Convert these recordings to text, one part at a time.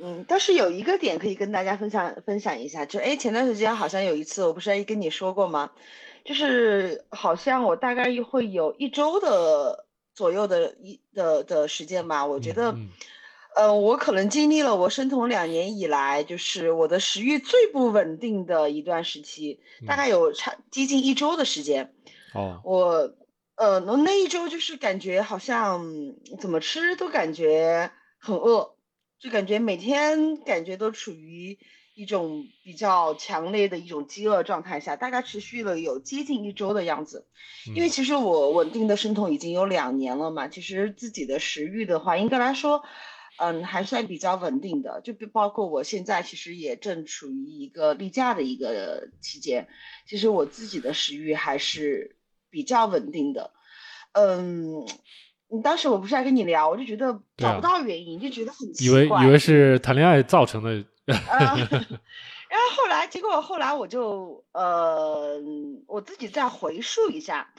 嗯，但是有一个点可以跟大家分享分享一下，就哎，前段时间好像有一次，我不是跟你说过吗？就是好像我大概会有一周的左右的一的的时间吧，我觉得，呃，我可能经历了我生酮两年以来，就是我的食欲最不稳定的一段时期，大概有差接近一周的时间。哦，我，呃，那那一周就是感觉好像怎么吃都感觉很饿。就感觉每天感觉都处于一种比较强烈的一种饥饿状态下，大概持续了有接近一周的样子。因为其实我稳定的生酮已经有两年了嘛，其实自己的食欲的话，应该来说，嗯，还算比较稳定的。就包括我现在其实也正处于一个例假的一个期间，其实我自己的食欲还是比较稳定的，嗯。你当时我不是还跟你聊，我就觉得找不到原因，就觉得很奇怪，以为以为是谈恋爱造成的。然后后来，结果后来我就呃，我自己再回溯一下，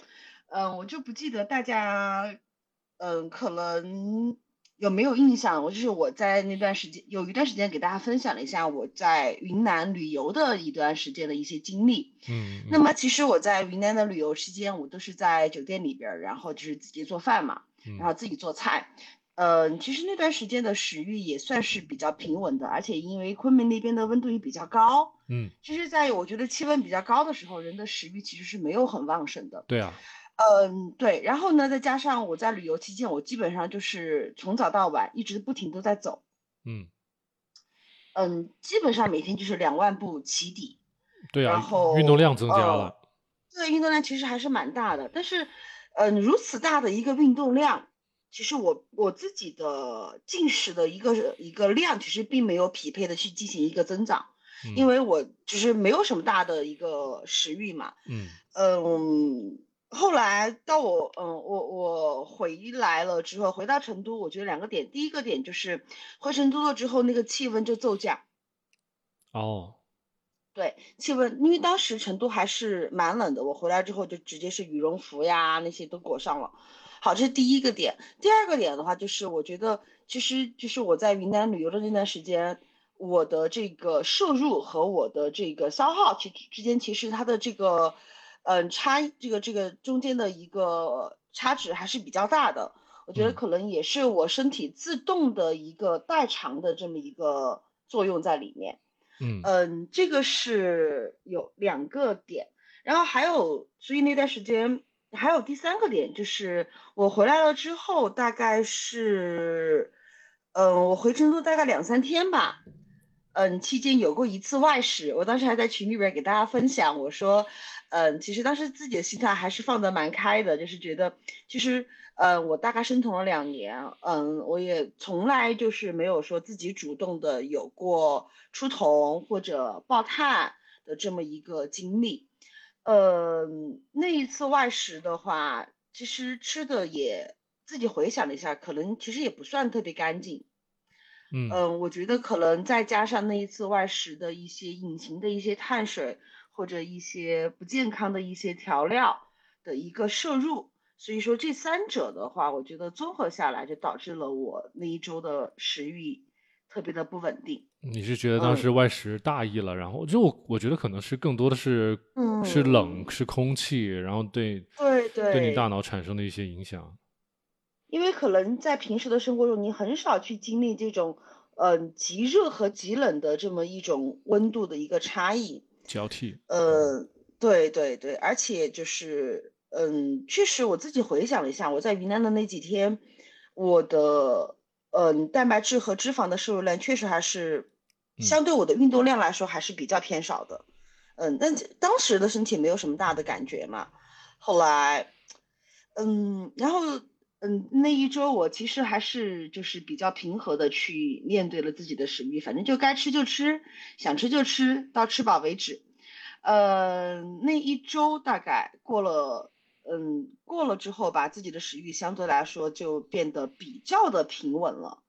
嗯，我就不记得大家，嗯，可能有没有印象？我就是我在那段时间有一段时间给大家分享了一下我在云南旅游的一段时间的一些经历。嗯。那么其实我在云南的旅游期间，我都是在酒店里边，然后就是自己做饭嘛。然后自己做菜，嗯，其实那段时间的食欲也算是比较平稳的，而且因为昆明那边的温度也比较高，嗯，其实在我觉得气温比较高的时候，人的食欲其实是没有很旺盛的。对啊，嗯，对，然后呢，再加上我在旅游期间，我基本上就是从早到晚一直不停都在走，嗯，嗯，基本上每天就是两万步起底，对啊，然后运动量增加了，对，运动量其实还是蛮大的，但是。嗯，如此大的一个运动量，其实我我自己的进食的一个一个量，其实并没有匹配的去进行一个增长，因为我就是没有什么大的一个食欲嘛。嗯嗯，后来到我嗯我我回来了之后，回到成都，我觉得两个点，第一个点就是回成都了之后，那个气温就骤降。哦。对气温，因为当时成都还是蛮冷的，我回来之后就直接是羽绒服呀那些都裹上了。好，这是第一个点。第二个点的话，就是我觉得其实就是我在云南旅游的那段时间，我的这个摄入和我的这个消耗其之间其实它的这个嗯差这个这个中间的一个差值还是比较大的。我觉得可能也是我身体自动的一个代偿的这么一个作用在里面。嗯。嗯，这个是有两个点，然后还有，所以那段时间还有第三个点，就是我回来了之后，大概是，嗯，我回成都大概两三天吧，嗯，期间有过一次外食，我当时还在群里边给大家分享，我说，嗯，其实当时自己的心态还是放得蛮开的，就是觉得其实。嗯，我大概生酮了两年，嗯，我也从来就是没有说自己主动的有过出酮或者爆碳的这么一个经历。嗯，那一次外食的话，其实吃的也自己回想了一下，可能其实也不算特别干净。嗯，我觉得可能再加上那一次外食的一些隐形的一些碳水或者一些不健康的一些调料的一个摄入。所以说这三者的话，我觉得综合下来就导致了我那一周的食欲特别的不稳定。你是觉得当时外食大意了，然后就我觉得可能是更多的是，嗯，是冷，是空气，然后对对对，对你大脑产生的一些影响。因为可能在平时的生活中，你很少去经历这种，嗯，极热和极冷的这么一种温度的一个差异交替。呃，对对对，而且就是。嗯，确实，我自己回想了一下，我在云南的那几天，我的嗯蛋白质和脂肪的摄入量确实还是相对我的运动量来说还是比较偏少的。嗯，但当时的身体没有什么大的感觉嘛。后来，嗯，然后嗯那一周我其实还是就是比较平和的去面对了自己的食欲，反正就该吃就吃，想吃就吃到吃饱为止。呃，那一周大概过了。嗯，过了之后吧，自己的食欲相对来说就变得比较的平稳了。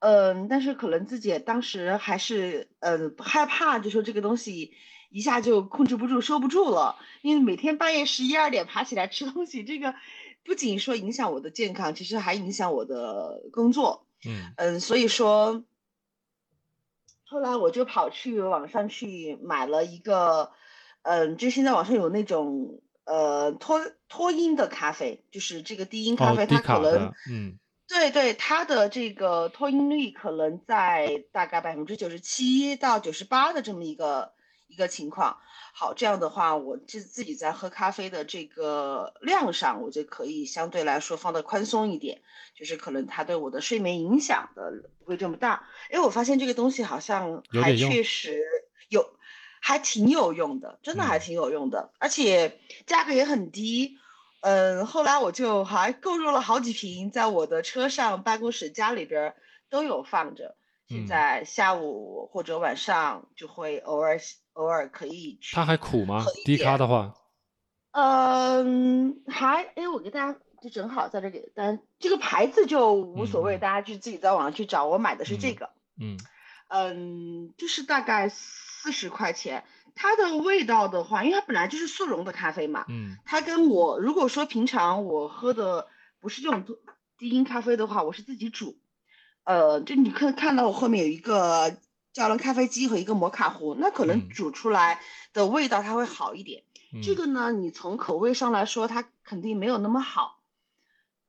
嗯，但是可能自己当时还是嗯害怕，就说这个东西一下就控制不住、收不住了。因为每天半夜十一二点爬起来吃东西，这个不仅说影响我的健康，其实还影响我的工作。嗯嗯，所以说，后来我就跑去网上去买了一个，嗯，就现在网上有那种呃脱脱音的咖啡，就是这个低音咖啡，它可能，嗯，对对，它的这个脱音率可能在大概百分之九十七到九十八的这么一个一个情况。好，这样的话，我自自己在喝咖啡的这个量上，我就可以相对来说放的宽松一点，就是可能它对我的睡眠影响的不会这么大。哎，我发现这个东西好像还确实有，还挺有用的，真的还挺有用的，而且价格也很低。嗯，后来我就还购入了好几瓶，在我的车上、办公室、家里边都有放着。现在下午或者晚上就会偶尔。偶尔可以去。它还苦吗？低咖的话，嗯，还哎，我给大家就正好在这里，但这个牌子就无所谓，大家就自己在网上去找。我买的是这个，嗯嗯，就是大概四十块钱。它的味道的话，因为它本来就是速溶的咖啡嘛，嗯，它跟我如果说平常我喝的不是这种低音咖啡的话，我是自己煮，呃，就你看看到我后面有一个。胶囊咖啡机和一个摩卡壶，那可能煮出来的味道它会好一点。这个呢，你从口味上来说，它肯定没有那么好。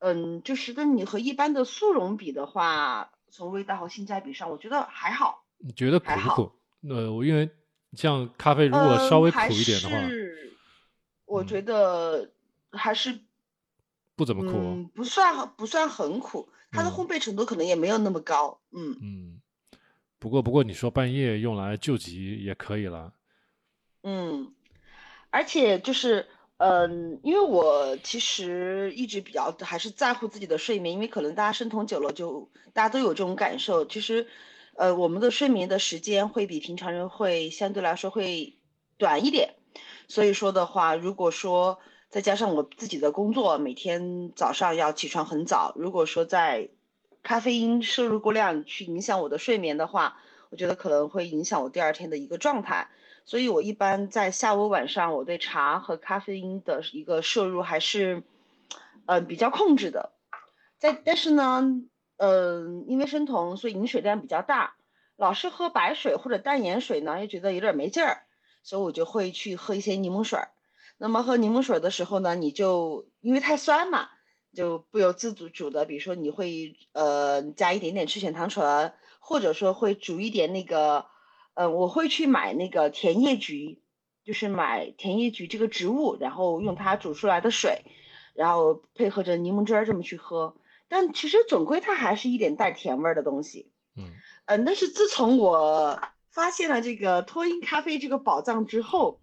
嗯，就是跟你和一般的速溶比的话，从味道和性价比上，我觉得还好。你觉得苦不苦？呃，我因为像咖啡如果稍微苦一点的话，我觉得还是不怎么苦，不算不算很苦。它的烘焙程度可能也没有那么高。嗯嗯。不过，不过你说半夜用来救急也可以了。嗯，而且就是，嗯，因为我其实一直比较还是在乎自己的睡眠，因为可能大家生酮久了，就大家都有这种感受。其实，呃，我们的睡眠的时间会比平常人会相对来说会短一点。所以说的话，如果说再加上我自己的工作，每天早上要起床很早，如果说在咖啡因摄入过量去影响我的睡眠的话，我觉得可能会影响我第二天的一个状态，所以我一般在下午晚上我对茶和咖啡因的一个摄入还是，嗯比较控制的，在但是呢，嗯因为生酮所以饮水量比较大，老是喝白水或者淡盐水呢又觉得有点没劲儿，所以我就会去喝一些柠檬水儿。那么喝柠檬水的时候呢，你就因为太酸嘛。就不由自主主的，比如说你会呃加一点点赤藓糖醇，或者说会煮一点那个，呃我会去买那个甜叶菊，就是买甜叶菊这个植物，然后用它煮出来的水，然后配合着柠檬汁儿这么去喝。但其实总归它还是一点带甜味儿的东西。嗯，嗯，但是自从我发现了这个脱音咖啡这个宝藏之后，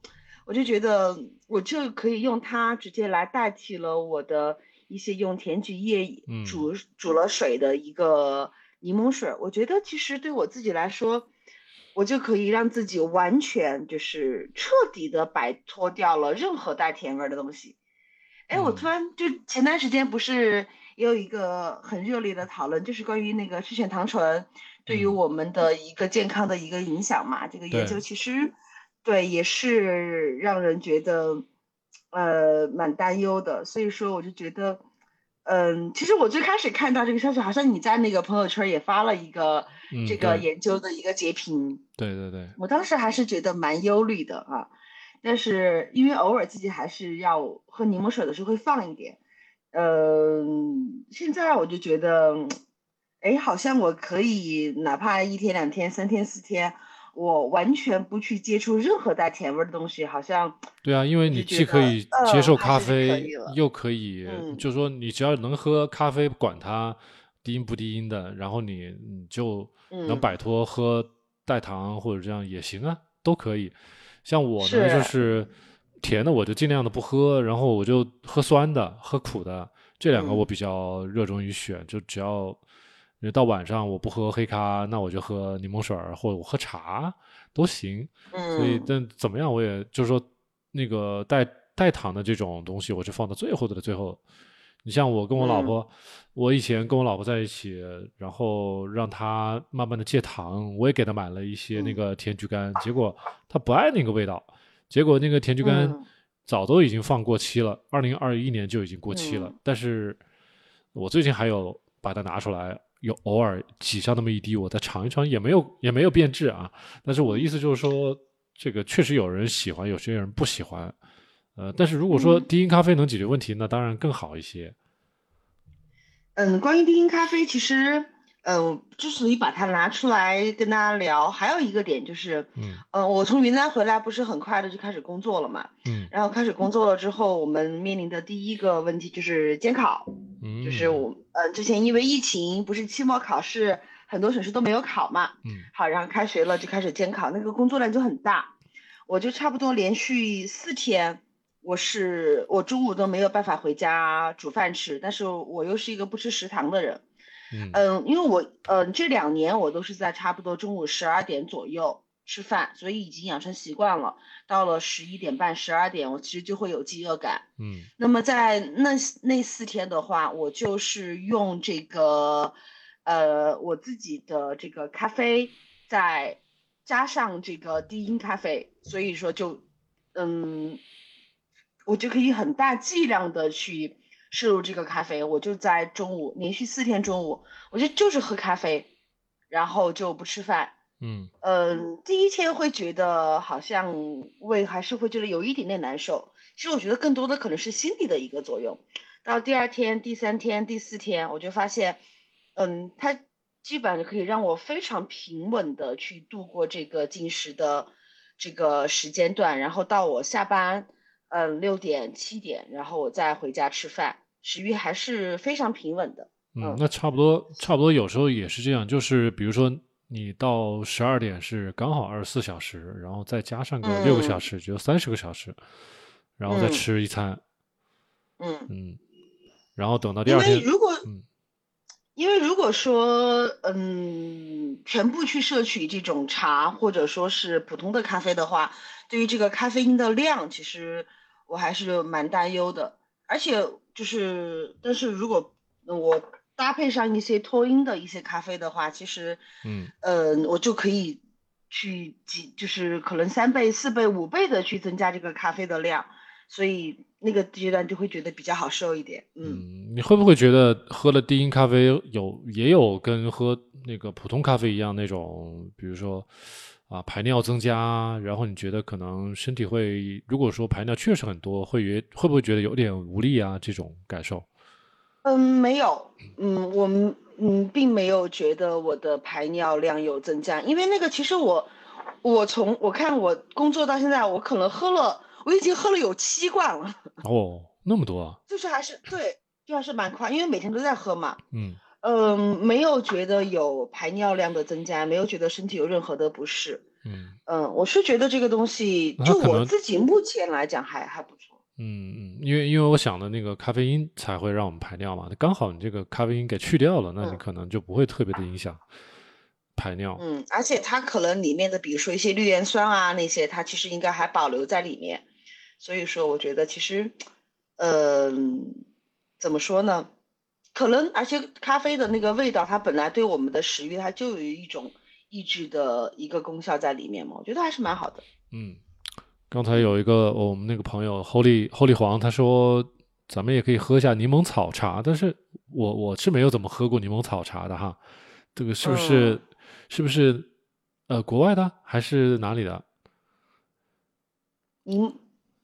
我就觉得我就可以用它直接来代替了我的。一些用甜菊叶煮煮了水的一个柠檬水，我觉得其实对我自己来说，我就可以让自己完全就是彻底的摆脱掉了任何带甜味的东西。哎，我突然就前段时间不是也有一个很热烈的讨论，就是关于那个赤藓糖醇对于我们的一个健康的一个影响嘛？这个研究其实对也是让人觉得。呃，蛮担忧的，所以说我就觉得，嗯，其实我最开始看到这个消息，好像你在那个朋友圈也发了一个这个研究的一个截屏。对对对。我当时还是觉得蛮忧虑的啊，但是因为偶尔自己还是要喝柠檬水的时候会放一点，嗯，现在我就觉得，哎，好像我可以哪怕一天两天三天四天。我完全不去接触任何带甜味的东西，好像对啊，因为你既可以接受咖啡，又可以，就是说你只要能喝咖啡，管它低音不低音的，然后你你就能摆脱喝代糖或者这样也行啊，都可以。像我呢，就是甜的我就尽量的不喝，然后我就喝酸的、喝苦的这两个我比较热衷于选，就只要。因为到晚上我不喝黑咖，那我就喝柠檬水儿，或者我喝茶都行。嗯，所以但怎么样，我也就是说，那个带带糖的这种东西，我是放到最后的最后。你像我跟我老婆，我以前跟我老婆在一起，然后让她慢慢的戒糖，我也给她买了一些那个甜菊干，结果她不爱那个味道，结果那个甜菊干早都已经放过期了，二零二一年就已经过期了。但是我最近还有把它拿出来。有偶尔挤上那么一滴，我再尝一尝，也没有也没有变质啊。但是我的意思就是说，这个确实有人喜欢，有些人不喜欢。呃，但是如果说低因咖啡能解决问题，那当然更好一些。嗯，关于低因咖啡，其实。嗯，之所以把它拿出来跟大家聊，还有一个点就是，嗯，呃，我从云南回来不是很快的就开始工作了嘛，嗯，然后开始工作了之后，我们面临的第一个问题就是监考，嗯，就是我，呃，之前因为疫情，不是期末考试，很多省市都没有考嘛，嗯，好，然后开学了就开始监考，那个工作量就很大，我就差不多连续四天，我是我中午都没有办法回家煮饭吃，但是我又是一个不吃食堂的人。嗯，因为我嗯这两年我都是在差不多中午十二点左右吃饭，所以已经养成习惯了。到了十一点半、十二点，我其实就会有饥饿感。嗯，那么在那那四天的话，我就是用这个呃我自己的这个咖啡，再加上这个低因咖啡，所以说就嗯我就可以很大剂量的去。摄入这个咖啡，我就在中午连续四天中午，我就就是喝咖啡，然后就不吃饭。嗯嗯，第一天会觉得好像胃还是会觉得有一点点难受，其实我觉得更多的可能是心理的一个作用。到第二天、第三天、第四天，我就发现，嗯，它基本上可以让我非常平稳的去度过这个进食的这个时间段，然后到我下班。嗯，六点七点，然后我再回家吃饭，食欲还是非常平稳的。嗯，那差不多，差不多，有时候也是这样，就是比如说你到十二点是刚好二十四小时，然后再加上个六个小时，只有三十个小时，然后再吃一餐。嗯嗯，然后等到第二天，如果，因为如果说嗯全部去摄取这种茶或者说是普通的咖啡的话，对于这个咖啡因的量，其实。我还是蛮担忧的，而且就是，但是如果我搭配上一些脱音的一些咖啡的话，其实，嗯，呃，我就可以去几，就是可能三倍、四倍、五倍的去增加这个咖啡的量，所以那个阶段就会觉得比较好受一点。嗯，你会不会觉得喝了低因咖啡有也有跟喝那个普通咖啡一样那种，比如说？啊，排尿增加，然后你觉得可能身体会，如果说排尿确实很多，会觉会不会觉得有点无力啊？这种感受？嗯，没有，嗯，我们嗯并没有觉得我的排尿量有增加，因为那个其实我我从我看我工作到现在，我可能喝了，我已经喝了有七罐了。哦，那么多啊？就是还是对，就还是蛮快，因为每天都在喝嘛。嗯。嗯，没有觉得有排尿量的增加，没有觉得身体有任何的不适。嗯嗯，我是觉得这个东西，就我自己目前来讲还还不错。嗯嗯，因为因为我想的那个咖啡因才会让我们排尿嘛，刚好你这个咖啡因给去掉了，那你可能就不会特别的影响排尿。嗯，而且它可能里面的，比如说一些绿盐酸啊那些，它其实应该还保留在里面。所以说，我觉得其实，嗯，怎么说呢？可能，而且咖啡的那个味道，它本来对我们的食欲，它就有一种抑制的一个功效在里面嘛。我觉得还是蛮好的。嗯，刚才有一个我们那个朋友 Holy Holy 黄，他说咱们也可以喝一下柠檬草茶，但是我我是没有怎么喝过柠檬草茶的哈。这个是不是是不是呃国外的还是哪里的？柠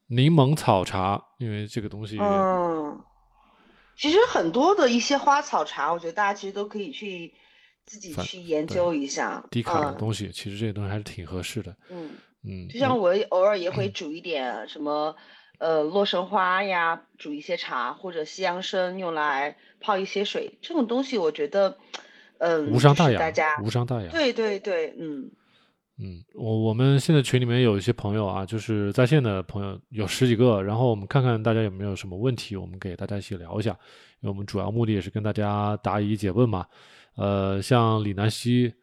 柠檬草茶，因为这个东西。嗯。其实很多的一些花草茶，我觉得大家其实都可以去自己去研究一下。低卡的东西，其实这些东西还是挺合适的。嗯嗯，就像我偶尔也会煮一点什么，呃，洛神花呀，煮一些茶，或者西洋参用来泡一些水，这种东西我觉得，嗯，无伤大雅，大家无伤大雅。对对对，嗯。嗯，我我们现在群里面有一些朋友啊，就是在线的朋友有十几个，然后我们看看大家有没有什么问题，我们给大家一起聊一下。因为我们主要目的也是跟大家答疑解问嘛。呃，像李南希，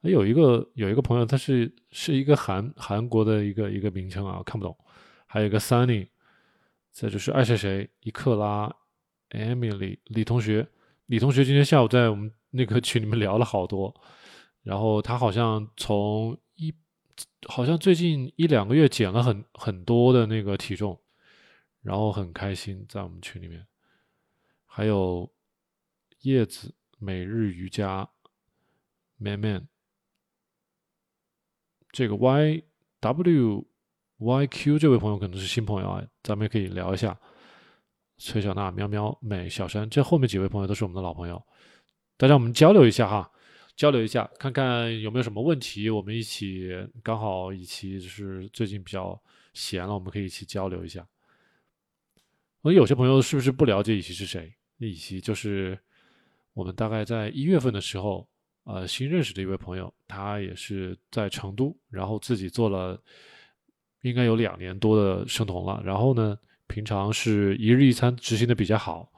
有一个有一个朋友，他是是一个韩韩国的一个一个名称啊，看不懂。还有一个 Sunny，再就是爱谁谁，一克拉，Emily，李同学，李同学今天下午在我们那个群里面聊了好多。然后他好像从一，好像最近一两个月减了很很多的那个体重，然后很开心在我们群里面。还有叶子每日瑜伽，man man，这个 y w y q 这位朋友可能是新朋友啊，咱们也可以聊一下。崔小娜、喵喵、美小山，这后面几位朋友都是我们的老朋友，大家我们交流一下哈，交流一下，看看有没有什么问题，我们一起刚好一起就是最近比较闲了，我们可以一起交流一下。我有些朋友是不是不了解乙奇是谁？乙奇就是我们大概在一月份的时候，呃，新认识的一位朋友，他也是在成都，然后自己做了应该有两年多的生酮了，然后呢。平常是一日一餐执行的比较好，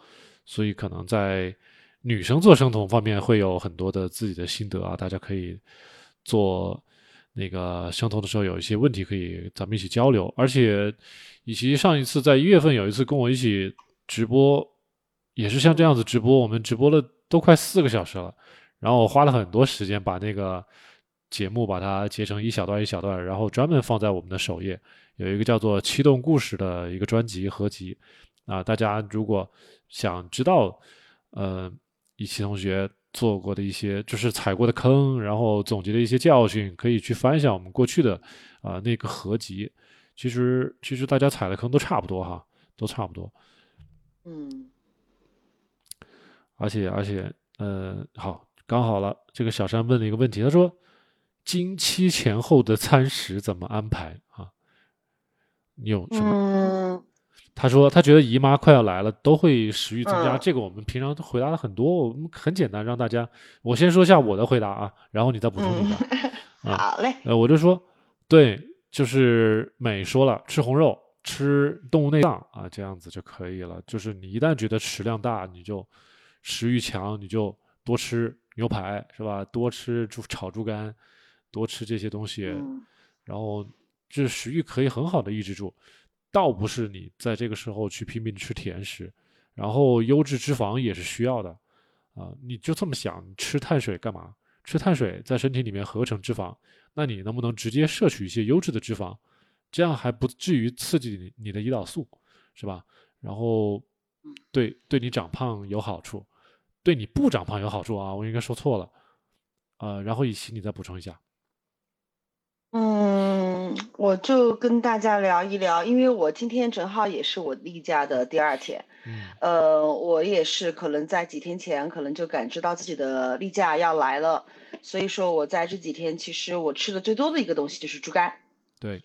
所以可能在女生做生酮方面会有很多的自己的心得啊，大家可以做那个生酮的时候有一些问题可以咱们一起交流，而且以及上一次在一月份有一次跟我一起直播，也是像这样子直播，我们直播了都快四个小时了，然后我花了很多时间把那个节目把它截成一小段一小段，然后专门放在我们的首页。有一个叫做《七动故事》的一个专辑合集，啊，大家如果想知道，呃，一期同学做过的一些，就是踩过的坑，然后总结的一些教训，可以去翻一下我们过去的啊那个合集。其实，其实大家踩的坑都差不多哈，都差不多。嗯。而且，而且，呃，好，刚好了。这个小山问了一个问题，他说：经期前后的餐食怎么安排啊？你有什么？他说他觉得姨妈快要来了，都会食欲增加。这个我们平常都回答了很多，我们很简单，让大家我先说一下我的回答啊，然后你再补充一下。好嘞。呃，我就说，对，就是美说了，吃红肉，吃动物内脏啊，这样子就可以了。就是你一旦觉得食量大，你就食欲强，你就多吃牛排，是吧？多吃猪炒猪肝，多吃这些东西，然后。这食欲可以很好的抑制住，倒不是你在这个时候去拼命吃甜食，然后优质脂肪也是需要的，啊，你就这么想，吃碳水干嘛？吃碳水在身体里面合成脂肪，那你能不能直接摄取一些优质的脂肪？这样还不至于刺激你你的胰岛素，是吧？然后，对对你长胖有好处，对你不长胖有好处啊，我应该说错了，呃，然后以及你再补充一下。嗯，我就跟大家聊一聊，因为我今天正好也是我例假的第二天，嗯，呃，我也是可能在几天前可能就感知到自己的例假要来了，所以说我在这几天其实我吃的最多的一个东西就是猪肝，对，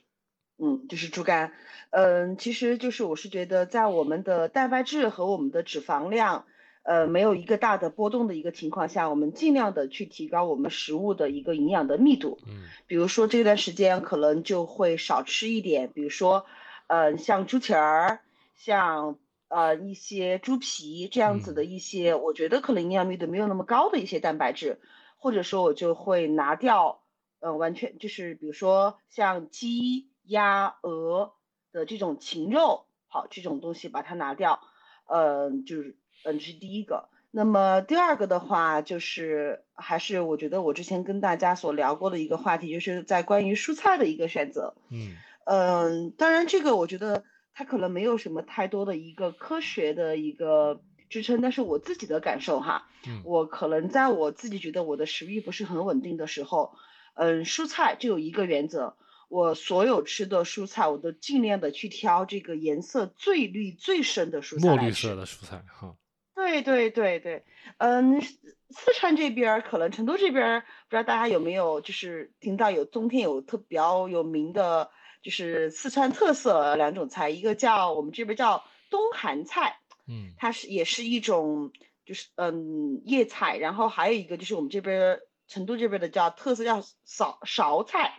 嗯，就是猪肝，嗯，其实就是我是觉得在我们的蛋白质和我们的脂肪量。呃，没有一个大的波动的一个情况下，我们尽量的去提高我们食物的一个营养的密度。嗯，比如说这段时间可能就会少吃一点，比如说，呃，像猪蹄儿，像呃一些猪皮这样子的一些，我觉得可能营养密度没有那么高的一些蛋白质，或者说我就会拿掉，呃，完全就是比如说像鸡、鸭、鹅的这种禽肉，好，这种东西把它拿掉，呃，就是。嗯，这是第一个。那么第二个的话，就是还是我觉得我之前跟大家所聊过的一个话题，就是在关于蔬菜的一个选择。嗯嗯，当然这个我觉得它可能没有什么太多的一个科学的一个支撑，但是我自己的感受哈，我可能在我自己觉得我的食欲不是很稳定的时候，嗯，蔬菜就有一个原则。我所有吃的蔬菜，我都尽量的去挑这个颜色最绿最深的蔬菜墨绿色的蔬菜哈。对对对对，嗯，四川这边可能成都这边不知道大家有没有就是听到有冬天有特比较有名的，就是四川特色两种菜，一个叫我们这边叫冬寒菜，嗯，它是也是一种就是嗯叶菜，然后还有一个就是我们这边成都这边的叫特色叫苕苕菜，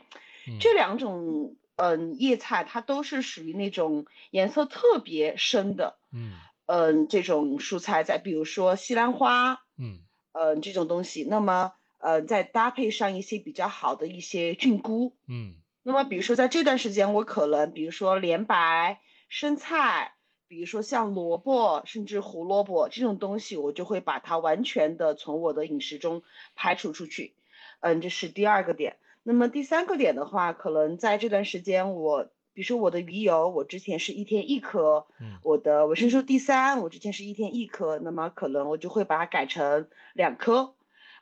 这两种嗯叶菜它都是属于那种颜色特别深的，嗯。嗯，这种蔬菜，再比如说西兰花，嗯，呃，这种东西，那么，呃，再搭配上一些比较好的一些菌菇，嗯，那么比如说在这段时间，我可能，比如说莲白、生菜，比如说像萝卜，甚至胡萝卜这种东西，我就会把它完全的从我的饮食中排除出去。嗯，这是第二个点。那么第三个点的话，可能在这段时间，我比如说我的鱼油，我之前是一天一颗，我的维生素 D 三，我之前是一天一颗，那么可能我就会把它改成两颗。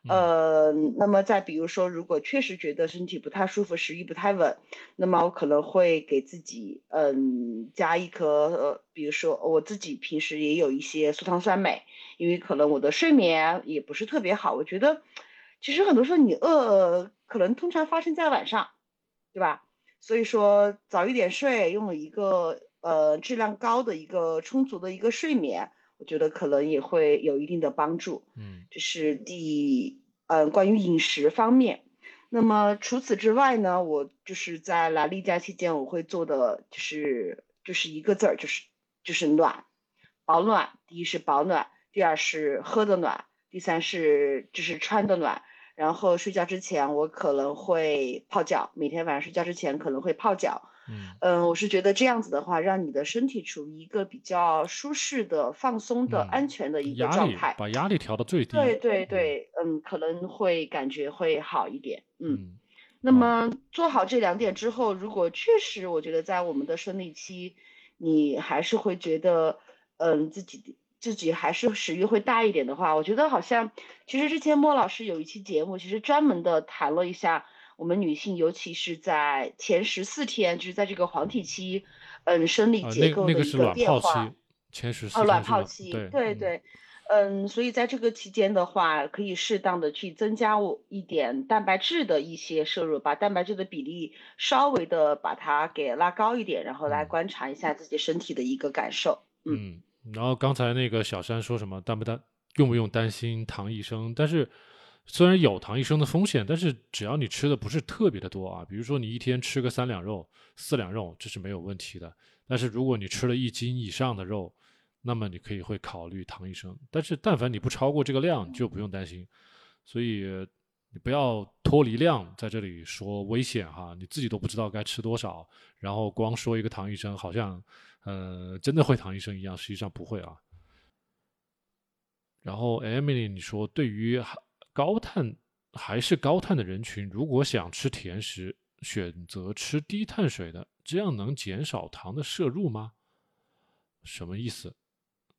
呃，那么再比如说，如果确实觉得身体不太舒服，食欲不太稳，那么我可能会给自己嗯加一颗，呃，比如说我自己平时也有一些苏糖酸镁，因为可能我的睡眠也不是特别好，我觉得其实很多时候你饿可能通常发生在晚上，对吧？所以说早一点睡，用了一个呃质量高的一个充足的一个睡眠。我觉得可能也会有一定的帮助，嗯，这是第嗯关于饮食方面。那么除此之外呢，我就是在来例假期间，我会做的就是就是一个字儿，就是就是暖，保暖。第一是保暖，第二是喝的暖，第三是就是穿的暖。然后睡觉之前，我可能会泡脚，每天晚上睡觉之前可能会泡脚。嗯我是觉得这样子的话，让你的身体处于一个比较舒适的、放松的、安全的一个状态，把压力调到最低。对对对，嗯，可能会感觉会好一点。嗯，那么做好这两点之后，如果确实我觉得在我们的生理期，你还是会觉得，嗯，自己自己还是食欲会大一点的话，我觉得好像其实之前莫老师有一期节目，其实专门的谈了一下。我们女性，尤其是在前十四天，就是在这个黄体期，嗯，生理结构的一个变化。前十四哦，卵泡期，对对对，嗯，所以在这个期间的话，可以适当的去增加我一点蛋白质的一些摄入，把蛋白质的比例稍微的把它给拉高一点，然后来观察一下自己身体的一个感受。嗯，然后刚才那个小山说什么担不担用不用担心糖医生？但是。虽然有糖医生的风险，但是只要你吃的不是特别的多啊，比如说你一天吃个三两肉、四两肉，这是没有问题的。但是如果你吃了一斤以上的肉，那么你可以会考虑糖医生。但是但凡你不超过这个量，就不用担心。所以你不要脱离量在这里说危险哈，你自己都不知道该吃多少，然后光说一个糖医生，好像呃真的会糖医生一样，实际上不会啊。然后 Emily，你说对于。高碳还是高碳的人群，如果想吃甜食，选择吃低碳水的，这样能减少糖的摄入吗？什么意思？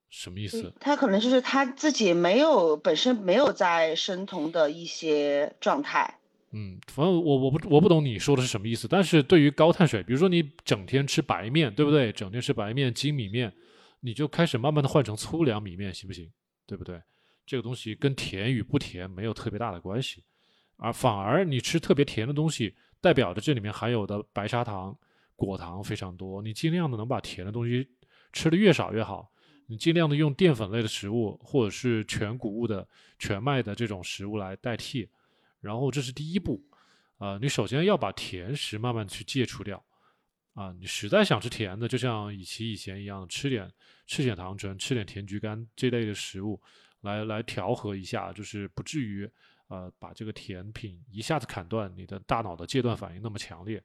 什么意思？他可能就是他自己没有本身没有在生酮的一些状态。嗯，反正我我不我不懂你说的是什么意思。但是对于高碳水，比如说你整天吃白面，对不对？整天吃白面、精米面，你就开始慢慢的换成粗粮米面，行不行？对不对？这个东西跟甜与不甜没有特别大的关系，而反而你吃特别甜的东西，代表着这里面含有的白砂糖、果糖非常多。你尽量的能把甜的东西吃的越少越好。你尽量的用淀粉类的食物或者是全谷物的、全麦的这种食物来代替。然后这是第一步，啊，你首先要把甜食慢慢去戒除掉。啊，你实在想吃甜的，就像以其以前一样，吃点吃点糖醇，吃点甜菊干这类的食物。来来调和一下，就是不至于，呃，把这个甜品一下子砍断你的大脑的戒断反应那么强烈。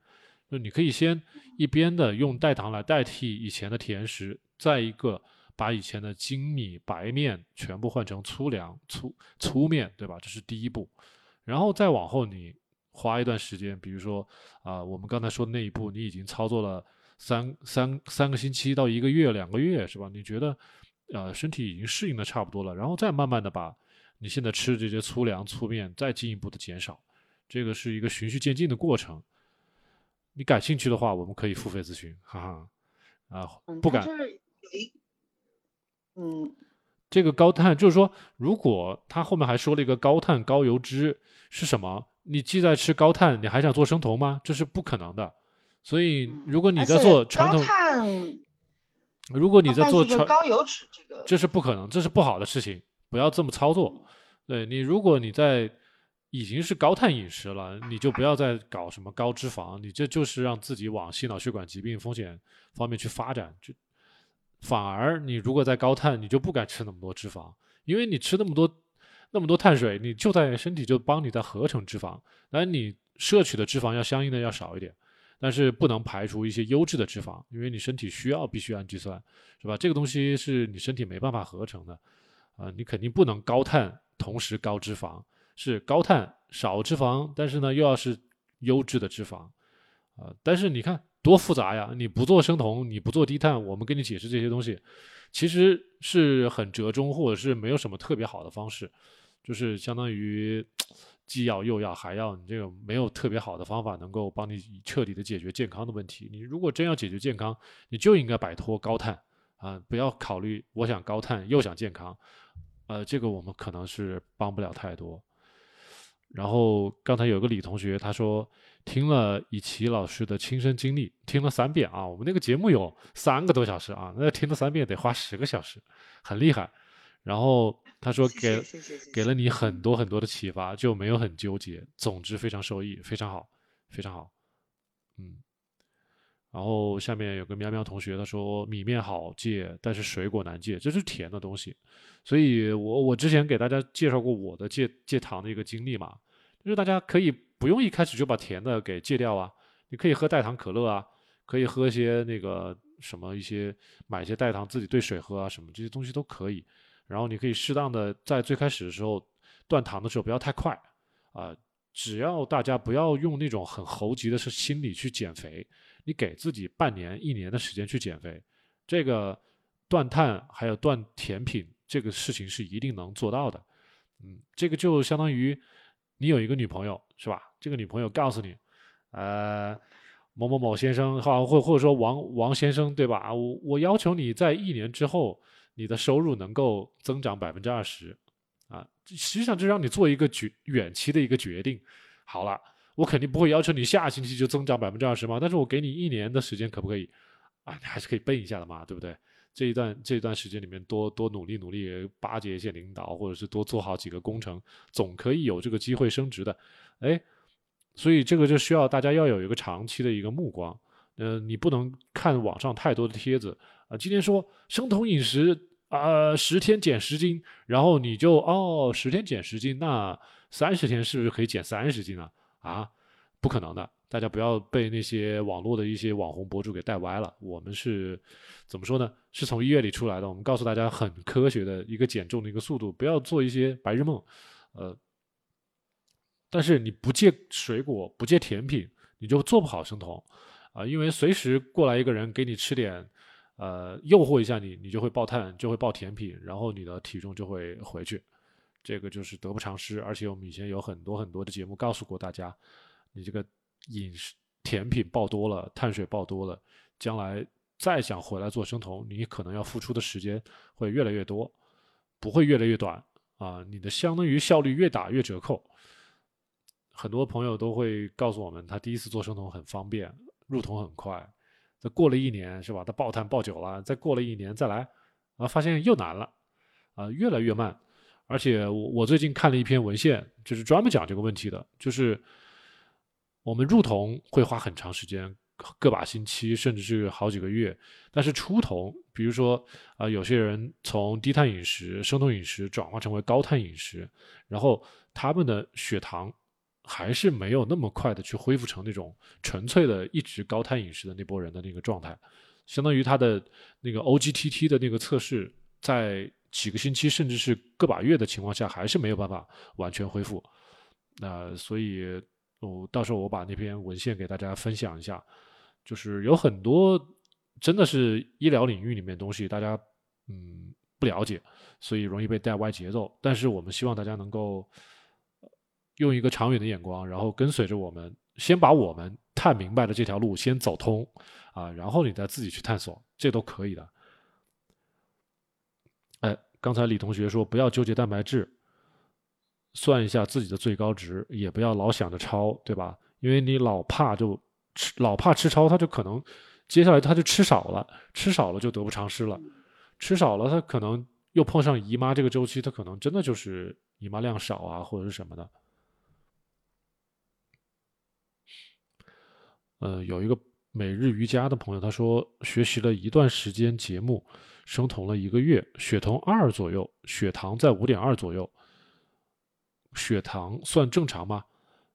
就你可以先一边的用代糖来代替以前的甜食，再一个把以前的精米白面全部换成粗粮粗粗面，对吧？这是第一步。然后再往后，你花一段时间，比如说啊，我们刚才说的那一步，你已经操作了三三三个星期到一个月、两个月，是吧？你觉得？呃，身体已经适应的差不多了，然后再慢慢的把你现在吃这些粗粮、粗面再进一步的减少，这个是一个循序渐进的过程。你感兴趣的话，我们可以付费咨询，哈哈。啊，不敢。嗯，这个高碳就是说，如果他后面还说了一个高碳高油脂是什么？你既在吃高碳，你还想做生酮吗？这是不可能的。所以，如果你在做传统。如果你在做高油脂，这个这是不可能，这是不好的事情，不要这么操作。对你，如果你在已经是高碳饮食了，你就不要再搞什么高脂肪，你这就是让自己往心脑血管疾病风险方面去发展。就反而你如果在高碳，你就不敢吃那么多脂肪，因为你吃那么多那么多碳水，你就在身体就帮你在合成脂肪，那你摄取的脂肪要相应的要少一点。但是不能排除一些优质的脂肪，因为你身体需要必需氨基酸，是吧？这个东西是你身体没办法合成的，啊，你肯定不能高碳同时高脂肪，是高碳少脂肪，但是呢又要是优质的脂肪，啊，但是你看多复杂呀！你不做生酮，你不做低碳，我们跟你解释这些东西，其实是很折中，或者是没有什么特别好的方式，就是相当于既要又要还要，你这个没有特别好的方法能够帮你彻底的解决健康的问题。你如果真要解决健康，你就应该摆脱高碳啊，不要考虑我想高碳又想健康，呃，这个我们可能是帮不了太多。然后刚才有个李同学他说。听了以奇老师的亲身经历，听了三遍啊！我们那个节目有三个多小时啊，那听了三遍得花十个小时，很厉害。然后他说给给了你很多很多的启发，就没有很纠结。总之非常受益，非常好，非常好。嗯。然后下面有个喵喵同学他说米面好戒，但是水果难戒，这是甜的东西。所以我我之前给大家介绍过我的戒戒糖的一个经历嘛，就是大家可以。不用一开始就把甜的给戒掉啊，你可以喝代糖可乐啊，可以喝一些那个什么一些买一些代糖自己兑水喝啊，什么这些东西都可以。然后你可以适当的在最开始的时候断糖的时候不要太快啊，只要大家不要用那种很猴急的是心理去减肥，你给自己半年一年的时间去减肥，这个断碳还有断甜品这个事情是一定能做到的。嗯，这个就相当于。你有一个女朋友是吧？这个女朋友告诉你，呃，某某某先生，或，或或者说王王先生，对吧？我我要求你在一年之后，你的收入能够增长百分之二十，啊，实际上就让你做一个决远期的一个决定。好了，我肯定不会要求你下星期就增长百分之二十嘛，但是我给你一年的时间，可不可以？啊，你还是可以奔一下的嘛，对不对？这一段这一段时间里面，多多努力努力，巴结一些领导，或者是多做好几个工程，总可以有这个机会升职的。哎，所以这个就需要大家要有一个长期的一个目光。嗯，你不能看网上太多的帖子啊。今天说生酮饮食啊，十天减十斤，然后你就哦，十天减十斤，那三十天是不是可以减三十斤呢？啊，不可能的。大家不要被那些网络的一些网红博主给带歪了。我们是怎么说呢？是从医院里出来的。我们告诉大家很科学的一个减重的一个速度，不要做一些白日梦。呃，但是你不戒水果，不戒甜品，你就做不好生酮啊。因为随时过来一个人给你吃点，呃，诱惑一下你，你就会爆碳，就会爆甜品，然后你的体重就会回去。这个就是得不偿失。而且我们以前有很多很多的节目告诉过大家，你这个。饮食甜品爆多了，碳水爆多了，将来再想回来做生酮，你可能要付出的时间会越来越多，不会越来越短啊！你的相当于效率越打越折扣。很多朋友都会告诉我们，他第一次做生酮很方便，入酮很快。再过了一年是吧？他爆碳爆久了，再过了一年再来，啊，发现又难了，啊，越来越慢。而且我我最近看了一篇文献，就是专门讲这个问题的，就是。我们入酮会花很长时间，个把星期，甚至是好几个月。但是出酮，比如说啊，有些人从低碳饮食、生酮饮食转化成为高碳饮食，然后他们的血糖还是没有那么快的去恢复成那种纯粹的一直高碳饮食的那波人的那个状态。相当于他的那个 OGTT 的那个测试，在几个星期甚至是个把月的情况下，还是没有办法完全恢复。那所以。我到时候我把那篇文献给大家分享一下，就是有很多真的是医疗领域里面东西，大家嗯不了解，所以容易被带歪节奏。但是我们希望大家能够用一个长远的眼光，然后跟随着我们，先把我们探明白的这条路先走通啊，然后你再自己去探索，这都可以的。哎，刚才李同学说不要纠结蛋白质。算一下自己的最高值，也不要老想着超，对吧？因为你老怕就吃，老怕吃超，他就可能接下来他就吃少了，吃少了就得不偿失了，吃少了他可能又碰上姨妈这个周期，他可能真的就是姨妈量少啊，或者是什么的。呃，有一个每日瑜伽的朋友，他说学习了一段时间节目，生酮了一个月，血酮二左右，血糖在五点二左右。血糖算正常吗？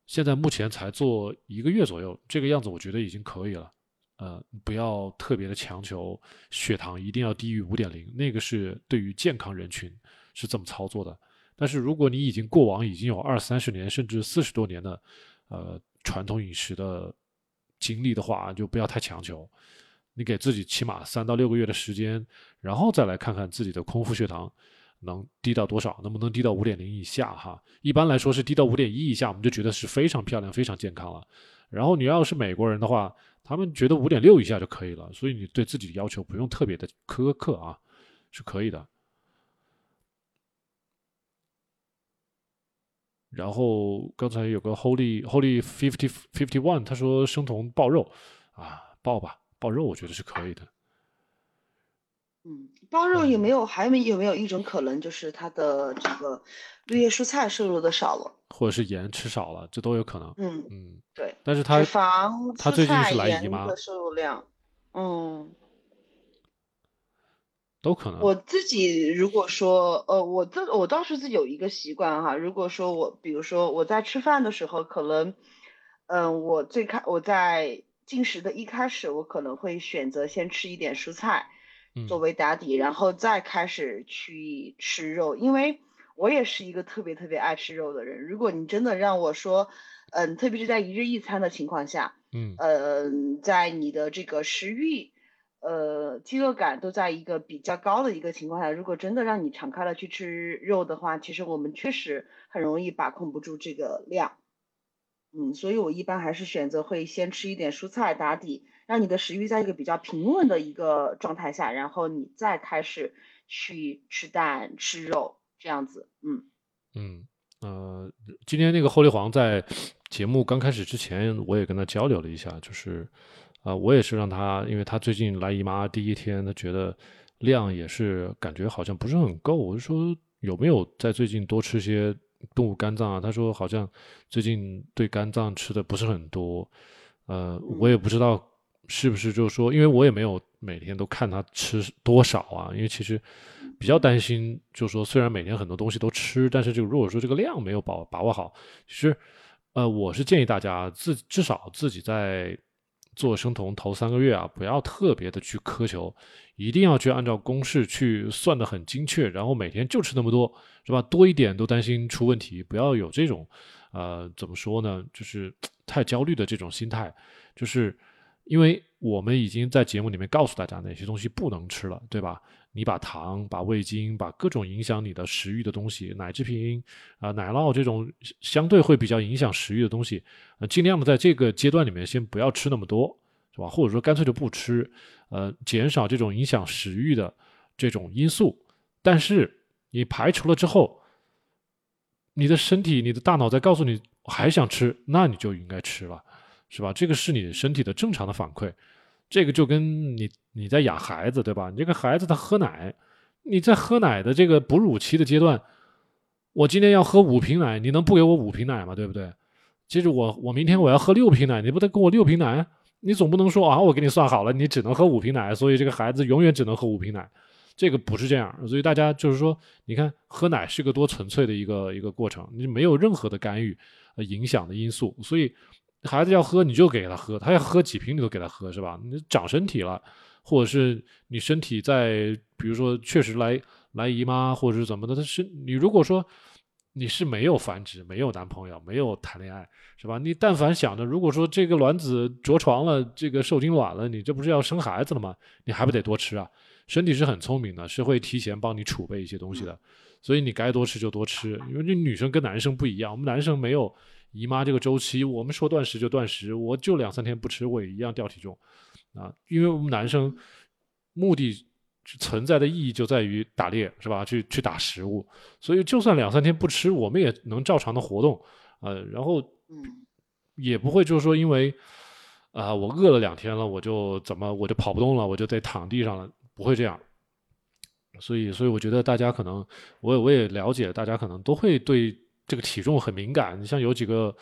现在目前才做一个月左右，这个样子我觉得已经可以了。呃，不要特别的强求血糖一定要低于五点零，那个是对于健康人群是这么操作的。但是如果你已经过往已经有二三十年甚至四十多年的呃传统饮食的经历的话，就不要太强求。你给自己起码三到六个月的时间，然后再来看看自己的空腹血糖能低到多少，能不能低到五点零以下哈。一般来说是低到五点一以下，我们就觉得是非常漂亮、非常健康了。然后你要是美国人的话，他们觉得五点六以下就可以了。所以你对自己的要求不用特别的苛刻啊，是可以的。然后刚才有个 Holy Holy Fifty Fifty One，他说生酮爆肉啊，爆吧。爆肉我觉得是可以的，嗯，爆肉有没有还没有没有一种可能，就是它的这个绿叶蔬菜摄入的少了，或者是盐吃少了，这都有可能。嗯嗯，对。但是他脂肪、他最近是来姨妈的摄入量，嗯，都可能。我自己如果说，呃，我这我倒是自己有一个习惯哈，如果说我比如说我在吃饭的时候，可能，嗯，我最开我在。进食的一开始，我可能会选择先吃一点蔬菜，作为打底，然后再开始去吃肉，因为我也是一个特别特别爱吃肉的人。如果你真的让我说，嗯，特别是在一日一餐的情况下，嗯，呃，在你的这个食欲、呃，饥饿感都在一个比较高的一个情况下，如果真的让你敞开了去吃肉的话，其实我们确实很容易把控不住这个量。嗯，所以我一般还是选择会先吃一点蔬菜打底，让你的食欲在一个比较平稳的一个状态下，然后你再开始去吃蛋吃肉这样子。嗯嗯呃，今天那个后立黄在节目刚开始之前，我也跟他交流了一下，就是啊，我也是让他，因为他最近来姨妈第一天，他觉得量也是感觉好像不是很够，我就说有没有在最近多吃些。动物肝脏啊，他说好像最近对肝脏吃的不是很多，呃，我也不知道是不是就是说，因为我也没有每天都看他吃多少啊，因为其实比较担心，就是说虽然每天很多东西都吃，但是就如果说这个量没有把把握好，其实呃，我是建议大家自至少自己在做生酮头三个月啊，不要特别的去苛求。一定要去按照公式去算的很精确，然后每天就吃那么多，是吧？多一点都担心出问题，不要有这种，呃，怎么说呢？就是 太焦虑的这种心态。就是因为我们已经在节目里面告诉大家哪些东西不能吃了，对吧？你把糖、把味精、把各种影响你的食欲的东西，奶制品啊、奶酪这种相对会比较影响食欲的东西，呃，尽量的在这个阶段里面先不要吃那么多，是吧？或者说干脆就不吃。呃，减少这种影响食欲的这种因素，但是你排除了之后，你的身体、你的大脑在告诉你还想吃，那你就应该吃了，是吧？这个是你身体的正常的反馈。这个就跟你你在养孩子，对吧？你这个孩子他喝奶，你在喝奶的这个哺乳期的阶段，我今天要喝五瓶奶，你能不给我五瓶奶吗？对不对？接着我我明天我要喝六瓶奶，你不得给我六瓶奶？你总不能说啊，我给你算好了，你只能喝五瓶奶，所以这个孩子永远只能喝五瓶奶，这个不是这样。所以大家就是说，你看喝奶是个多纯粹的一个一个过程，你没有任何的干预、呃影响的因素，所以孩子要喝你就给他喝，他要喝几瓶你都给他喝，是吧？你长身体了，或者是你身体在，比如说确实来来姨妈或者是怎么的，他是你如果说。你是没有繁殖，没有男朋友，没有谈恋爱，是吧？你但凡想着，如果说这个卵子着床了，这个受精卵了，你这不是要生孩子了吗？你还不得多吃啊？身体是很聪明的，是会提前帮你储备一些东西的，所以你该多吃就多吃。因为这女生跟男生不一样，我们男生没有姨妈这个周期，我们说断食就断食，我就两三天不吃，我也一样掉体重啊。因为我们男生目的。存在的意义就在于打猎，是吧？去去打食物，所以就算两三天不吃，我们也能照常的活动，呃，然后也不会就是说因为啊我饿了两天了，我就怎么我就跑不动了，我就得躺地上了，不会这样。所以，所以我觉得大家可能，我我也了解，大家可能都会对这个体重很敏感。你像有几个。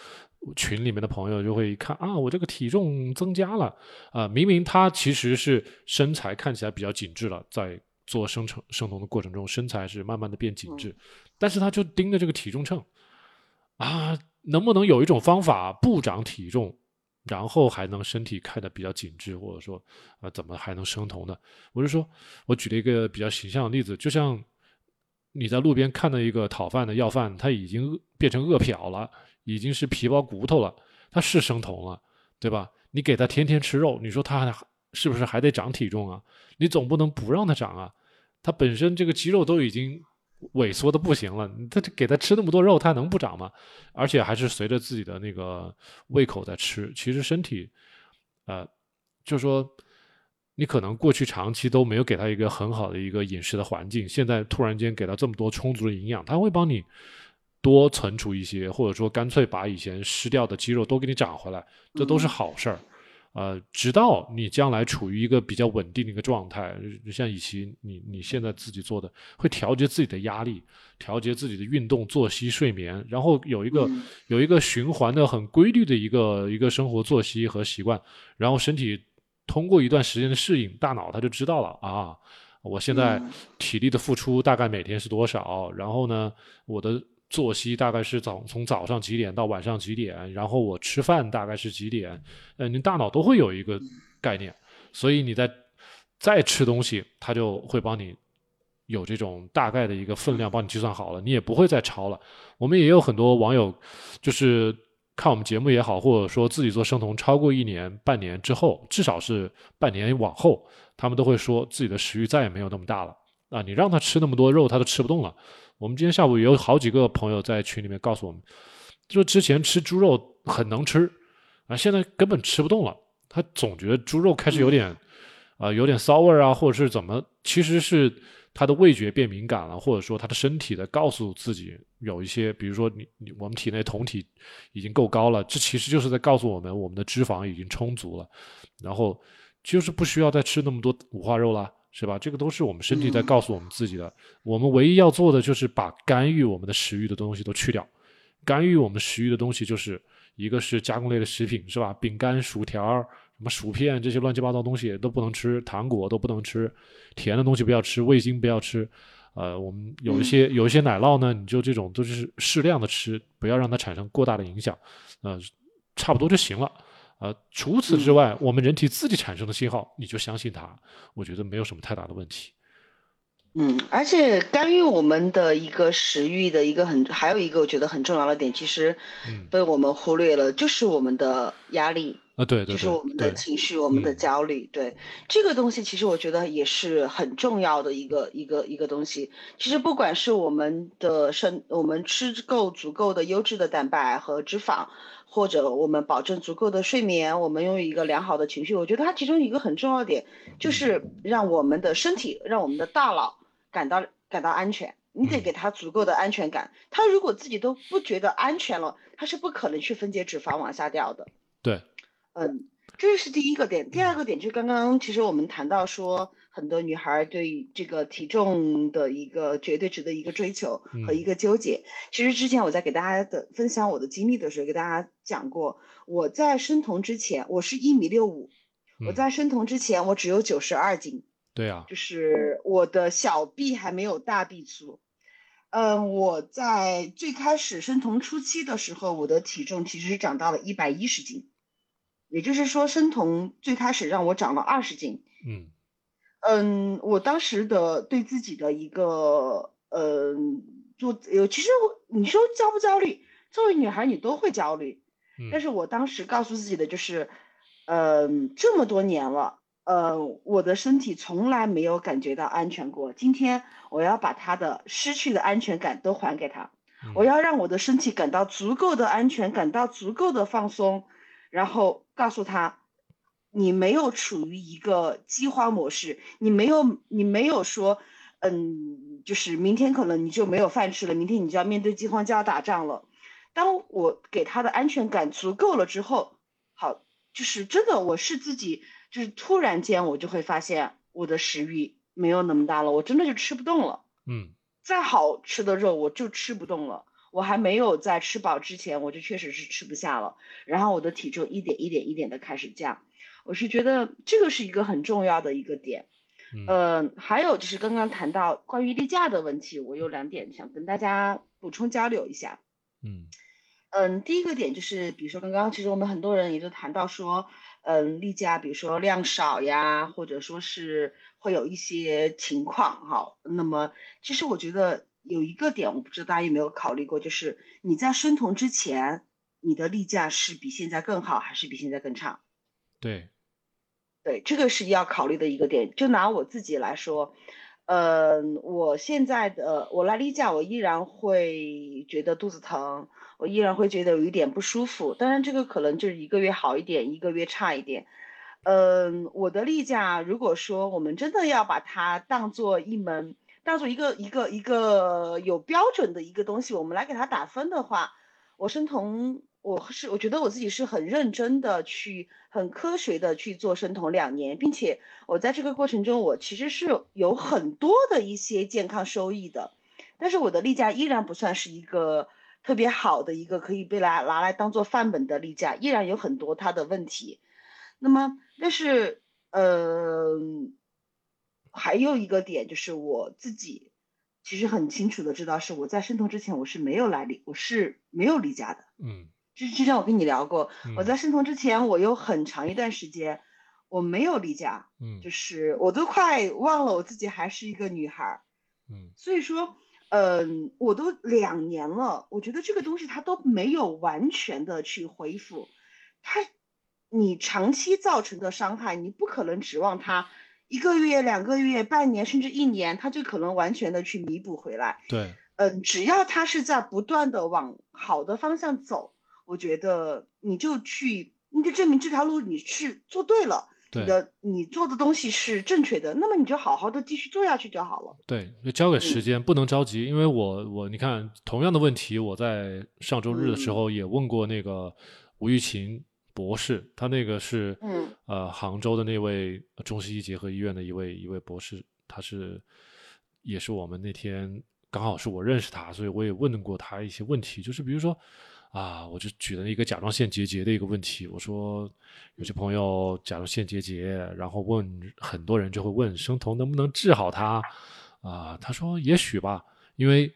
群里面的朋友就会一看啊，我这个体重增加了啊，明明他其实是身材看起来比较紧致了，在做生成生酮的过程中，身材是慢慢的变紧致，但是他就盯着这个体重秤啊，能不能有一种方法不长体重，然后还能身体看的比较紧致，或者说啊，怎么还能生酮呢？我就说，我举了一个比较形象的例子，就像你在路边看到一个讨饭的要饭，他已经变成饿殍了。已经是皮包骨头了，他是生酮了，对吧？你给他天天吃肉，你说他是不是还得长体重啊？你总不能不让他长啊？他本身这个肌肉都已经萎缩的不行了，他给他吃那么多肉，他能不长吗？而且还是随着自己的那个胃口在吃。其实身体，呃，就说你可能过去长期都没有给他一个很好的一个饮食的环境，现在突然间给他这么多充足的营养，他会帮你多存储一些，或者说干脆把以前失掉的肌肉都给你长回来，这都是好事儿。呃，直到你将来处于一个比较稳定的一个状态，像以前你你现在自己做的，会调节自己的压力，调节自己的运动、作息、睡眠，然后有一个有一个循环的很规律的一个一个生活作息和习惯，然后身体通过一段时间的适应，大脑它就知道了啊，我现在体力的付出大概每天是多少，然后呢，我的。作息大概是早从早上几点到晚上几点，然后我吃饭大概是几点，呃，你大脑都会有一个概念，所以你在再吃东西，它就会帮你有这种大概的一个分量，帮你计算好了，你也不会再超了。我们也有很多网友，就是看我们节目也好，或者说自己做生酮超过一年、半年之后，至少是半年往后，他们都会说自己的食欲再也没有那么大了。啊，你让他吃那么多肉，他都吃不动了。我们今天下午也有好几个朋友在群里面告诉我们，说之前吃猪肉很能吃，啊，现在根本吃不动了。他总觉得猪肉开始有点，啊，有点骚味啊，或者是怎么？其实是他的味觉变敏感了，或者说他的身体在告诉自己有一些，比如说你你我们体内酮体已经够高了，这其实就是在告诉我们我们的脂肪已经充足了，然后就是不需要再吃那么多五花肉了。是吧？这个都是我们身体在告诉我们自己的。我们唯一要做的就是把干预我们的食欲的东西都去掉。干预我们食欲的东西，就是一个是加工类的食品，是吧？饼干、薯条、什么薯片这些乱七八糟东西都不能吃，糖果都不能吃，甜的东西不要吃，味精不要吃。呃，我们有一些有一些奶酪呢，你就这种都是适量的吃，不要让它产生过大的影响。呃，差不多就行了。呃，除此之外，我们人体自己产生的信号，你就相信它，我觉得没有什么太大的问题。嗯，而且干预我们的一个食欲的一个很，还有一个我觉得很重要的点，其实被我们忽略了，就是我们的压力啊，对，就是我们的情绪，我们的焦虑，对这个东西，其实我觉得也是很重要的一个一个一个东西。其实不管是我们的身，我们吃够足够的优质的蛋白和脂肪。或者我们保证足够的睡眠，我们拥有一个良好的情绪，我觉得它其中一个很重要点就是让我们的身体，让我们的大脑感到感到安全。你得给他足够的安全感，他如果自己都不觉得安全了，他是不可能去分解脂肪往下掉的。对，嗯，这是第一个点。第二个点就刚刚其实我们谈到说。很多女孩对这个体重的一个绝对值的一个追求和一个纠结。其实之前我在给大家的分享我的经历的时候，给大家讲过，我在生酮之前，我是一米六五，我在生酮之前，我只有九十二斤。对啊，就是我的小臂还没有大臂粗。嗯，我在最开始生酮初期的时候，我的体重其实是长到了一百一十斤，也就是说生酮最开始让我长了二十斤。嗯。嗯，我当时的对自己的一个，呃，做有，其实你说焦不焦虑？作为女孩，你都会焦虑。但是我当时告诉自己的就是，嗯，这么多年了，呃，我的身体从来没有感觉到安全过。今天我要把他的失去的安全感都还给他，我要让我的身体感到足够的安全，感到足够的放松，然后告诉他。你没有处于一个饥荒模式，你没有，你没有说，嗯，就是明天可能你就没有饭吃了，明天你就要面对饥荒，就要打仗了。当我给他的安全感足够了之后，好，就是真的，我是自己，就是突然间我就会发现我的食欲没有那么大了，我真的就吃不动了。嗯，再好吃的肉我就吃不动了，我还没有在吃饱之前，我就确实是吃不下了，然后我的体重一点一点一点的开始降。我是觉得这个是一个很重要的一个点，嗯，还有就是刚刚谈到关于例假的问题，我有两点想跟大家补充交流一下，嗯，嗯，第一个点就是，比如说刚刚其实我们很多人也都谈到说，嗯，例假比如说量少呀，或者说是会有一些情况哈，那么其实我觉得有一个点，我不知道大家有没有考虑过，就是你在生酮之前，你的例假是比现在更好还是比现在更差？对，对，这个是要考虑的一个点。就拿我自己来说，呃，我现在的我来例假，我依然会觉得肚子疼，我依然会觉得有一点不舒服。当然，这个可能就是一个月好一点，一个月差一点。嗯，我的例假，如果说我们真的要把它当做一门，当做一个一个一个有标准的一个东西，我们来给它打分的话，我生酮，我是我觉得我自己是很认真的去，很科学的去做生酮两年，并且我在这个过程中，我其实是有很多的一些健康收益的，但是我的例假依然不算是一个特别好的一个可以被来拿来当做范本的例假，依然有很多它的问题。那么，但是，呃，还有一个点就是我自己其实很清楚的知道，是我在生酮之前我是没有来例，我是没有离家的。嗯，之之前我跟你聊过，我在生酮之前我有很长一段时间我没有离家。嗯，就是我都快忘了我自己还是一个女孩。嗯，所以说，嗯，我都两年了，我觉得这个东西它都没有完全的去恢复，它。你长期造成的伤害，你不可能指望他一个月、两个月、半年甚至一年，他就可能完全的去弥补回来。对，嗯，只要他是在不断的往好的方向走，我觉得你就去，你就证明这条路你是做对了，你的你做的东西是正确的，那么你就好好的继续做下去就好了。对，就交给时间，不能着急，因为我我你看同样的问题，我在上周日的时候也问过那个吴玉琴。博士，他那个是，嗯，呃，杭州的那位中西医结合医院的一位一位博士，他是，也是我们那天刚好是我认识他，所以我也问过他一些问题，就是比如说，啊，我就举了一个甲状腺结节的一个问题，我说有些朋友甲状腺结节，然后问很多人就会问生酮能不能治好它，啊，他说也许吧，因为。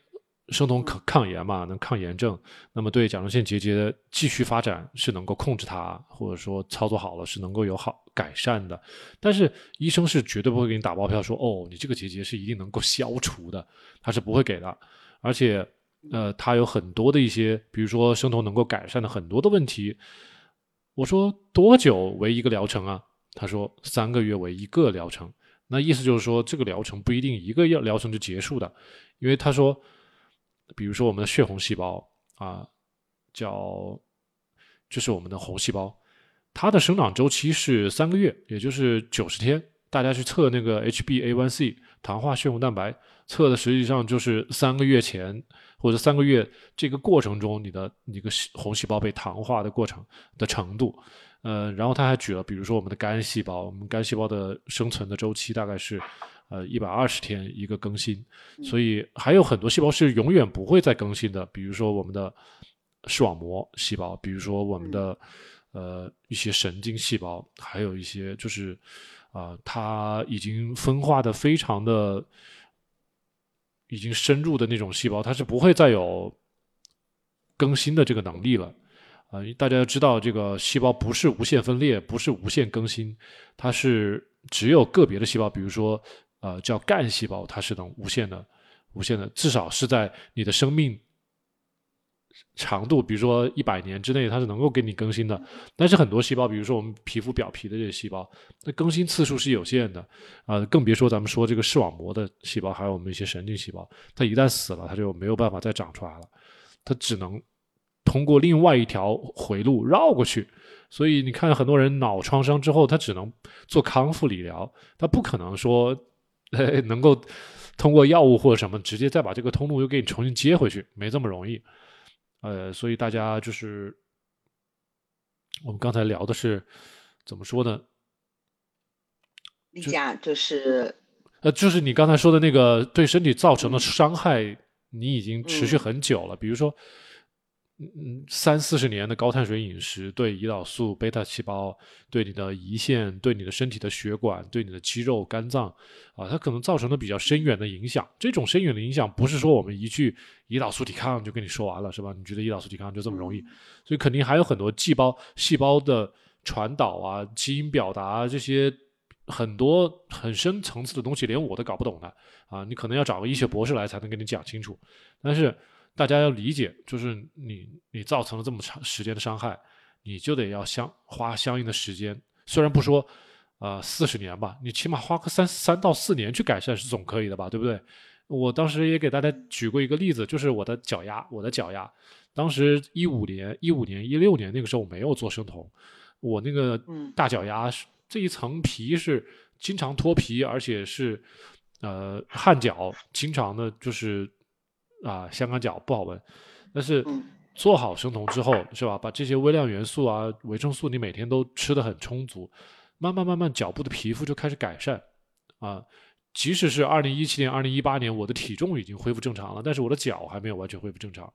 生酮抗抗炎嘛，能抗炎症，那么对甲状腺结节的继续发展是能够控制它，或者说操作好了是能够有好改善的。但是医生是绝对不会给你打包票说，哦，你这个结节是一定能够消除的，他是不会给的。而且，呃，他有很多的一些，比如说生酮能够改善的很多的问题。我说多久为一个疗程啊？他说三个月为一个疗程。那意思就是说，这个疗程不一定一个药疗程就结束的，因为他说。比如说我们的血红细胞啊，叫就是我们的红细胞，它的生长周期是三个月，也就是九十天。大家去测那个 HbA1c 糖化血红蛋白，测的实际上就是三个月前或者三个月这个过程中你的一个红细胞被糖化的过程的程度。呃，然后他还举了，比如说我们的肝细胞，我们肝细胞的生存的周期大概是。呃，一百二十天一个更新，所以还有很多细胞是永远不会再更新的，比如说我们的视网膜细胞，比如说我们的呃一些神经细胞，还有一些就是啊，它已经分化的非常的已经深入的那种细胞，它是不会再有更新的这个能力了。啊，大家要知道，这个细胞不是无限分裂，不是无限更新，它是只有个别的细胞，比如说。呃，叫干细胞，它是能无限的、无限的，至少是在你的生命长度，比如说一百年之内，它是能够给你更新的。但是很多细胞，比如说我们皮肤表皮的这些细胞，那更新次数是有限的，啊，更别说咱们说这个视网膜的细胞，还有我们一些神经细胞，它一旦死了，它就没有办法再长出来了，它只能通过另外一条回路绕过去。所以你看，很多人脑创伤之后，他只能做康复理疗，他不可能说。能够通过药物或者什么直接再把这个通路又给你重新接回去，没这么容易。呃，所以大家就是我们刚才聊的是怎么说呢？例假就是呃，就是你刚才说的那个对身体造成的伤害，你已经持续很久了，比如说。嗯，三四十年的高碳水饮食对胰岛素、贝塔细胞、对你的胰腺、对你的身体的血管、对你的肌肉、肝脏啊，它可能造成的比较深远的影响。这种深远的影响不是说我们一句胰岛素抵抗就跟你说完了，是吧？你觉得胰岛素抵抗就这么容易？所以肯定还有很多细胞、细胞的传导啊、基因表达这些很多很深层次的东西，连我都搞不懂的啊！你可能要找个医学博士来才能跟你讲清楚，但是。大家要理解，就是你你造成了这么长时间的伤害，你就得要相花相应的时间。虽然不说，呃，四十年吧，你起码花个三三到四年去改善是总可以的吧，对不对？我当时也给大家举过一个例子，就是我的脚丫，我的脚丫，当时一五年、一五年、一六年那个时候我没有做生酮，我那个大脚丫是这一层皮是经常脱皮，而且是呃汗脚，经常的就是啊香港脚不好闻，但是。做好生酮之后，是吧？把这些微量元素啊、维生素，你每天都吃的很充足，慢慢慢慢，脚部的皮肤就开始改善，啊，即使是二零一七年、二零一八年，我的体重已经恢复正常了，但是我的脚还没有完全恢复正常。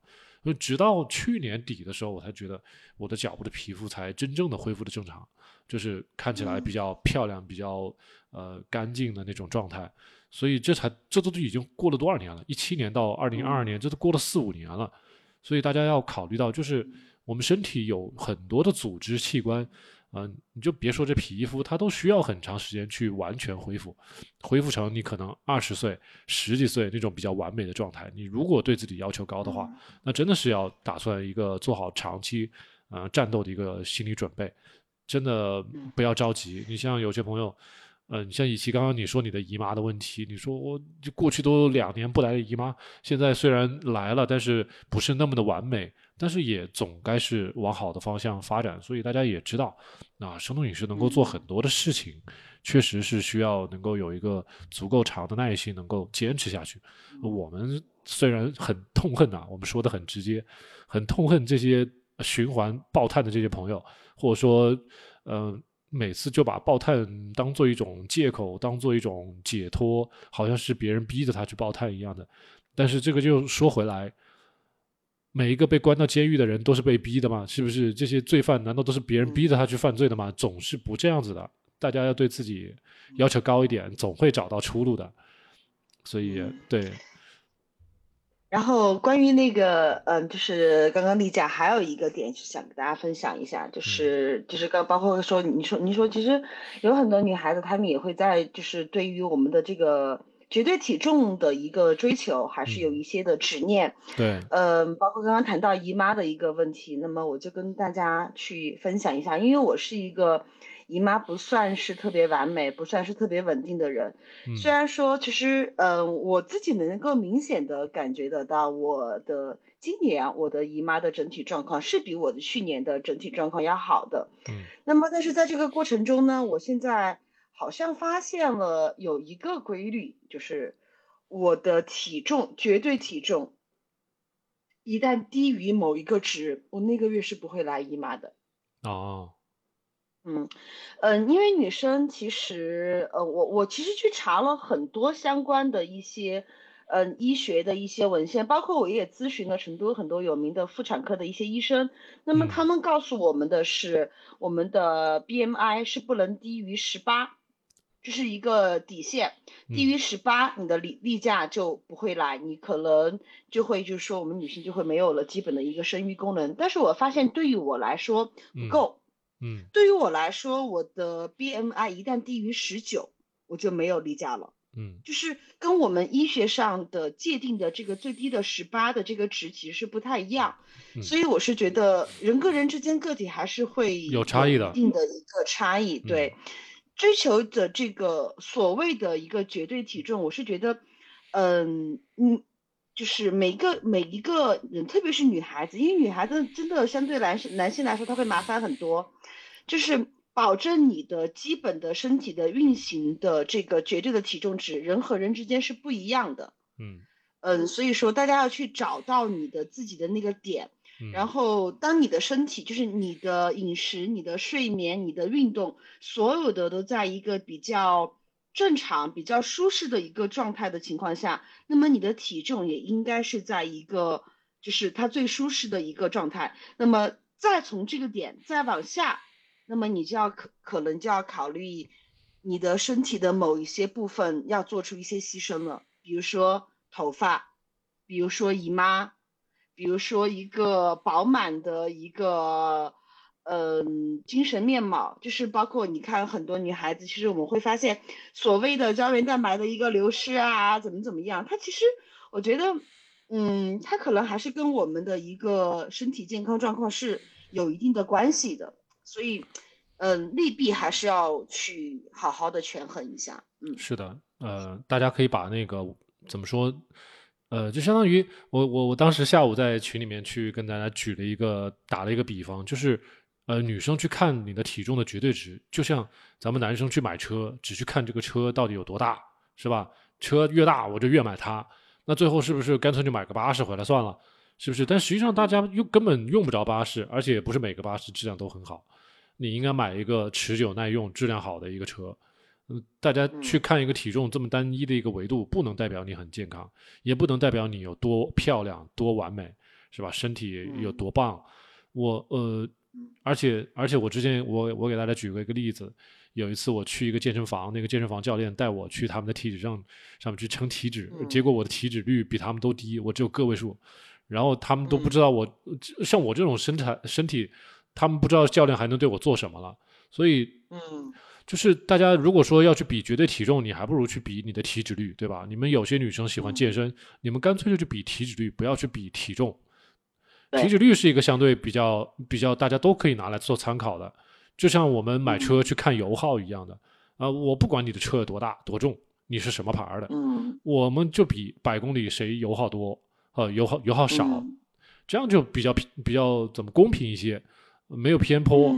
直到去年底的时候，我才觉得我的脚部的皮肤才真正的恢复的正常，就是看起来比较漂亮、比较呃干净的那种状态。所以这才这都都已经过了多少年了？一七年到二零二二年，这都过了四五年了。所以大家要考虑到，就是我们身体有很多的组织器官，嗯，你就别说这皮肤，它都需要很长时间去完全恢复，恢复成你可能二十岁、十几岁那种比较完美的状态。你如果对自己要求高的话，那真的是要打算一个做好长期，呃，战斗的一个心理准备。真的不要着急。你像有些朋友。嗯，像以及刚刚你说你的姨妈的问题，你说我就过去都两年不来的姨妈，现在虽然来了，但是不是那么的完美，但是也总该是往好的方向发展。所以大家也知道，啊，生酮饮食能够做很多的事情，确实是需要能够有一个足够长的耐心，能够坚持下去。我们虽然很痛恨呐，我们说的很直接，很痛恨这些循环爆碳的这些朋友，或者说，嗯。每次就把爆碳当做一种借口，当做一种解脱，好像是别人逼着他去爆碳一样的。但是这个就说回来，每一个被关到监狱的人都是被逼的嘛？是不是这些罪犯难道都是别人逼着他去犯罪的吗？总是不这样子的。大家要对自己要求高一点，总会找到出路的。所以，对。然后关于那个，嗯，就是刚刚例假还有一个点是想跟大家分享一下，就是就是刚包括说你说你说其实有很多女孩子她们也会在就是对于我们的这个绝对体重的一个追求还是有一些的执念，对，嗯，包括刚刚谈到姨妈的一个问题，那么我就跟大家去分享一下，因为我是一个。姨妈不算是特别完美，不算是特别稳定的人。虽然说，其实，嗯，我自己能够明显的感觉得到，我的今年我的姨妈的整体状况是比我的去年的整体状况要好的。嗯。那么，但是在这个过程中呢，我现在好像发现了有一个规律，就是我的体重，绝对体重，一旦低于某一个值，我那个月是不会来姨妈的。哦。嗯，嗯，因为女生其实，呃，我我其实去查了很多相关的一些，嗯，医学的一些文献，包括我也咨询了成都很多有名的妇产科的一些医生，那么他们告诉我们的是，我们的 BMI 是不能低于十八，这是一个底线，低于十八，你的例例假就不会来，你可能就会就是说我们女性就会没有了基本的一个生育功能，但是我发现对于我来说不够。嗯，对于我来说，我的 BMI 一旦低于十九，我就没有例假了。嗯，就是跟我们医学上的界定的这个最低的十八的这个值其实是不太一样。所以我是觉得人跟人之间个体还是会有差异的，一定的一个差异。对，追求的这个所谓的一个绝对体重，我是觉得，嗯嗯，就是每个每一个人，特别是女孩子，因为女孩子真的相对男性男性来说，她会麻烦很多。就是保证你的基本的身体的运行的这个绝对的体重值，人和人之间是不一样的。嗯嗯，所以说大家要去找到你的自己的那个点，然后当你的身体就是你的饮食、你的睡眠、你的运动，所有的都在一个比较正常、比较舒适的一个状态的情况下，那么你的体重也应该是在一个就是它最舒适的一个状态。那么再从这个点再往下。那么你就要可可能就要考虑你的身体的某一些部分要做出一些牺牲了，比如说头发，比如说姨妈，比如说一个饱满的一个嗯精神面貌，就是包括你看很多女孩子，其实我们会发现所谓的胶原蛋白的一个流失啊，怎么怎么样，它其实我觉得嗯，它可能还是跟我们的一个身体健康状况是有一定的关系的。所以，嗯，利弊还是要去好好的权衡一下。嗯，是的，呃，大家可以把那个怎么说，呃，就相当于我我我当时下午在群里面去跟大家举了一个打了一个比方，就是呃，女生去看你的体重的绝对值，就像咱们男生去买车，只去看这个车到底有多大，是吧？车越大我就越买它，那最后是不是干脆就买个八十回来算了？是不是？但实际上大家用根本用不着巴士，而且也不是每个巴士质量都很好。你应该买一个持久耐用、质量好的一个车。嗯，大家去看一个体重这么单一的一个维度，不能代表你很健康，也不能代表你有多漂亮、多完美，是吧？身体有多棒。我呃，而且而且我之前我我给大家举过一个例子，有一次我去一个健身房，那个健身房教练带我去他们的体脂秤上面去称体脂，结果我的体脂率比他们都低，我只有个位数。然后他们都不知道我像我这种身材身体。他们不知道教练还能对我做什么了，所以，嗯，就是大家如果说要去比绝对体重，你还不如去比你的体脂率，对吧？你们有些女生喜欢健身，你们干脆就去比体脂率，不要去比体重。体脂率是一个相对比较比较大家都可以拿来做参考的，就像我们买车去看油耗一样的。啊，我不管你的车有多大多重，你是什么牌的，嗯，我们就比百公里谁油耗多，呃，油耗油耗少，这样就比较比较怎么公平一些。没有偏颇，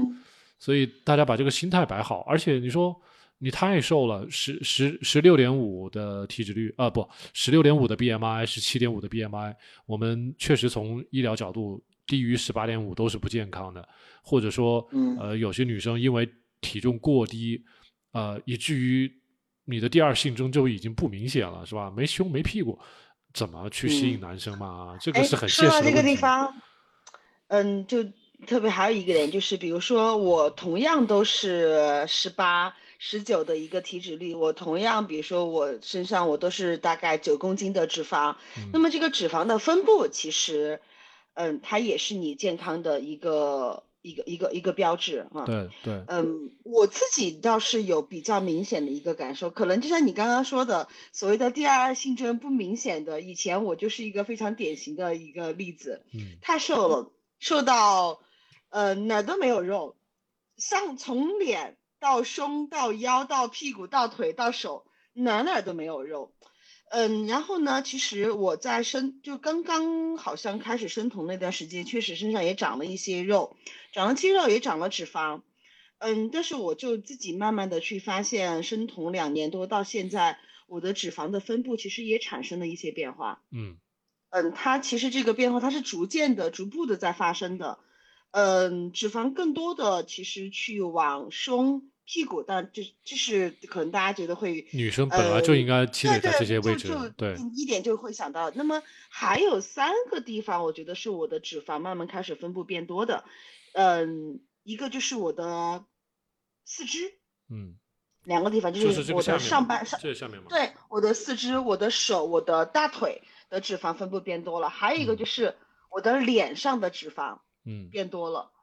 所以大家把这个心态摆好。而且你说你太瘦了，十十十六点五的体脂率啊，不，十六点五的 BMI，十七点五的 BMI，我们确实从医疗角度低于十八点五都是不健康的。或者说，呃，有些女生因为体重过低，呃，以至于你的第二性征就已经不明显了，是吧？没胸没屁股，怎么去吸引男生嘛？这个是很现实的问题。说到这个地方，嗯，就。特别还有一个点就是，比如说我同样都是十八、十九的一个体脂率，我同样，比如说我身上我都是大概九公斤的脂肪，那么这个脂肪的分布其实，嗯，它也是你健康的一个一个一个一个标志啊。对对。嗯，我自己倒是有比较明显的一个感受，可能就像你刚刚说的，所谓的第二性征不明显的，以前我就是一个非常典型的一个例子，嗯，太瘦了，瘦到。呃，哪都没有肉，上从脸到胸到腰到屁股到腿到手，哪哪都没有肉。嗯，然后呢，其实我在生就刚刚好像开始生酮那段时间，确实身上也长了一些肉，长了肌肉也长了脂肪。嗯，但是我就自己慢慢的去发现，生酮两年多到现在，我的脂肪的分布其实也产生了一些变化。嗯，嗯，它其实这个变化它是逐渐的、逐步的在发生的。嗯，脂肪更多的其实去往胸、屁股，但就就是可能大家觉得会女生本来就应该积累在这些位置，对，一点就会想到。那么还有三个地方，我觉得是我的脂肪慢慢开始分布变多的。嗯，一个就是我的四肢，嗯，两个地方就是我的上半上，这下面吗？对，我的四肢、我的手、我的大腿的脂肪分布变多了。还有一个就是我的脸上的脂肪。嗯，变多了。嗯，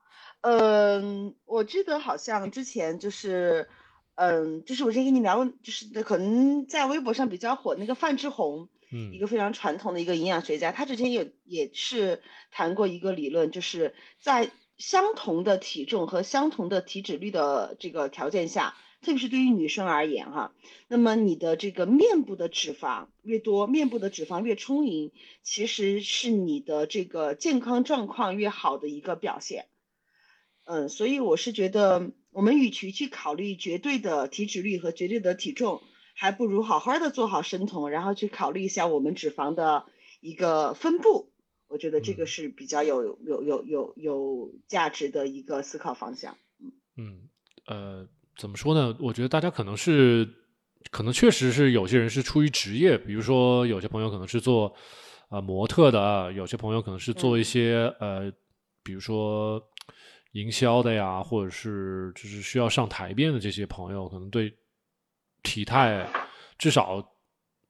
我记得好像之前就是，嗯，就是我先跟你聊，就是可能在微博上比较火那个范志红，嗯，一个非常传统的一个营养学家，他之前也也是谈过一个理论，就是在相同的体重和相同的体脂率的这个条件下。特别是对于女生而言，哈，那么你的这个面部的脂肪越多，面部的脂肪越充盈，其实是你的这个健康状况越好的一个表现。嗯，所以我是觉得，我们与其去考虑绝对的体脂率和绝对的体重，还不如好好的做好生酮，然后去考虑一下我们脂肪的一个分布。我觉得这个是比较有有有有有价值的一个思考方向。嗯嗯呃。怎么说呢？我觉得大家可能是，可能确实是有些人是出于职业，比如说有些朋友可能是做啊模特的，有些朋友可能是做一些呃，比如说营销的呀，或者是就是需要上台面的这些朋友，可能对体态至少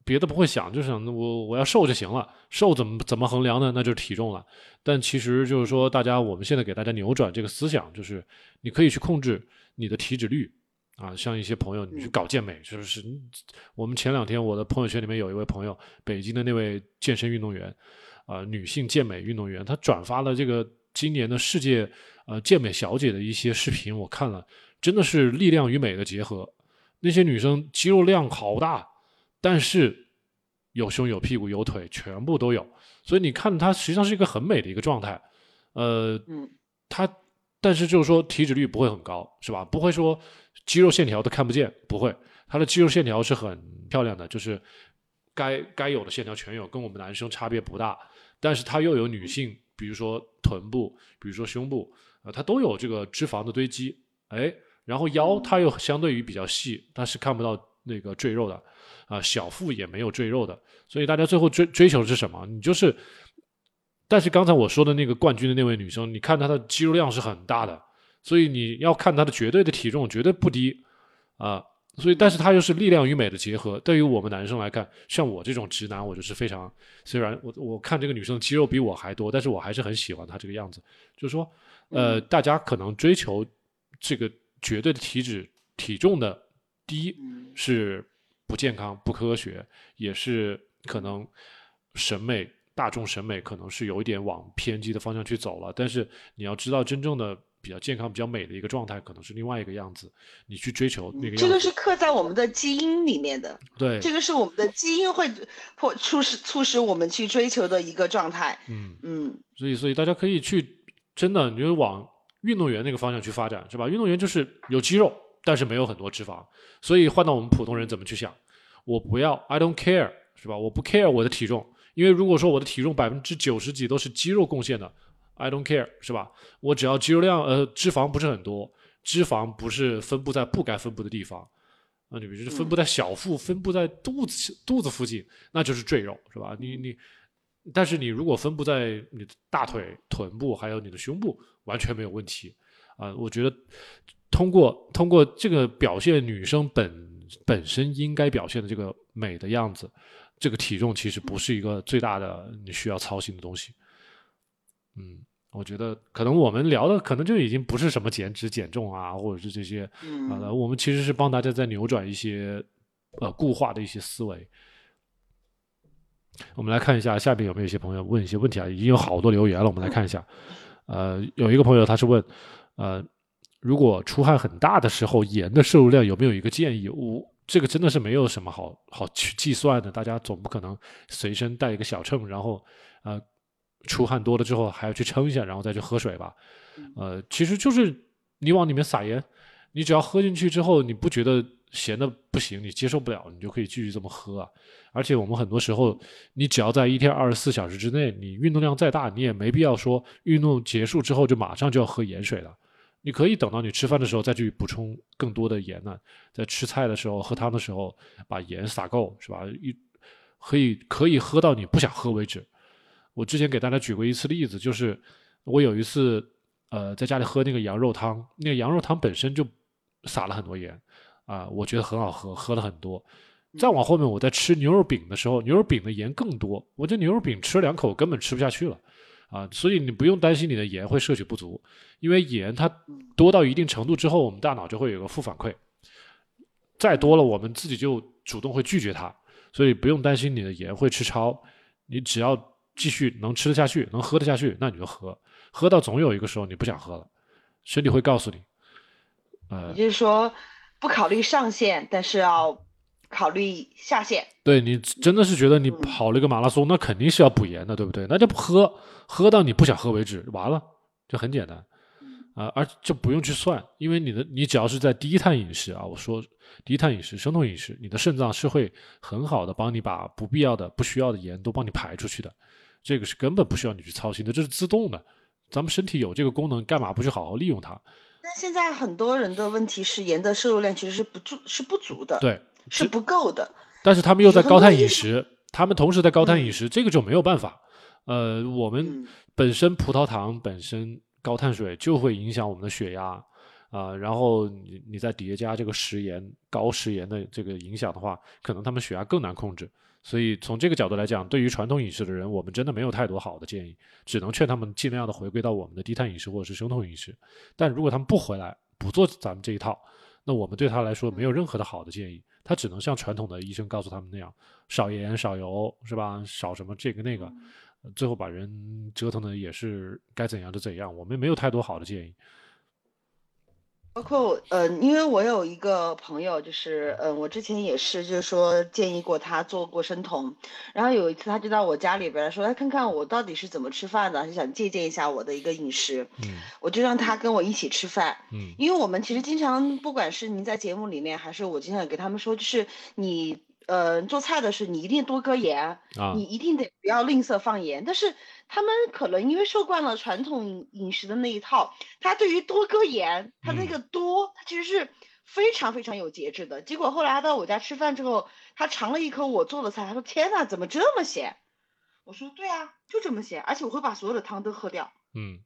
别的不会想，就想我我要瘦就行了，瘦怎么怎么衡量呢？那就是体重了。但其实就是说，大家我们现在给大家扭转这个思想，就是你可以去控制你的体脂率。啊，像一些朋友，你去搞健美，是不是？我们前两天我的朋友圈里面有一位朋友，北京的那位健身运动员，啊，女性健美运动员，她转发了这个今年的世界呃健美小姐的一些视频，我看了，真的是力量与美的结合。那些女生肌肉量好大，但是有胸有屁股有腿，全部都有。所以你看她实际上是一个很美的一个状态。呃，嗯，她但是就是说体脂率不会很高，是吧？不会说肌肉线条都看不见，不会。她的肌肉线条是很漂亮的，就是该该有的线条全有，跟我们男生差别不大。但是她又有女性，比如说臀部，比如说胸部，啊，她都有这个脂肪的堆积，哎，然后腰它又相对于比较细，它是看不到那个赘肉的，啊，小腹也没有赘肉的，所以大家最后追追求的是什么？你就是，但是刚才我说的那个冠军的那位女生，你看她的肌肉量是很大的，所以你要看她的绝对的体重绝对不低，啊。所以，但是她又是力量与美的结合。对于我们男生来看，像我这种直男，我就是非常虽然我我看这个女生的肌肉比我还多，但是我还是很喜欢她这个样子。就是说，呃，大家可能追求这个绝对的体脂体重的低是不健康、不科学，也是可能审美大众审美可能是有一点往偏激的方向去走了。但是你要知道，真正的。比较健康、比较美的一个状态，可能是另外一个样子。你去追求那个样子，这个是刻在我们的基因里面的。对，这个是我们的基因会或促使促使我们去追求的一个状态。嗯嗯。所以，所以大家可以去真的，你就往运动员那个方向去发展，是吧？运动员就是有肌肉，但是没有很多脂肪。所以换到我们普通人怎么去想？我不要，I don't care，是吧？我不 care 我的体重，因为如果说我的体重百分之九十几都是肌肉贡献的。I don't care，是吧？我只要肌肉量，呃，脂肪不是很多，脂肪不是分布在不该分布的地方，啊，你比如说分布在小腹，分布在肚子肚子附近，那就是赘肉，是吧？你你，但是你如果分布在你的大腿、臀部还有你的胸部，完全没有问题，啊，我觉得通过通过这个表现女生本本身应该表现的这个美的样子，这个体重其实不是一个最大的你需要操心的东西，嗯。我觉得可能我们聊的可能就已经不是什么减脂减重啊，或者是这些啊，我们其实是帮大家在扭转一些呃固化的一些思维。我们来看一下下边有没有一些朋友问一些问题啊，已经有好多留言了，我们来看一下。呃，有一个朋友他是问，呃，如果出汗很大的时候，盐的摄入量有没有一个建议？我这个真的是没有什么好好去计算的，大家总不可能随身带一个小秤，然后呃。出汗多了之后还要去称一下，然后再去喝水吧。呃，其实就是你往里面撒盐，你只要喝进去之后，你不觉得咸的不行，你接受不了，你就可以继续这么喝啊。而且我们很多时候，你只要在一天二十四小时之内，你运动量再大，你也没必要说运动结束之后就马上就要喝盐水了。你可以等到你吃饭的时候再去补充更多的盐呢，在吃菜的时候、喝汤的时候把盐撒够，是吧？一可以可以喝到你不想喝为止。我之前给大家举过一次例子，就是我有一次，呃，在家里喝那个羊肉汤，那个羊肉汤本身就撒了很多盐，啊，我觉得很好喝，喝了很多。再往后面，我在吃牛肉饼的时候，牛肉饼的盐更多，我这牛肉饼吃了两口根本吃不下去了，啊，所以你不用担心你的盐会摄取不足，因为盐它多到一定程度之后，我们大脑就会有个负反馈，再多了我们自己就主动会拒绝它，所以不用担心你的盐会吃超，你只要。继续能吃得下去，能喝得下去，那你就喝。喝到总有一个时候你不想喝了，身体会告诉你。呃，也就是说，不考虑上限，但是要考虑下限。对你真的是觉得你跑了一个马拉松，那肯定是要补盐的，对不对？那就喝，喝到你不想喝为止，完了就很简单。啊，而就不用去算，因为你的你只要是在低碳饮食啊，我说低碳饮食、生酮饮食，你的肾脏是会很好的帮你把不必要的、不需要的盐都帮你排出去的。这个是根本不需要你去操心的，这是自动的。咱们身体有这个功能，干嘛不去好好利用它？但现在很多人的问题是盐的摄入量其实是不足，是不足的，对，是不够的。但是他们又在高碳饮食，他们同时在高碳饮食，这个就没有办法。呃，我们本身葡萄糖本身高碳水就会影响我们的血压啊，然后你你再叠加这个食盐高食盐的这个影响的话，可能他们血压更难控制。所以从这个角度来讲，对于传统饮食的人，我们真的没有太多好的建议，只能劝他们尽量的回归到我们的低碳饮食或者是生酮饮食。但如果他们不回来，不做咱们这一套，那我们对他来说没有任何的好的建议，他只能像传统的医生告诉他们那样，少盐少油，是吧？少什么这个那个，最后把人折腾的也是该怎样就怎样。我们没有太多好的建议。包括呃，因为我有一个朋友，就是嗯，我之前也是，就是说建议过他做过生酮，然后有一次他就到我家里边来说，来看看我到底是怎么吃饭的，就想借鉴一下我的一个饮食。嗯，我就让他跟我一起吃饭。嗯，因为我们其实经常，不管是您在节目里面，还是我经常给他们说，就是你。呃，做菜的时候你一定多搁盐，你一定得不要吝啬放盐。但是他们可能因为受惯了传统饮食的那一套，他对于多搁盐，他那个多，他其实是非常非常有节制的。结果后来他到我家吃饭之后，他尝了一口我做的菜，他说：“天呐，怎么这么咸？”我说：“对啊，就这么咸，而且我会把所有的汤都喝掉。”嗯，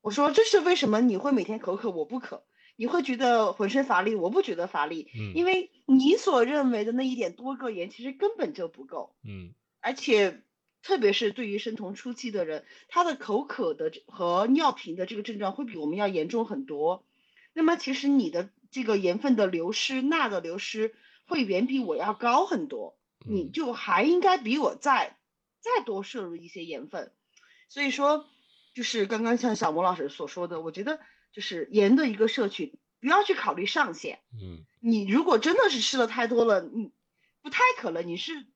我说：“这是为什么你会每天口渴，我不渴？”你会觉得浑身乏力，我不觉得乏力，嗯，因为你所认为的那一点多个盐，其实根本就不够，嗯，而且特别是对于生酮初期的人，他的口渴的和尿频的这个症状会比我们要严重很多。那么其实你的这个盐分的流失、钠的流失会远比我要高很多，你就还应该比我再再多摄入一些盐分。所以说，就是刚刚像小魔老师所说的，我觉得。就是盐的一个摄取，不要去考虑上限。嗯，你如果真的是吃的太多了，你不太可能。你是，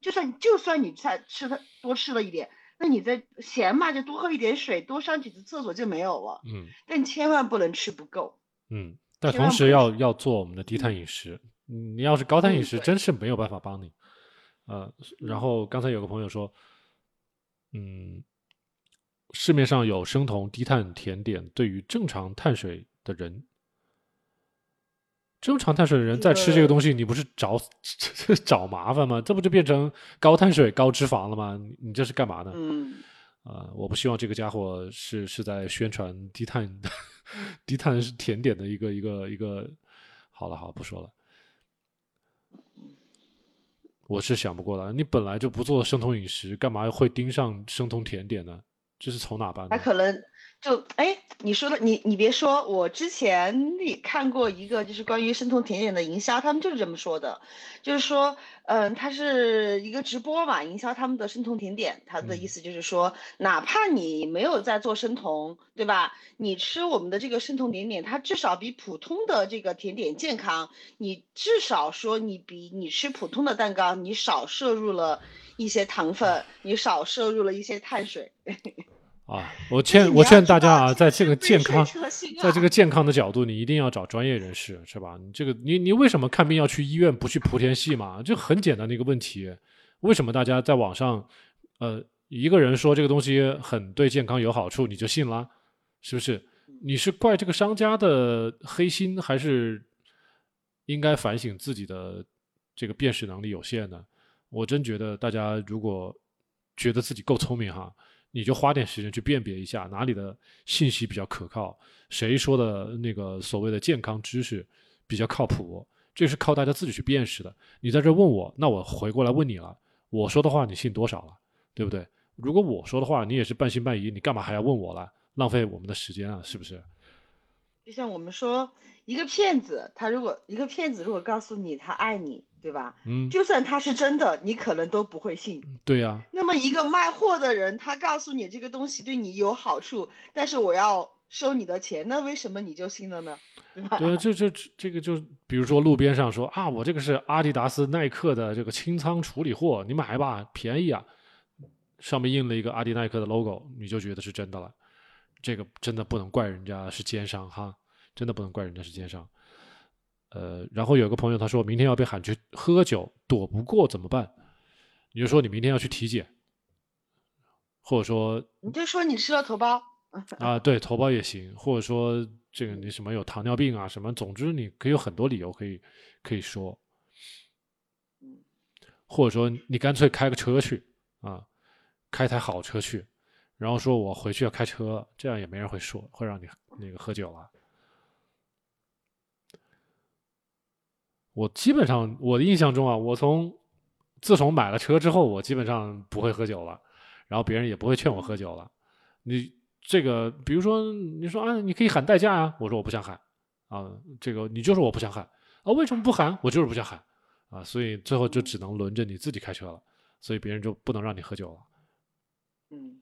就算就算你再吃的多吃了一点，那你在咸嘛就多喝一点水，多上几次厕所就没有了。嗯，但千万不能吃不够。嗯，但同时要要做我们的低碳饮食。你要是高碳饮食，真是没有办法帮你。呃，然后刚才有个朋友说，嗯。市面上有生酮低碳甜点，对于正常碳水的人，正常碳水的人在吃这个东西，你不是找 找麻烦吗？这不就变成高碳水高脂肪了吗？你这是干嘛呢？嗯，啊，我不希望这个家伙是是在宣传低碳 低碳是甜点的一个一个一个。好了，好不说了。我是想不过来，你本来就不做生酮饮食，干嘛会盯上生酮甜点呢？这是从哪办的？他可能就哎，你说的你你别说，我之前也看过一个就是关于生酮甜点的营销，他们就是这么说的，就是说，嗯，他是一个直播嘛，营销他们的生酮甜点，他的意思就是说，哪怕你没有在做生酮，对吧？你吃我们的这个生酮甜点，它至少比普通的这个甜点健康，你至少说你比你吃普通的蛋糕，你少摄入了。一些糖分，你少摄入了一些碳水。啊，我劝我劝大家啊，在这个健康，在这个健康的角度，你一定要找专业人士，是吧？你这个，你你为什么看病要去医院，不去莆田系嘛？就很简单的一个问题，为什么大家在网上，呃，一个人说这个东西很对健康有好处，你就信了？是不是？你是怪这个商家的黑心，还是应该反省自己的这个辨识能力有限呢？我真觉得大家如果觉得自己够聪明哈，你就花点时间去辨别一下哪里的信息比较可靠，谁说的那个所谓的健康知识比较靠谱，这是靠大家自己去辨识的。你在这问我，那我回过来问你了，我说的话你信多少了，对不对？如果我说的话你也是半信半疑，你干嘛还要问我了？浪费我们的时间啊，是不是？就像我们说，一个骗子，他如果一个骗子如果告诉你他爱你。对吧？嗯，就算他是真的，你可能都不会信。对呀。那么一个卖货的人，他告诉你这个东西对你有好处，但是我要收你的钱，那为什么你就信了呢？对吧？对，这这这个就比如说路边上说啊，我这个是阿迪达斯、耐克的这个清仓处理货，你买吧，便宜啊，上面印了一个阿迪耐克的 logo，你就觉得是真的了。这个真的不能怪人家是奸商哈，真的不能怪人家时间上。呃，然后有个朋友他说明天要被喊去喝酒，躲不过怎么办？你就说你明天要去体检，或者说你就说你吃了头孢啊，对，头孢也行，或者说这个你什么有糖尿病啊什么，总之你可以有很多理由可以可以说，或者说你干脆开个车去啊，开台好车去，然后说我回去要开车，这样也没人会说会让你那个喝酒了。我基本上，我的印象中啊，我从自从买了车之后，我基本上不会喝酒了，然后别人也不会劝我喝酒了。你这个，比如说你说啊，你可以喊代驾呀，我说我不想喊啊，这个你就是我不想喊啊，为什么不喊？我就是不想喊啊，所以最后就只能轮着你自己开车了，所以别人就不能让你喝酒了。嗯。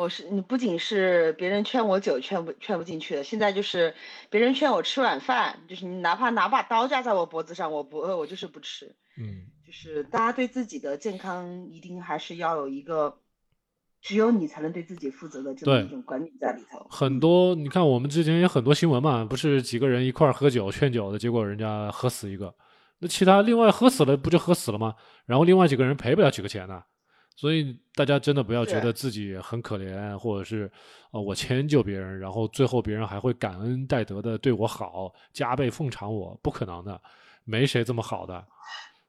我是你不仅是别人劝我酒劝不劝不进去的，现在就是别人劝我吃晚饭，就是你哪怕拿把刀架在我脖子上，我不饿，我就是不吃。嗯，就是大家对自己的健康一定还是要有一个，只有你才能对自己负责的这么一种观念在里头。很多你看我们之前有很多新闻嘛，不是几个人一块喝酒劝酒的结果，人家喝死一个，那其他另外喝死了不就喝死了吗？然后另外几个人赔不了几个钱呢。所以大家真的不要觉得自己很可怜，或者是，呃，我迁就别人，然后最后别人还会感恩戴德的对我好，加倍奉偿我，不可能的，没谁这么好的，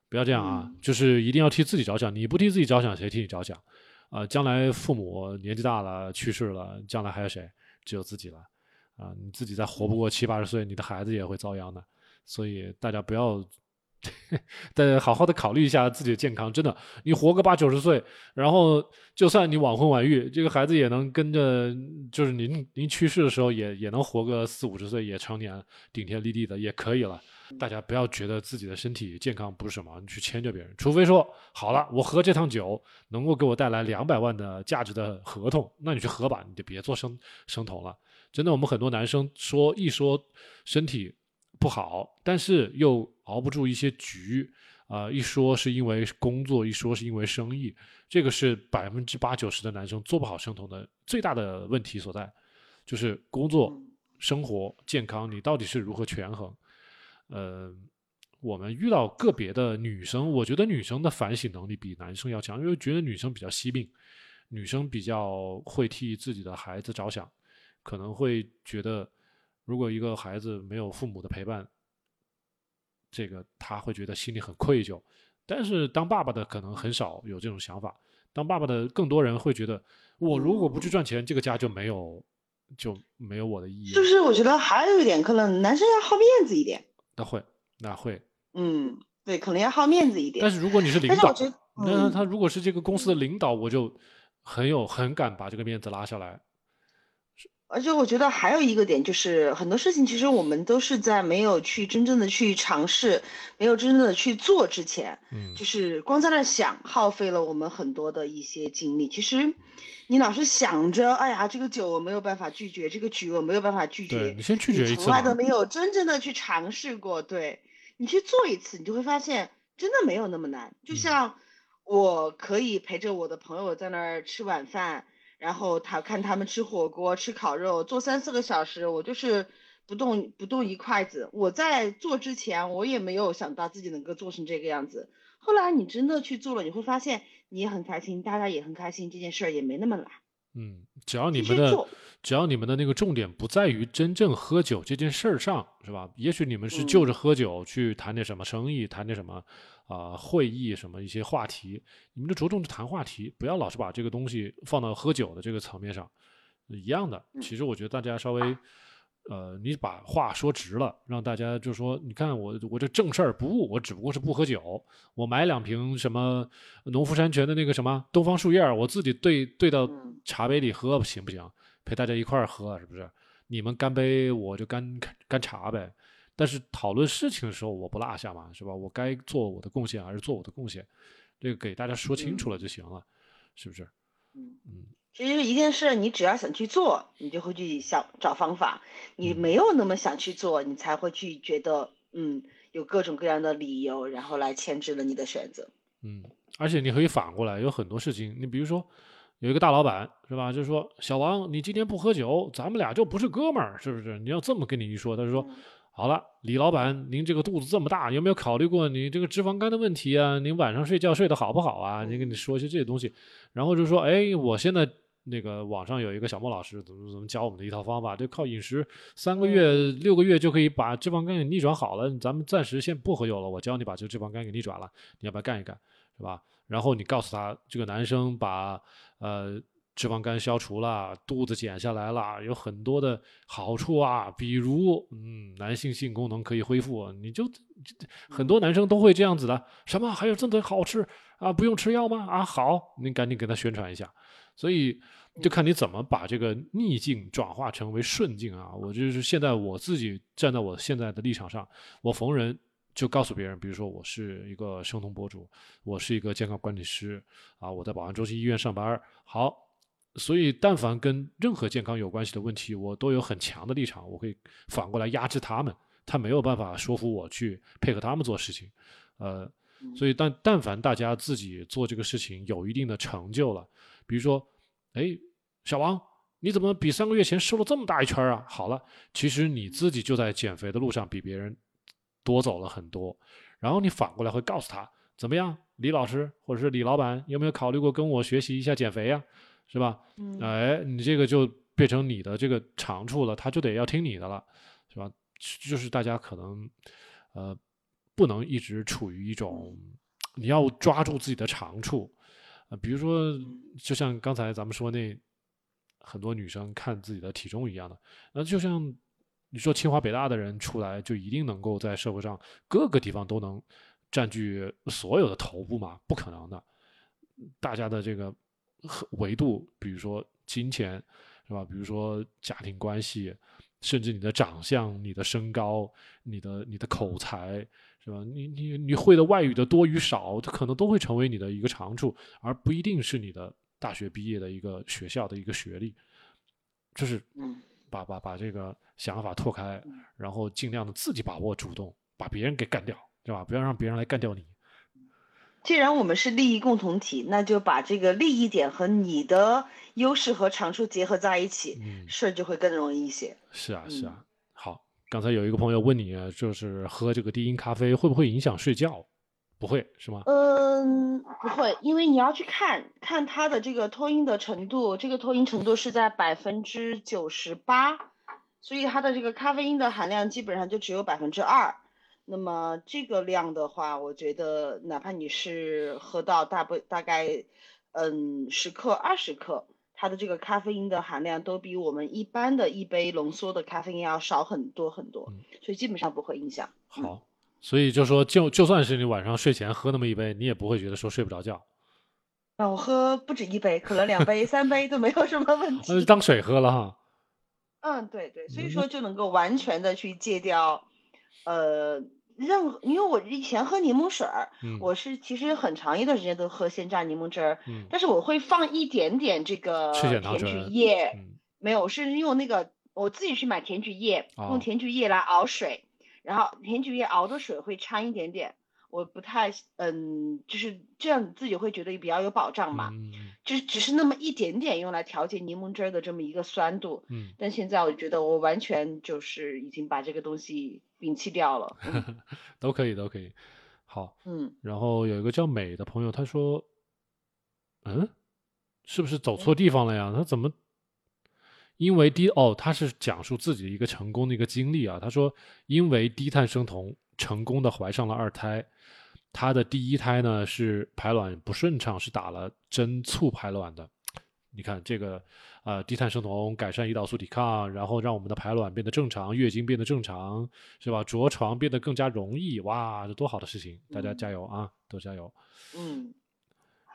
不要这样啊，就是一定要替自己着想，你不替自己着想，谁替你着想？啊，将来父母年纪大了去世了，将来还有谁？只有自己了，啊，你自己再活不过七八十岁，你的孩子也会遭殃的，所以大家不要。得好好的考虑一下自己的健康，真的，你活个八九十岁，然后就算你晚婚晚育，这个孩子也能跟着，就是您您去世的时候也也能活个四五十岁，也成年顶天立地的也可以了。大家不要觉得自己的身体健康不是什么，你去迁就别人，除非说好了，我喝这趟酒能够给我带来两百万的价值的合同，那你去喝吧，你就别做生生酮了。真的，我们很多男生说一说身体。不好，但是又熬不住一些局，啊，一说是因为工作，一说是因为生意，这个是百分之八九十的男生做不好生酮的最大的问题所在，就是工作、生活、健康，你到底是如何权衡？呃，我们遇到个别的女生，我觉得女生的反省能力比男生要强，因为觉得女生比较惜命，女生比较会替自己的孩子着想，可能会觉得。如果一个孩子没有父母的陪伴，这个他会觉得心里很愧疚。但是当爸爸的可能很少有这种想法，当爸爸的更多人会觉得，我如果不去赚钱，这个家就没有就没有我的意义。就是我觉得还有一点，可能男生要好面子一点。那会，那会。嗯，对，可能要好面子一点。但是如果你是领导，那他如果是这个公司的领导，我就很有很敢把这个面子拉下来。而且我觉得还有一个点，就是很多事情其实我们都是在没有去真正的去尝试，没有真正的去做之前，嗯，就是光在那想，耗费了我们很多的一些精力。其实，你老是想着，哎呀，这个酒我没有办法拒绝，这个局我没有办法拒绝，你先拒绝一次，从来都没有真正的去尝试过。对你去做一次，你就会发现真的没有那么难。就像我可以陪着我的朋友在那儿吃晚饭。然后他看他们吃火锅、吃烤肉，做三四个小时，我就是不动不动一筷子。我在做之前，我也没有想到自己能够做成这个样子。后来你真的去做了，你会发现你也很开心，大家也很开心，这件事儿也没那么难。嗯，只要你们的只要你们的那个重点不在于真正喝酒这件事儿上，是吧？也许你们是就着喝酒去谈点什么生意，谈点什么。啊，会议什么一些话题，你们就着重谈话题，不要老是把这个东西放到喝酒的这个层面上，一样的。其实我觉得大家稍微，呃，你把话说直了，让大家就说，你看我我这正事儿不误，我只不过是不喝酒，我买两瓶什么农夫山泉的那个什么东方树叶，我自己兑兑到茶杯里喝，行不行？陪大家一块儿喝，是不是？你们干杯，我就干干茶呗。但是讨论事情的时候，我不落下嘛，是吧？我该做我的贡献还是做我的贡献，这个给大家说清楚了就行了，是不是？嗯嗯。其实一件事，你只要想去做，你就会去想找方法；你没有那么想去做，你才会去觉得，嗯，有各种各样的理由，然后来牵制了你的选择。嗯，而且你可以反过来，有很多事情，你比如说有一个大老板，是吧？就是说，小王，你今天不喝酒，咱们俩就不是哥们儿，是不是？你要这么跟你一说，他就说。好了，李老板，您这个肚子这么大，有没有考虑过你这个脂肪肝的问题啊？您晚上睡觉睡得好不好啊？您跟你说一些这些东西，然后就说，哎，我现在那个网上有一个小莫老师，怎么怎么教我们的一套方法，就靠饮食，三个月、六个月就可以把脂肪肝给逆转好了。咱们暂时先不喝酒了，我教你把这个脂肪肝给逆转了，你要不要干一干，是吧？然后你告诉他，这个男生把呃。脂肪肝消除了，肚子减下来了，有很多的好处啊，比如，嗯，男性性功能可以恢复，你就很多男生都会这样子的，什么还有这么多好吃啊？不用吃药吗？啊，好，你赶紧给他宣传一下。所以就看你怎么把这个逆境转化成为顺境啊！我就是现在我自己站在我现在的立场上，我逢人就告诉别人，比如说我是一个生酮博主，我是一个健康管理师啊，我在宝安中心医院上班，好。所以，但凡跟任何健康有关系的问题，我都有很强的立场，我会反过来压制他们，他没有办法说服我去配合他们做事情，呃，所以但但凡大家自己做这个事情有一定的成就了，比如说，哎，小王，你怎么比三个月前瘦了这么大一圈啊？好了，其实你自己就在减肥的路上比别人多走了很多，然后你反过来会告诉他，怎么样，李老师或者是李老板，有没有考虑过跟我学习一下减肥呀？是吧？哎，你这个就变成你的这个长处了，他就得要听你的了，是吧？就是大家可能，呃，不能一直处于一种，你要抓住自己的长处，呃，比如说，就像刚才咱们说那很多女生看自己的体重一样的，那就像你说清华北大的人出来就一定能够在社会上各个地方都能占据所有的头部吗？不可能的，大家的这个。维度，比如说金钱，是吧？比如说家庭关系，甚至你的长相、你的身高、你的你的口才，是吧？你你你会的外语的多与少，它可能都会成为你的一个长处，而不一定是你的大学毕业的一个学校的一个学历。就是把把把这个想法拓开，然后尽量的自己把握主动，把别人给干掉，对吧？不要让别人来干掉你。既然我们是利益共同体，那就把这个利益点和你的优势和长处结合在一起，事儿就会更容易一些。是啊，是啊。好，刚才有一个朋友问你，就是喝这个低因咖啡会不会影响睡觉？不会是吗？嗯，不会，因为你要去看看它的这个脱因的程度，这个脱因程度是在百分之九十八，所以它的这个咖啡因的含量基本上就只有百分之二。那么这个量的话，我觉得哪怕你是喝到大不大概，嗯，十克、二十克，它的这个咖啡因的含量都比我们一般的一杯浓缩的咖啡因要少很多很多，所以基本上不会影响。好，所以就说就就算是你晚上睡前喝那么一杯，你也不会觉得说睡不着觉。那我喝不止一杯，可能两杯、三杯都没有什么问 题。当水喝了哈。嗯，对对，所以说就能够完全的去戒掉，呃。任何，因为我以前喝柠檬水儿，我是其实很长一段时间都喝鲜榨柠檬汁儿，但是我会放一点点这个甜菊叶，没有，是用那个我自己去买甜菊叶，用甜菊叶来熬水，然后甜菊叶熬的水会掺一点点。我不太嗯，就是这样，自己会觉得比较有保障嘛。嗯，就是只是那么一点点用来调节柠檬汁的这么一个酸度。嗯，但现在我觉得我完全就是已经把这个东西摒弃掉了。都可以，都可以。好，嗯。然后有一个叫美的朋友，他说：“嗯，是不是走错地方了呀？他怎么因为低哦？他是讲述自己的一个成功的一个经历啊。他说因为低碳生酮成功的怀上了二胎。”她的第一胎呢是排卵不顺畅，是打了针促排卵的。你看这个，呃，低碳生酮改善胰岛素抵抗，然后让我们的排卵变得正常，月经变得正常，是吧？着床变得更加容易，哇，这多好的事情！大家加油啊，都加油。嗯。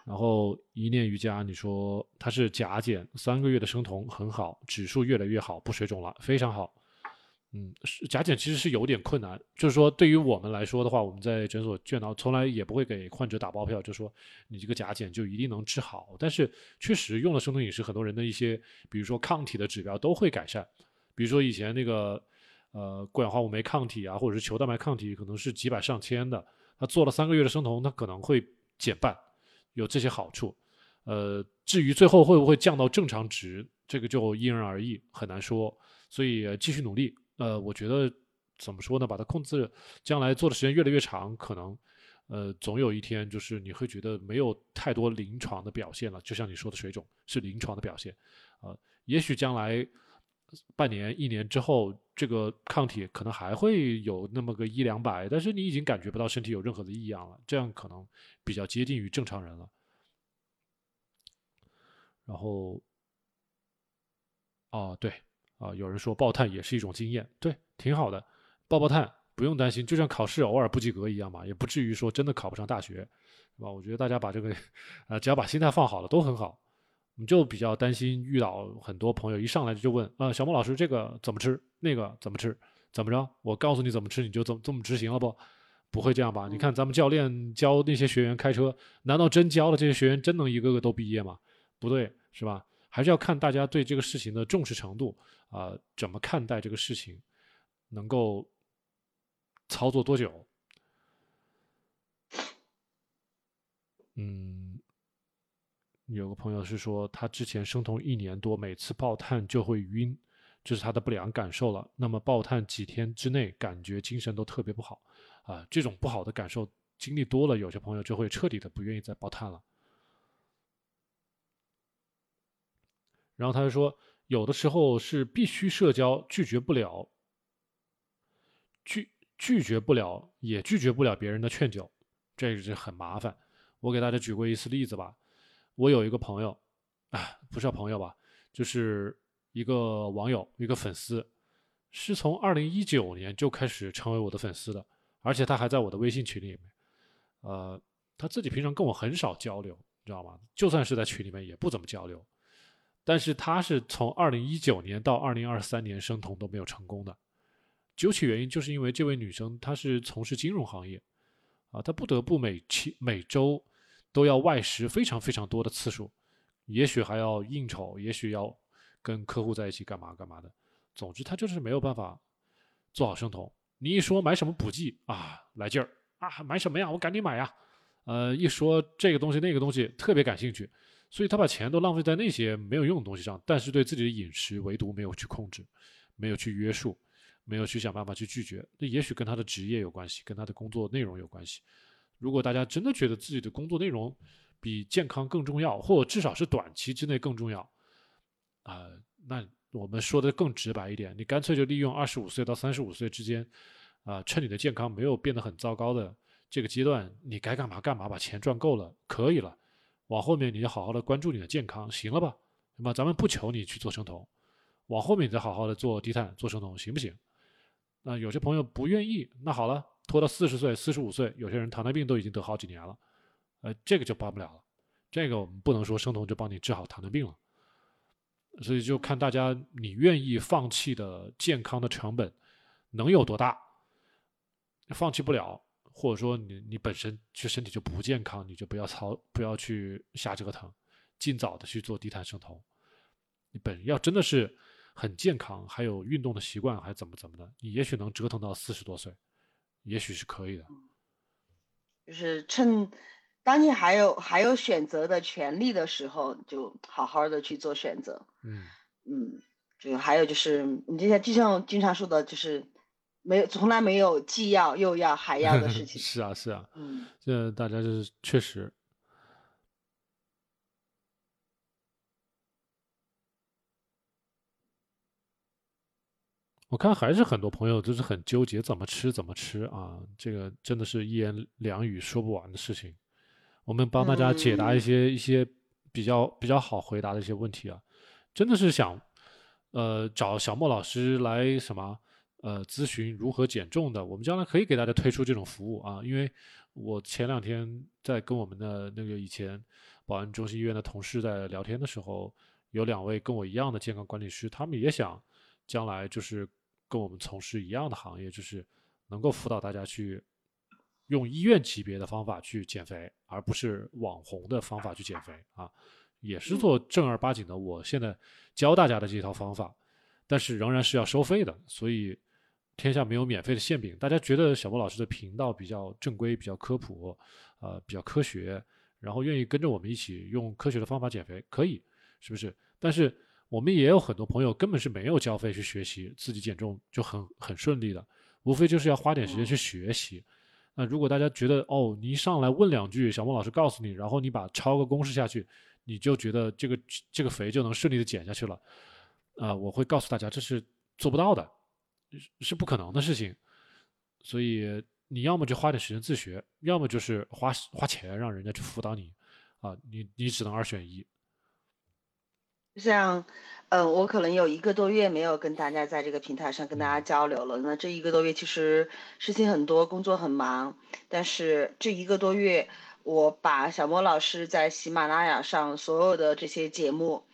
然后一念瑜伽，你说它是甲减三个月的生酮很好，指数越来越好，不水肿了，非常好。嗯，甲减其实是有点困难，就是说对于我们来说的话，我们在诊所见到从来也不会给患者打包票，就说你这个甲减就一定能治好。但是确实用了生酮饮食，很多人的一些，比如说抗体的指标都会改善。比如说以前那个呃过氧化物酶抗体啊，或者是球蛋白抗体，可能是几百上千的，他做了三个月的生酮，他可能会减半，有这些好处。呃，至于最后会不会降到正常值，这个就因人而异，很难说。所以继续努力。呃，我觉得怎么说呢？把它控制，将来做的时间越来越长，可能，呃，总有一天就是你会觉得没有太多临床的表现了。就像你说的水肿是临床的表现，啊，也许将来半年、一年之后，这个抗体可能还会有那么个一两百，但是你已经感觉不到身体有任何的异样了，这样可能比较接近于正常人了。然后，哦，对。啊，有人说爆碳也是一种经验，对，挺好的，爆爆碳不用担心，就像考试偶尔不及格一样嘛，也不至于说真的考不上大学，是吧？我觉得大家把这个，呃，只要把心态放好了，都很好。我们就比较担心遇到很多朋友一上来就问，啊，小孟老师这个怎么吃，那个怎么吃，怎么着？我告诉你怎么吃，你就怎么这么执行了不？不会这样吧？你看咱们教练教那些学员开车，难道真教了这些学员真能一个个都毕业吗？不对，是吧？还是要看大家对这个事情的重视程度啊，怎么看待这个事情，能够操作多久。嗯，有个朋友是说，他之前生酮一年多，每次爆碳就会晕，这是他的不良感受了。那么爆碳几天之内，感觉精神都特别不好啊，这种不好的感受经历多了，有些朋友就会彻底的不愿意再爆碳了。然后他就说，有的时候是必须社交，拒绝不了，拒拒绝不了，也拒绝不了别人的劝酒，这个是很麻烦。我给大家举过一次例子吧。我有一个朋友，啊，不是朋友吧，就是一个网友，一个粉丝，是从二零一九年就开始成为我的粉丝的，而且他还在我的微信群里面。呃，他自己平常跟我很少交流，你知道吗？就算是在群里面，也不怎么交流。但是他是从二零一九年到二零二三年生酮都没有成功的，究其原因，就是因为这位女生她是从事金融行业，啊，她不得不每期每周都要外食非常非常多的次数，也许还要应酬，也许要跟客户在一起干嘛干嘛的，总之她就是没有办法做好生酮。你一说买什么补剂啊，来劲儿啊，买什么呀？我赶紧买呀！呃，一说这个东西那个东西特别感兴趣。所以他把钱都浪费在那些没有用的东西上，但是对自己的饮食唯独没有去控制，没有去约束，没有去想办法去拒绝。那也许跟他的职业有关系，跟他的工作内容有关系。如果大家真的觉得自己的工作内容比健康更重要，或至少是短期之内更重要，啊，那我们说的更直白一点，你干脆就利用二十五岁到三十五岁之间，啊，趁你的健康没有变得很糟糕的这个阶段，你该干嘛干嘛，把钱赚够了，可以了。往后面你就好好的关注你的健康，行了吧？那么咱们不求你去做生酮，往后面你再好好的做低碳、做生酮，行不行？那有些朋友不愿意，那好了，拖到四十岁、四十五岁，有些人糖尿病都已经得好几年了，呃，这个就帮不了了。这个我们不能说生酮就帮你治好糖尿病了，所以就看大家你愿意放弃的健康的成本能有多大，放弃不了。或者说你你本身就身体就不健康，你就不要操不要去瞎折腾，尽早的去做低碳生酮。你本要真的是很健康，还有运动的习惯，还怎么怎么的，你也许能折腾到四十多岁，也许是可以的。就是趁当你还有还有选择的权利的时候，就好好的去做选择。嗯嗯，就还有就是你就像就像经常说的，就是。没有，从来没有既要又要还要的事 情。是啊，是啊，嗯，这大家就是确实。我看还是很多朋友就是很纠结怎么吃怎么吃啊，这个真的是一言两语说不完的事情。我们帮大家解答一些一些比较比较好回答的一些问题啊，真的是想呃找小莫老师来什么。呃，咨询如何减重的，我们将来可以给大家推出这种服务啊。因为我前两天在跟我们的那个以前保安中心医院的同事在聊天的时候，有两位跟我一样的健康管理师，他们也想将来就是跟我们从事一样的行业，就是能够辅导大家去用医院级别的方法去减肥，而不是网红的方法去减肥啊，也是做正儿八经的。我现在教大家的这套方法，但是仍然是要收费的，所以。天下没有免费的馅饼。大家觉得小莫老师的频道比较正规、比较科普，呃，比较科学，然后愿意跟着我们一起用科学的方法减肥，可以，是不是？但是我们也有很多朋友根本是没有交费去学习，自己减重就很很顺利的，无非就是要花点时间去学习。那如果大家觉得哦，你一上来问两句，小莫老师告诉你，然后你把抄个公式下去，你就觉得这个这个肥就能顺利的减下去了，啊，我会告诉大家这是做不到的。是不可能的事情，所以你要么就花点时间自学，要么就是花花钱让人家去辅导你，啊，你你只能二选一。像，嗯，我可能有一个多月没有跟大家在这个平台上跟大家交流了。那这一个多月其实事情很多，工作很忙，但是这一个多月，我把小莫老师在喜马拉雅上所有的这些节目，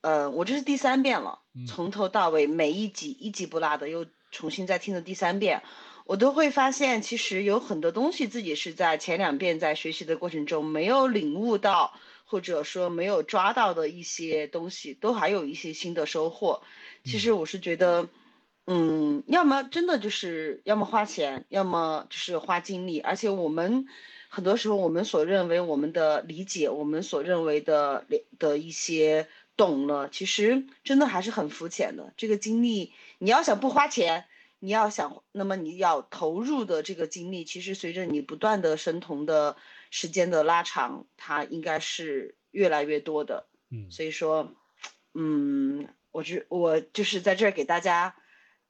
呃，我这是第三遍了，从头到尾每一集一集不落的又。重新再听了第三遍，我都会发现，其实有很多东西自己是在前两遍在学习的过程中没有领悟到，或者说没有抓到的一些东西，都还有一些新的收获。其实我是觉得，嗯，要么真的就是要么花钱，要么就是花精力。而且我们很多时候，我们所认为我们的理解，我们所认为的的一些懂了，其实真的还是很肤浅的。这个精力，你要想不花钱。你要想，那么你要投入的这个精力，其实随着你不断的生酮的时间的拉长，它应该是越来越多的。嗯，所以说，嗯，我就我就是在这儿给大家，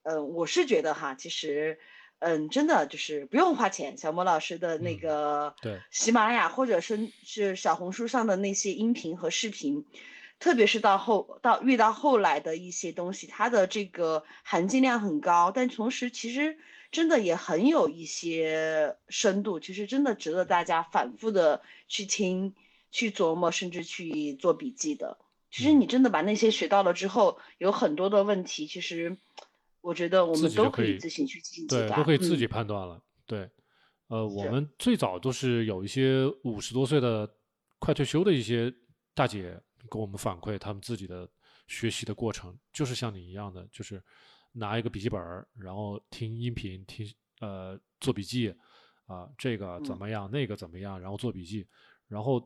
嗯，我是觉得哈，其实，嗯，真的就是不用花钱。小莫老师的那个对喜马拉雅或者是是小红书上的那些音频和视频。特别是到后到遇到后来的一些东西，它的这个含金量很高，但同时其实真的也很有一些深度，其实真的值得大家反复的去听、去琢磨，甚至去做笔记的。其实你真的把那些学到了之后，有很多的问题，其实我觉得我们都可以自行去进行对，都可以自己判断了。对，呃，我们最早都是有一些五十多岁的快退休的一些大姐。给我们反馈他们自己的学习的过程，就是像你一样的，就是拿一个笔记本然后听音频，听呃做笔记，啊这个怎么样，那个怎么样，然后做笔记，然后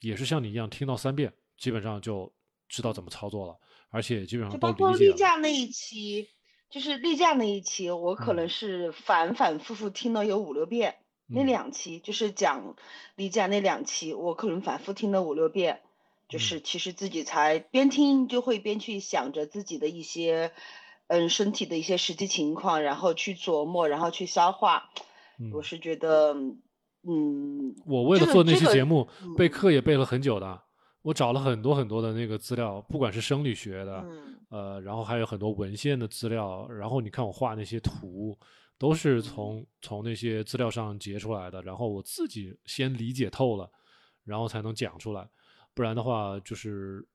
也是像你一样听到三遍，基本上就知道怎么操作了，而且基本上都理解包括例假那一期，就是例假那一期，我可能是反反复复听了有五六遍，那两期就是讲例假那两期，我可能反复听了五六遍。就是其实自己才边听就会边去想着自己的一些，嗯，身体的一些实际情况，然后去琢磨，然后去消化。我是觉得，嗯，我为了做那期节目，备课也备了很久的。我找了很多很多的那个资料，不管是生理学的，呃，然后还有很多文献的资料。然后你看我画那些图，都是从从那些资料上截出来的。然后我自己先理解透了，然后才能讲出来。不然的话，就是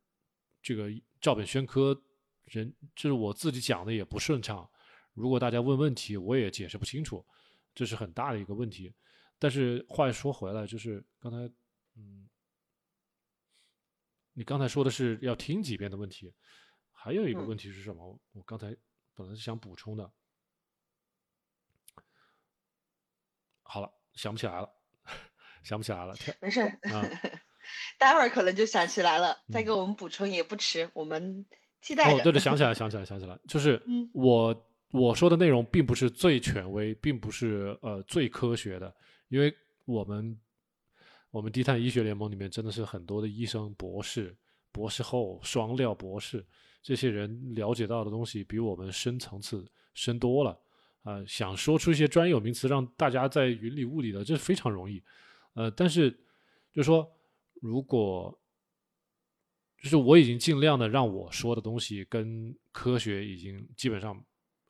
这个照本宣科，人就是我自己讲的也不顺畅。如果大家问问题，我也解释不清楚，这是很大的一个问题。但是话又说回来，就是刚才，嗯，你刚才说的是要听几遍的问题，还有一个问题是什么？我刚才本来是想补充的，好了，想不起来了，想不起来了，没事啊。待会儿可能就想起来了，再给我们补充也不迟。我们期待。哦，对对，想起来，想起来，想起来，就是我我说的内容并不是最权威，并不是呃最科学的，因为我们我们低碳医学联盟里面真的是很多的医生、博士、博士后、双料博士，这些人了解到的东西比我们深层次深多了啊。想说出一些专有名词让大家在云里雾里的，这非常容易。呃，但是就是说。如果就是我已经尽量的让我说的东西跟科学已经基本上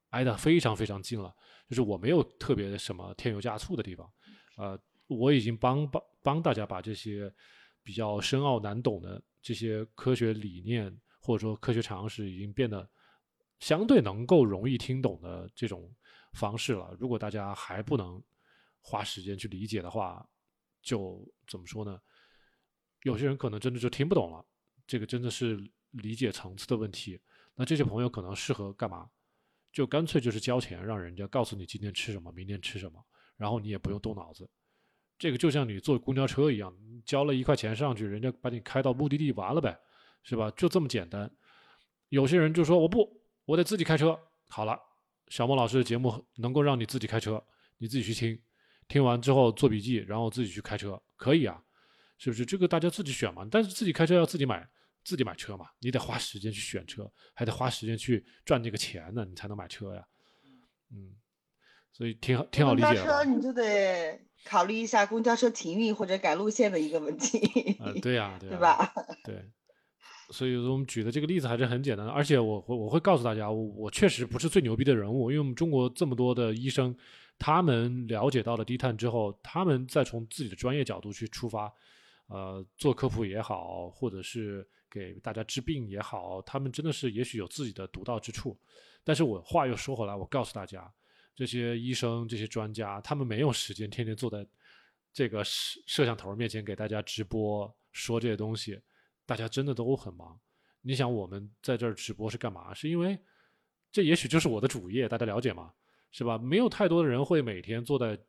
挨得非常非常近了，就是我没有特别什么添油加醋的地方，呃，我已经帮帮帮大家把这些比较深奥难懂的这些科学理念或者说科学常识已经变得相对能够容易听懂的这种方式了。如果大家还不能花时间去理解的话，就怎么说呢？有些人可能真的就听不懂了，这个真的是理解层次的问题。那这些朋友可能适合干嘛？就干脆就是交钱，让人家告诉你今天吃什么，明天吃什么，然后你也不用动脑子。这个就像你坐公交车一样，交了一块钱上去，人家把你开到目的地，完了呗，是吧？就这么简单。有些人就说我不，我得自己开车。好了，小莫老师的节目能够让你自己开车，你自己去听，听完之后做笔记，然后自己去开车，可以啊。是不是这个大家自己选嘛？但是自己开车要自己买，自己买车嘛，你得花时间去选车，还得花时间去赚这个钱呢，你才能买车呀。嗯，所以挺好，挺好理解的。你就得考虑一下公交车停运或者改路线的一个问题。啊，对呀，对吧？对。所以我们举的这个例子还是很简单的，而且我我我会告诉大家，我我确实不是最牛逼的人物，因为我们中国这么多的医生，他们了解到了低碳之后，他们再从自己的专业角度去出发。呃，做科普也好，或者是给大家治病也好，他们真的是也许有自己的独到之处。但是我话又说回来，我告诉大家，这些医生、这些专家，他们没有时间天天坐在这个摄摄像头面前给大家直播，说这些东西，大家真的都很忙。你想，我们在这儿直播是干嘛？是因为这也许就是我的主业，大家了解吗？是吧？没有太多的人会每天坐在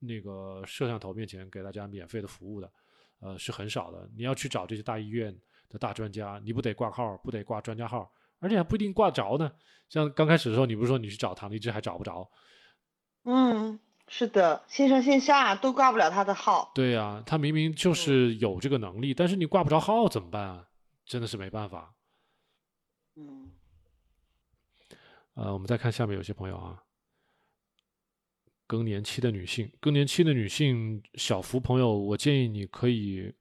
那个摄像头面前给大家免费的服务的，呃，是很少的。你要去找这些大医院的大专家，你不得挂号，不得挂专家号，而且还不一定挂着呢。像刚开始的时候，你不是说你去找唐立志还找不着？嗯。是的，线上线下都挂不了他的号。对呀，他明明就是有这个能力，但是你挂不着号怎么办啊？真的是没办法。嗯。呃，我们再看下面有些朋友啊，更年期的女性，更年期的女性小福朋友，我建议你可以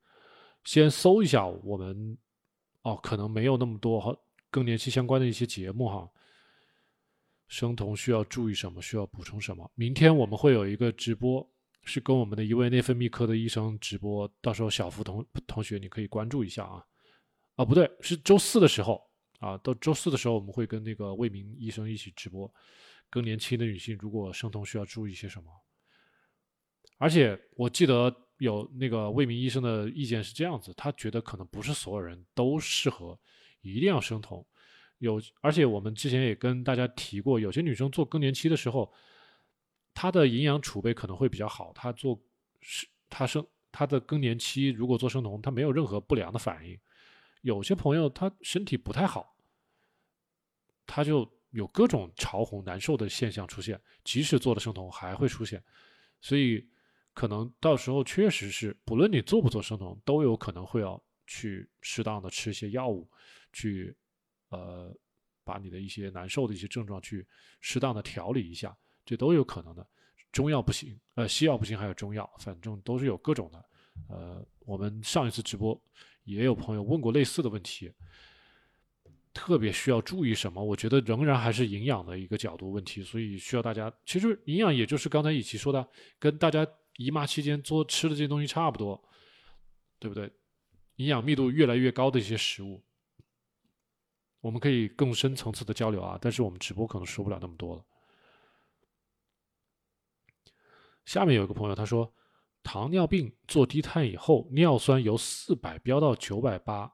先搜一下我们，哦，可能没有那么多哈更年期相关的一些节目哈。生酮需要注意什么？需要补充什么？明天我们会有一个直播，是跟我们的一位内分泌科的医生直播，到时候小福同同学你可以关注一下啊。啊，不对，是周四的时候啊，到周四的时候我们会跟那个魏明医生一起直播。更年期的女性如果生酮需要注意些什么？而且我记得有那个魏明医生的意见是这样子，他觉得可能不是所有人都适合一定要生酮。有，而且我们之前也跟大家提过，有些女生做更年期的时候，她的营养储备可能会比较好。她做是她生她的更年期，如果做生酮，她没有任何不良的反应。有些朋友她身体不太好，她就有各种潮红难受的现象出现，即使做了生酮还会出现。所以可能到时候确实是，不论你做不做生酮，都有可能会要去适当的吃一些药物去。呃，把你的一些难受的一些症状去适当的调理一下，这都有可能的。中药不行，呃，西药不行，还有中药，反正都是有各种的。呃，我们上一次直播也有朋友问过类似的问题，特别需要注意什么？我觉得仍然还是营养的一个角度问题，所以需要大家。其实营养也就是刚才一起说的，跟大家姨妈期间做吃的这些东西差不多，对不对？营养密度越来越高的一些食物。我们可以更深层次的交流啊，但是我们直播可能说不了那么多了。下面有一个朋友他说，糖尿病做低碳以后，尿酸由四百飙到九百八，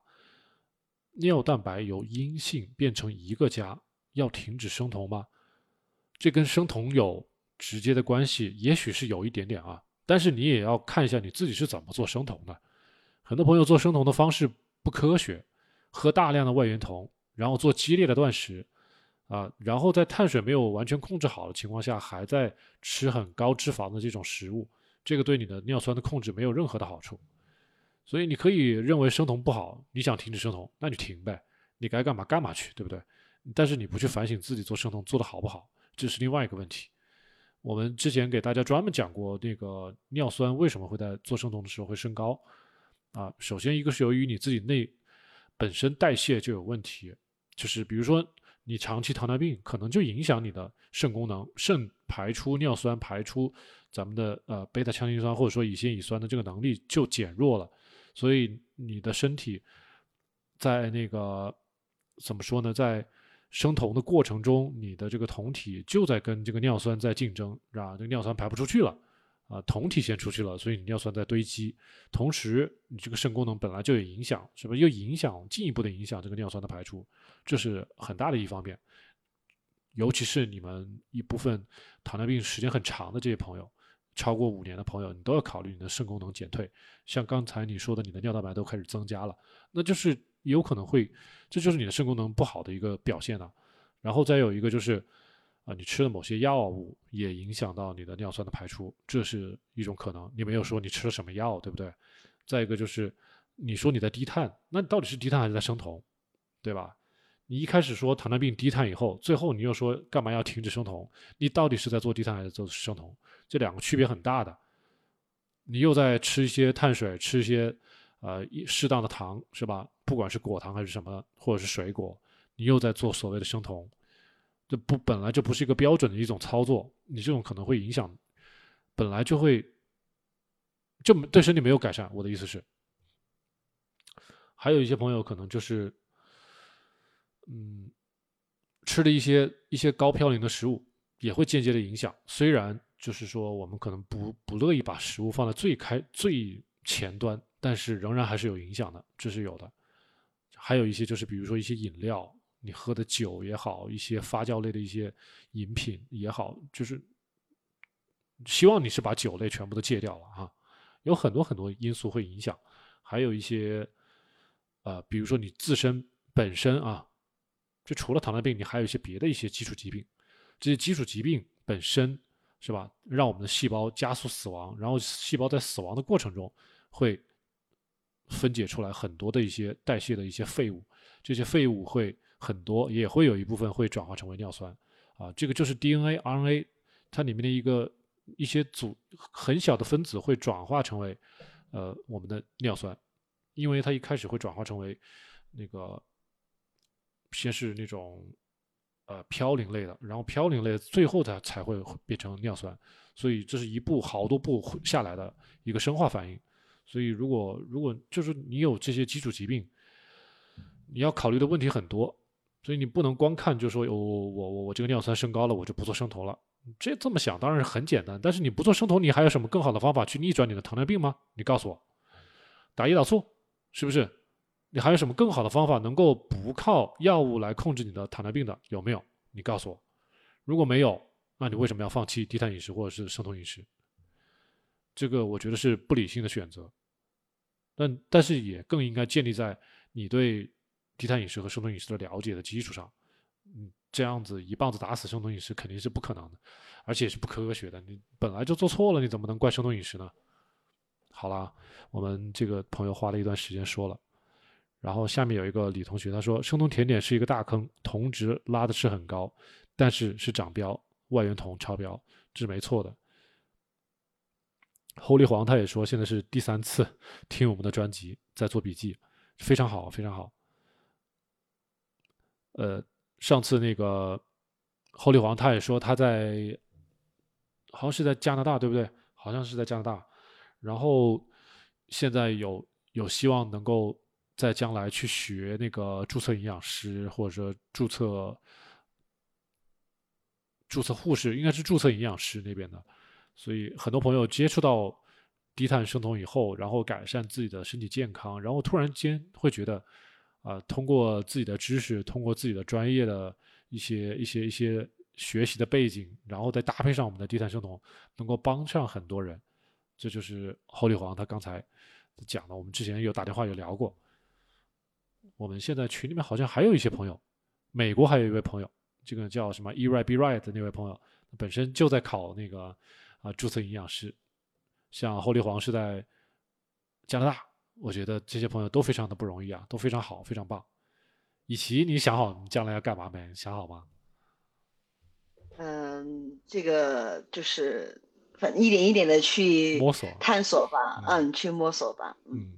尿蛋白由阴性变成一个加，要停止生酮吗？这跟生酮有直接的关系，也许是有一点点啊，但是你也要看一下你自己是怎么做生酮的。很多朋友做生酮的方式不科学，喝大量的外源酮。然后做激烈的断食，啊，然后在碳水没有完全控制好的情况下，还在吃很高脂肪的这种食物，这个对你的尿酸的控制没有任何的好处。所以你可以认为生酮不好，你想停止生酮，那你停呗，你该干嘛干嘛去，对不对？但是你不去反省自己做生酮做的好不好，这是另外一个问题。我们之前给大家专门讲过那个尿酸为什么会在做生酮的时候会升高，啊，首先一个是由于你自己内本身代谢就有问题。就是比如说，你长期糖尿病可能就影响你的肾功能，肾排出尿酸、排出咱们的呃贝塔羟基酸或者说乙酰乙酸的这个能力就减弱了，所以你的身体在那个怎么说呢，在生酮的过程中，你的这个酮体就在跟这个尿酸在竞争，是吧？这个尿酸排不出去了。啊，酮体先出去了，所以你尿酸在堆积，同时你这个肾功能本来就有影响，是不是又影响进一步的影响这个尿酸的排出？这是很大的一方面，尤其是你们一部分糖尿病时间很长的这些朋友，超过五年的朋友，你都要考虑你的肾功能减退。像刚才你说的，你的尿蛋白都开始增加了，那就是有可能会，这就是你的肾功能不好的一个表现了。然后再有一个就是。啊，你吃了某些药物也影响到你的尿酸的排出，这是一种可能。你没有说你吃了什么药，对不对？再一个就是，你说你在低碳，那你到底是低碳还是在生酮，对吧？你一开始说糖尿病低碳以后，最后你又说干嘛要停止生酮？你到底是在做低碳还是做生酮？这两个区别很大的。你又在吃一些碳水，吃一些呃适当的糖，是吧？不管是果糖还是什么，或者是水果，你又在做所谓的生酮。这不本来就不是一个标准的一种操作，你这种可能会影响，本来就会就对身体没有改善。我的意思是，还有一些朋友可能就是，嗯，吃的一些一些高嘌呤的食物也会间接的影响。虽然就是说我们可能不不乐意把食物放在最开最前端。但是仍然还是有影响的，这是有的。还有一些就是比如说一些饮料，你喝的酒也好，一些发酵类的一些饮品也好，就是希望你是把酒类全部都戒掉了啊。有很多很多因素会影响，还有一些呃，比如说你自身本身啊，就除了糖尿病，你还有一些别的一些基础疾病，这些基础疾病本身。是吧？让我们的细胞加速死亡，然后细胞在死亡的过程中会分解出来很多的一些代谢的一些废物，这些废物会很多，也会有一部分会转化成为尿酸啊。这个就是 DNA、RNA 它里面的一个一些组很小的分子会转化成为呃我们的尿酸，因为它一开始会转化成为那个先是那种。呃，嘌呤类的，然后嘌呤类最后它才会变成尿酸，所以这是一步好多步下来的一个生化反应。所以如果如果就是你有这些基础疾病，你要考虑的问题很多，所以你不能光看就说我我我我这个尿酸升高了，我就不做生酮了。这这么想当然是很简单，但是你不做生酮，你还有什么更好的方法去逆转你的糖尿病吗？你告诉我，打胰岛素是不是？你还有什么更好的方法能够不靠药物来控制你的糖尿病的？有没有？你告诉我。如果没有，那你为什么要放弃低碳饮食或者是生酮饮食？这个我觉得是不理性的选择。但但是也更应该建立在你对低碳饮食和生酮饮食的了解的基础上。嗯，这样子一棒子打死生酮饮食肯定是不可能的，而且是不科学的。你本来就做错了，你怎么能怪生酮饮食呢？好了，我们这个朋友花了一段时间说了。然后下面有一个李同学，他说生酮甜点是一个大坑，酮值拉的是很高，但是是长标，外源酮超标，这是没错的。侯立黄他也说现在是第三次听我们的专辑，在做笔记，非常好，非常好。呃，上次那个侯立黄他也说他在，好像是在加拿大，对不对？好像是在加拿大，然后现在有有希望能够。在将来去学那个注册营养师，或者说注册注册护士，应该是注册营养师那边的。所以很多朋友接触到低碳生酮以后，然后改善自己的身体健康，然后突然间会觉得，啊，通过自己的知识，通过自己的专业的一些一些一些学习的背景，然后再搭配上我们的低碳生酮，能够帮上很多人。这就是侯立煌他刚才讲的，我们之前有打电话有聊过。我们现在群里面好像还有一些朋友，美国还有一位朋友，这个叫什么 E Right Be Right 的那位朋友，本身就在考那个啊注册营养师。像侯立煌是在加拿大，我觉得这些朋友都非常的不容易啊，都非常好，非常棒。以奇，你想好你将来要干嘛没？想好吗？嗯，这个就是反正一点一点的去摸索、探索吧。嗯，去摸索吧。嗯，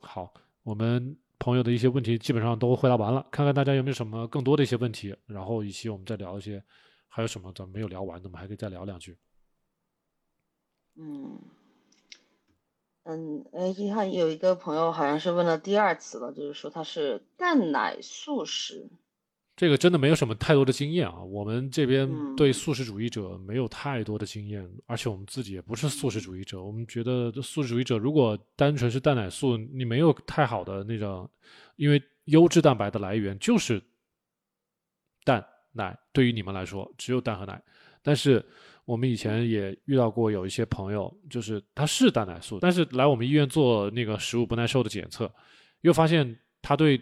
好，我们。朋友的一些问题基本上都回答完了，看看大家有没有什么更多的一些问题，然后以及我们再聊一些，还有什么咱们没有聊完的，我们还可以再聊两句。嗯，嗯，哎，你看有一个朋友好像是问了第二次了，就是说他是蛋奶素食。这个真的没有什么太多的经验啊，我们这边对素食主义者没有太多的经验，而且我们自己也不是素食主义者。我们觉得素食主义者如果单纯是蛋奶素，你没有太好的那种，因为优质蛋白的来源就是蛋奶。对于你们来说，只有蛋和奶。但是我们以前也遇到过有一些朋友，就是他是蛋奶素，但是来我们医院做那个食物不耐受的检测，又发现他对。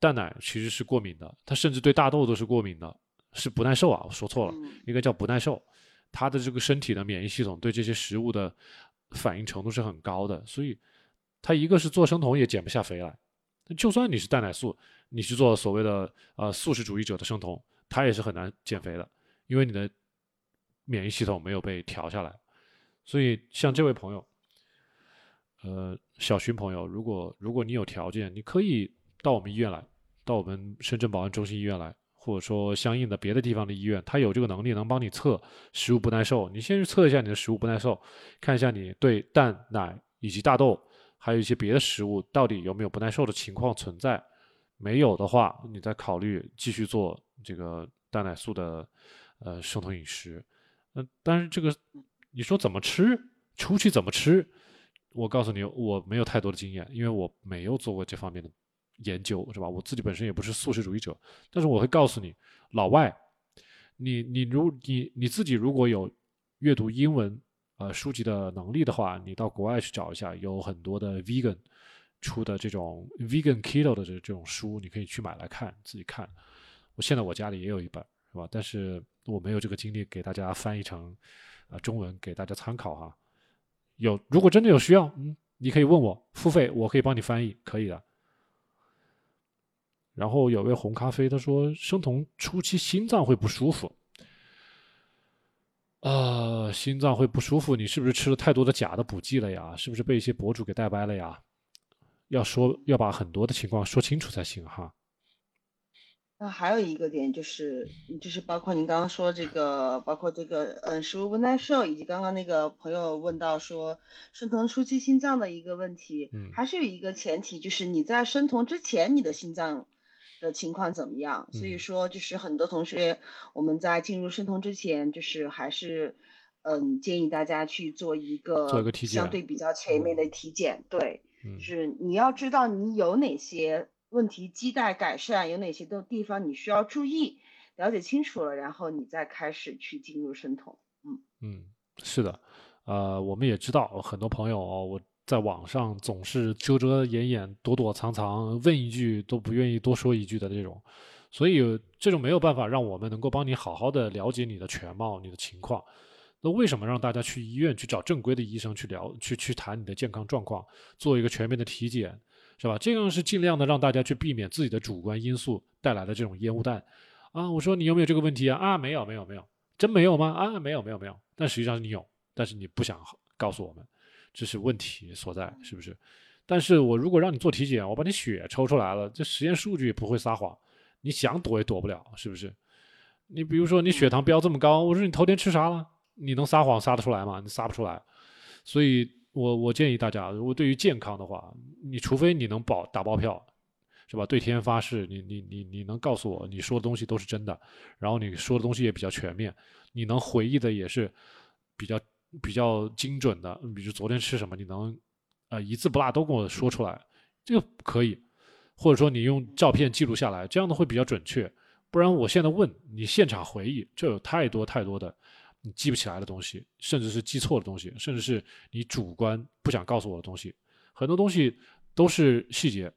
蛋奶其实是过敏的，它甚至对大豆都是过敏的，是不耐受啊！我说错了，应该叫不耐受。他的这个身体的免疫系统对这些食物的反应程度是很高的，所以他一个是做生酮也减不下肥来。就算你是蛋奶素，你去做所谓的呃素食主义者的生酮，他也是很难减肥的，因为你的免疫系统没有被调下来。所以像这位朋友，呃，小徐朋友，如果如果你有条件，你可以到我们医院来。到我们深圳宝安中心医院来，或者说相应的别的地方的医院，他有这个能力能帮你测食物不耐受。你先去测一下你的食物不耐受，看一下你对蛋、奶以及大豆，还有一些别的食物到底有没有不耐受的情况存在。没有的话，你再考虑继续做这个蛋奶素的呃生酮饮食。嗯，但是这个你说怎么吃，出去怎么吃，我告诉你，我没有太多的经验，因为我没有做过这方面的研究，是吧？我自己本身也不是素食主义者，但是我会告诉你，老外，你你如你你自己如果有阅读英文呃书籍的能力的话，你到国外去找一下，有很多的 vegan 出的这种 vegan keto 的这这种书，你可以去买来看，自己看。我现在我家里也有一本，是吧？但是我没有这个精力给大家翻译成呃中文给大家参考哈。有，如果真的有需要，嗯，你可以问我付费，我可以帮你翻译，可以的。然后有位红咖啡，他说生酮初期心脏会不舒服，呃，心脏会不舒服，你是不是吃了太多的假的补剂了呀？是不是被一些博主给带歪了呀？要说要把很多的情况说清楚才行哈。那还有一个点就是，就是包括您刚刚说这个，包括这个，嗯，食物不耐受，以及刚刚那个朋友问到说生酮初期心脏的一个问题，嗯，还是有一个前提，就是你在生酮之前你的心脏的情况怎么样？所以说，就是很多同学我们在进入申通之前，就是还是，嗯，建议大家去做一个做一个体检，相对比较全面的体检，对，就是你要知道你有哪些。问题亟待改善，有哪些的地方你需要注意？了解清楚了，然后你再开始去进入申通。嗯嗯，是的，呃，我们也知道很多朋友，我在网上总是遮遮掩掩、躲躲藏藏，问一句都不愿意多说一句的这种，所以这种没有办法让我们能够帮你好好的了解你的全貌、你的情况。那为什么让大家去医院去找正规的医生去聊、去去谈你的健康状况，做一个全面的体检？是吧？这样是尽量的让大家去避免自己的主观因素带来的这种烟雾弹，啊，我说你有没有这个问题啊？啊，没有，没有，没有，真没有吗？啊，没有，没有，没有。但实际上你有，但是你不想告诉我们，这是问题所在，是不是？但是我如果让你做体检，我把你血抽出来了，这实验数据也不会撒谎，你想躲也躲不了，是不是？你比如说你血糖飙这么高，我说你头天吃啥了？你能撒谎撒得出来吗？你撒不出来，所以。我我建议大家，如果对于健康的话，你除非你能保打包票，是吧？对天发誓，你你你你能告诉我你说的东西都是真的，然后你说的东西也比较全面，你能回忆的也是比较比较精准的，比如昨天吃什么，你能呃一字不落都跟我说出来，这个可以，或者说你用照片记录下来，这样的会比较准确，不然我现在问你现场回忆，这有太多太多的。你记不起来的东西，甚至是记错的东西，甚至是你主观不想告诉我的东西，很多东西都是细节。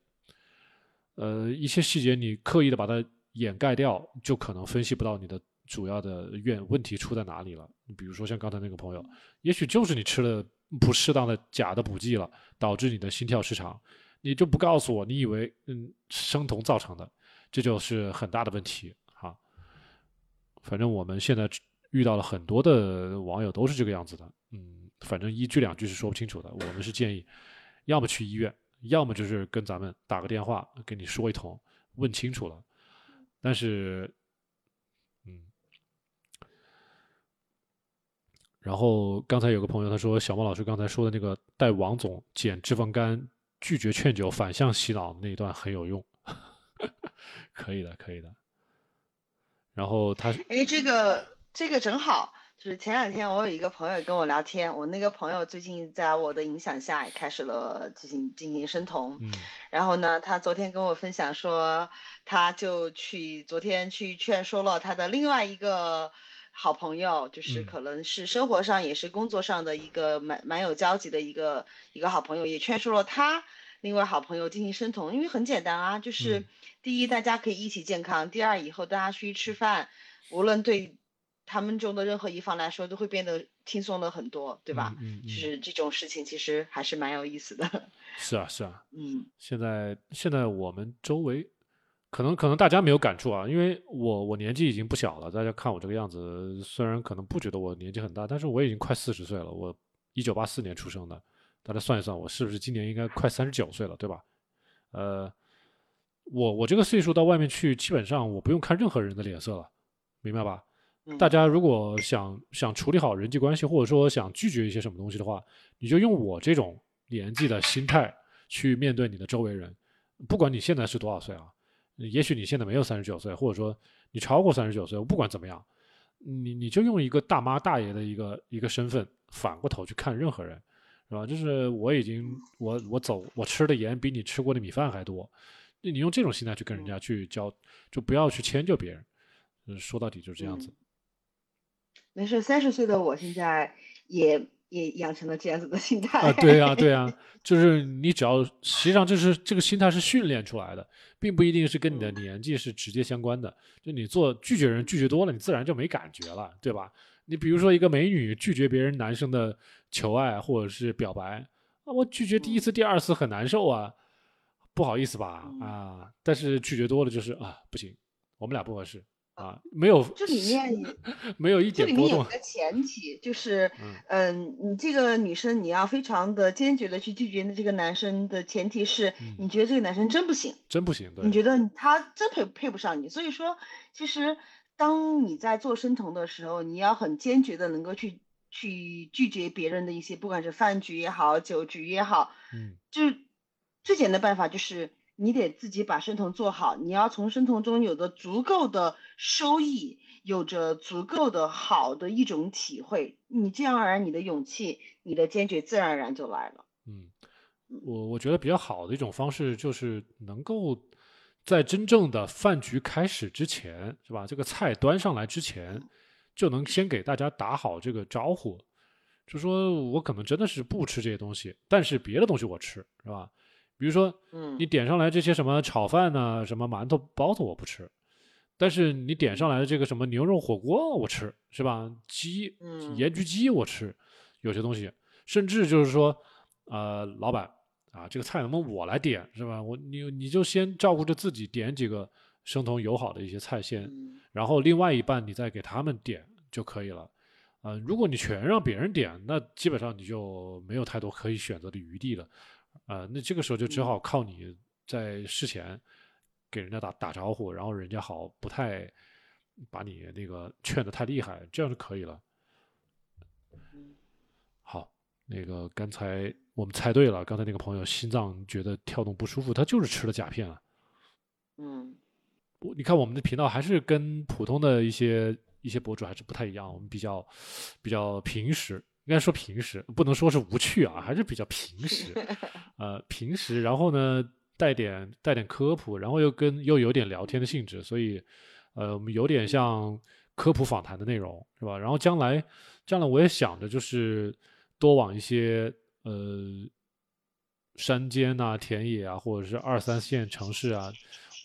呃，一些细节你刻意的把它掩盖掉，就可能分析不到你的主要的怨问题出在哪里了。比如说像刚才那个朋友，也许就是你吃了不适当的假的补剂了，导致你的心跳失常，你就不告诉我，你以为嗯生酮造成的，这就是很大的问题哈。反正我们现在。遇到了很多的网友都是这个样子的，嗯，反正一句两句是说不清楚的。我们是建议，要么去医院，要么就是跟咱们打个电话，跟你说一通，问清楚了。但是，然后刚才有个朋友他说，小莫老师刚才说的那个带王总减脂肪肝、拒绝劝酒、反向洗脑那一段很有用，可以的，可以的。然后他，哎，这个。这个正好，就是前两天我有一个朋友跟我聊天，我那个朋友最近在我的影响下也开始了进行进行生酮，嗯，然后呢，他昨天跟我分享说，他就去昨天去劝说了他的另外一个好朋友，就是可能是生活上也是工作上的一个蛮蛮有交集的一个一个好朋友，也劝说了他另外好朋友进行生酮，因为很简单啊，就是第一大家可以一起健康，第二以后大家出去吃饭，无论对。他们中的任何一方来说，都会变得轻松了很多，对吧？嗯，就是这种事情其实还是蛮有意思的。是啊，是啊。嗯，现在现在我们周围，可能可能大家没有感触啊，因为我我年纪已经不小了，大家看我这个样子，虽然可能不觉得我年纪很大，但是我已经快四十岁了。我一九八四年出生的，大家算一算，我是不是今年应该快三十九岁了，对吧？呃，我我这个岁数到外面去，基本上我不用看任何人的脸色了，明白吧？大家如果想想处理好人际关系，或者说想拒绝一些什么东西的话，你就用我这种年纪的心态去面对你的周围人。不管你现在是多少岁啊，也许你现在没有三十九岁，或者说你超过三十九岁，我不管怎么样，你你就用一个大妈大爷的一个一个身份反过头去看任何人，是吧？就是我已经我我走我吃的盐比你吃过的米饭还多，你用这种心态去跟人家去交，就不要去迁就别人。说到底就是这样子。没事，三十岁的我现在也也养成了这样子的心态。啊，对呀，对呀，就是你只要实际上就是这个心态是训练出来的，并不一定是跟你的年纪是直接相关的。就你做拒绝人拒绝多了，你自然就没感觉了，对吧？你比如说一个美女拒绝别人男生的求爱或者是表白，啊，我拒绝第一次、第二次很难受啊，不好意思吧？啊，但是拒绝多了就是啊，不行，我们俩不合适。啊，没有，这 里面没有一点波动。这里面有一个前提，就是，嗯，你这个女生你要非常的坚决的去拒绝这个男生的前提是，你觉得这个男生真不行，真不行，你觉得他真配配不上你。所以说，其实当你在做生酮的时候，你要很坚决的能够去去拒绝别人的一些，不管是饭局也好，酒局也好，嗯，就是最简单的办法就是。你得自己把生酮做好，你要从生酮中有着足够的收益，有着足够的好的一种体会，你这样而然，你的勇气、你的坚决，自然而然就来了。嗯，我我觉得比较好的一种方式就是能够在真正的饭局开始之前，是吧？这个菜端上来之前，就能先给大家打好这个招呼，就说我可能真的是不吃这些东西，但是别的东西我吃，是吧？比如说，嗯，你点上来这些什么炒饭呢，什么馒头、包子我不吃，但是你点上来的这个什么牛肉火锅我吃，是吧？鸡，盐焗鸡我吃，有些东西，甚至就是说，呃，老板啊，这个菜能不能我来点，是吧？我你你就先照顾着自己点几个生酮友好的一些菜先，然后另外一半你再给他们点就可以了。呃，如果你全让别人点，那基本上你就没有太多可以选择的余地了。呃，那这个时候就只好靠你在事前给人家打打招呼，然后人家好不太把你那个劝的太厉害，这样就可以了。好，那个刚才我们猜对了，刚才那个朋友心脏觉得跳动不舒服，他就是吃了甲片啊。嗯，我你看我们的频道还是跟普通的一些一些博主还是不太一样，我们比较比较平时。应该说平时不能说是无趣啊，还是比较平时，呃，平时，然后呢，带点带点科普，然后又跟又有点聊天的性质，所以，呃，我们有点像科普访谈的内容，是吧？然后将来，将来我也想着就是多往一些呃山间啊、田野啊，或者是二三线城市啊，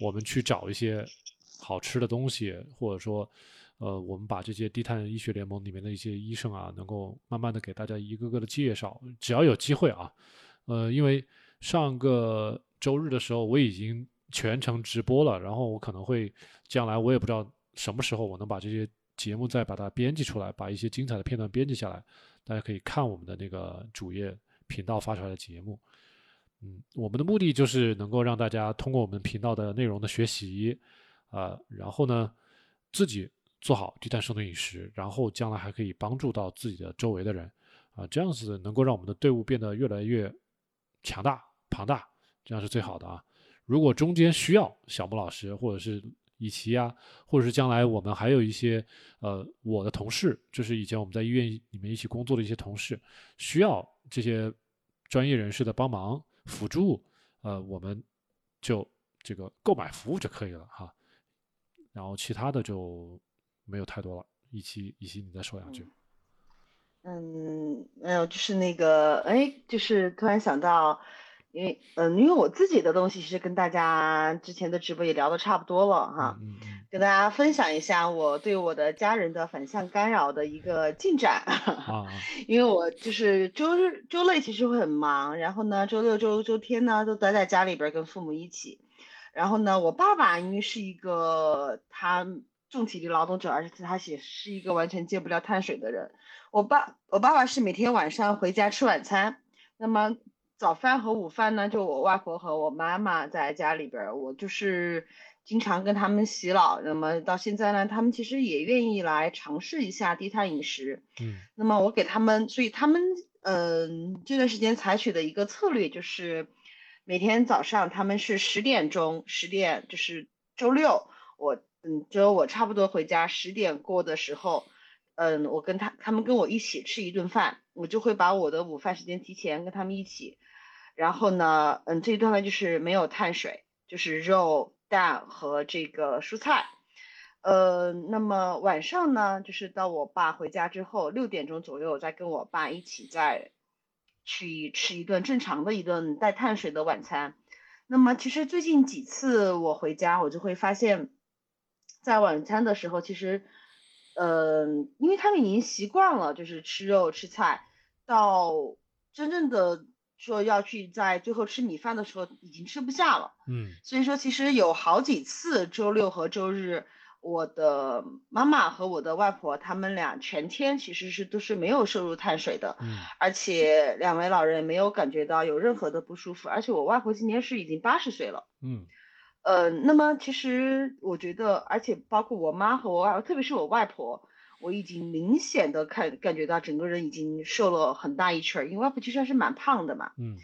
我们去找一些好吃的东西，或者说。呃，我们把这些低碳医学联盟里面的一些医生啊，能够慢慢的给大家一个个的介绍。只要有机会啊，呃，因为上个周日的时候我已经全程直播了，然后我可能会将来我也不知道什么时候我能把这些节目再把它编辑出来，把一些精彩的片段编辑下来，大家可以看我们的那个主页频道发出来的节目。嗯，我们的目的就是能够让大家通过我们频道的内容的学习啊，然后呢自己。做好低碳生酮饮食，然后将来还可以帮助到自己的周围的人，啊，这样子能够让我们的队伍变得越来越强大、庞大，这样是最好的啊。如果中间需要小木老师或者是以奇啊，或者是将来我们还有一些呃我的同事，就是以前我们在医院里面一起工作的一些同事，需要这些专业人士的帮忙辅助，呃，我们就这个购买服务就可以了哈。然后其他的就。没有太多了，一期一期你再说两句。嗯，没有，就是那个，哎，就是突然想到，因为，嗯，因为我自己的东西其实跟大家之前的直播也聊的差不多了哈，嗯跟大家分享一下我对我的家人的反向干扰的一个进展。啊，因为我就是周日、周内其实会很忙，然后呢，周六、周周天呢都待在家里边跟父母一起，然后呢，我爸爸因为是一个他。重体力劳动者，而且他也是一个完全戒不了碳水的人。我爸，我爸爸是每天晚上回家吃晚餐，那么早饭和午饭呢，就我外婆和我妈妈在家里边，我就是经常跟他们洗脑。那么到现在呢，他们其实也愿意来尝试一下低碳饮食。嗯，那么我给他们，所以他们，嗯，这段时间采取的一个策略就是，每天早上他们是十点钟，十点就是周六我。嗯，就我差不多回家十点过的时候，嗯，我跟他他们跟我一起吃一顿饭，我就会把我的午饭时间提前跟他们一起。然后呢，嗯，这一顿饭就是没有碳水，就是肉、蛋和这个蔬菜。呃，那么晚上呢，就是到我爸回家之后，六点钟左右，再跟我爸一起再去吃一顿正常的一顿带碳水的晚餐。那么其实最近几次我回家，我就会发现，在晚餐的时候，其实，嗯，因为他们已经习惯了就是吃肉吃菜，到真正的说要去在最后吃米饭的时候，已经吃不下了。嗯，所以说其实有好几次周六和周日。我的妈妈和我的外婆，他们俩全天其实是都是没有摄入碳水的，嗯，而且两位老人没有感觉到有任何的不舒服，而且我外婆今年是已经八十岁了，嗯，呃，那么其实我觉得，而且包括我妈和我外，特别是我外婆，我已经明显的看感觉到整个人已经瘦了很大一圈，因为外婆其实还是蛮胖的嘛，嗯，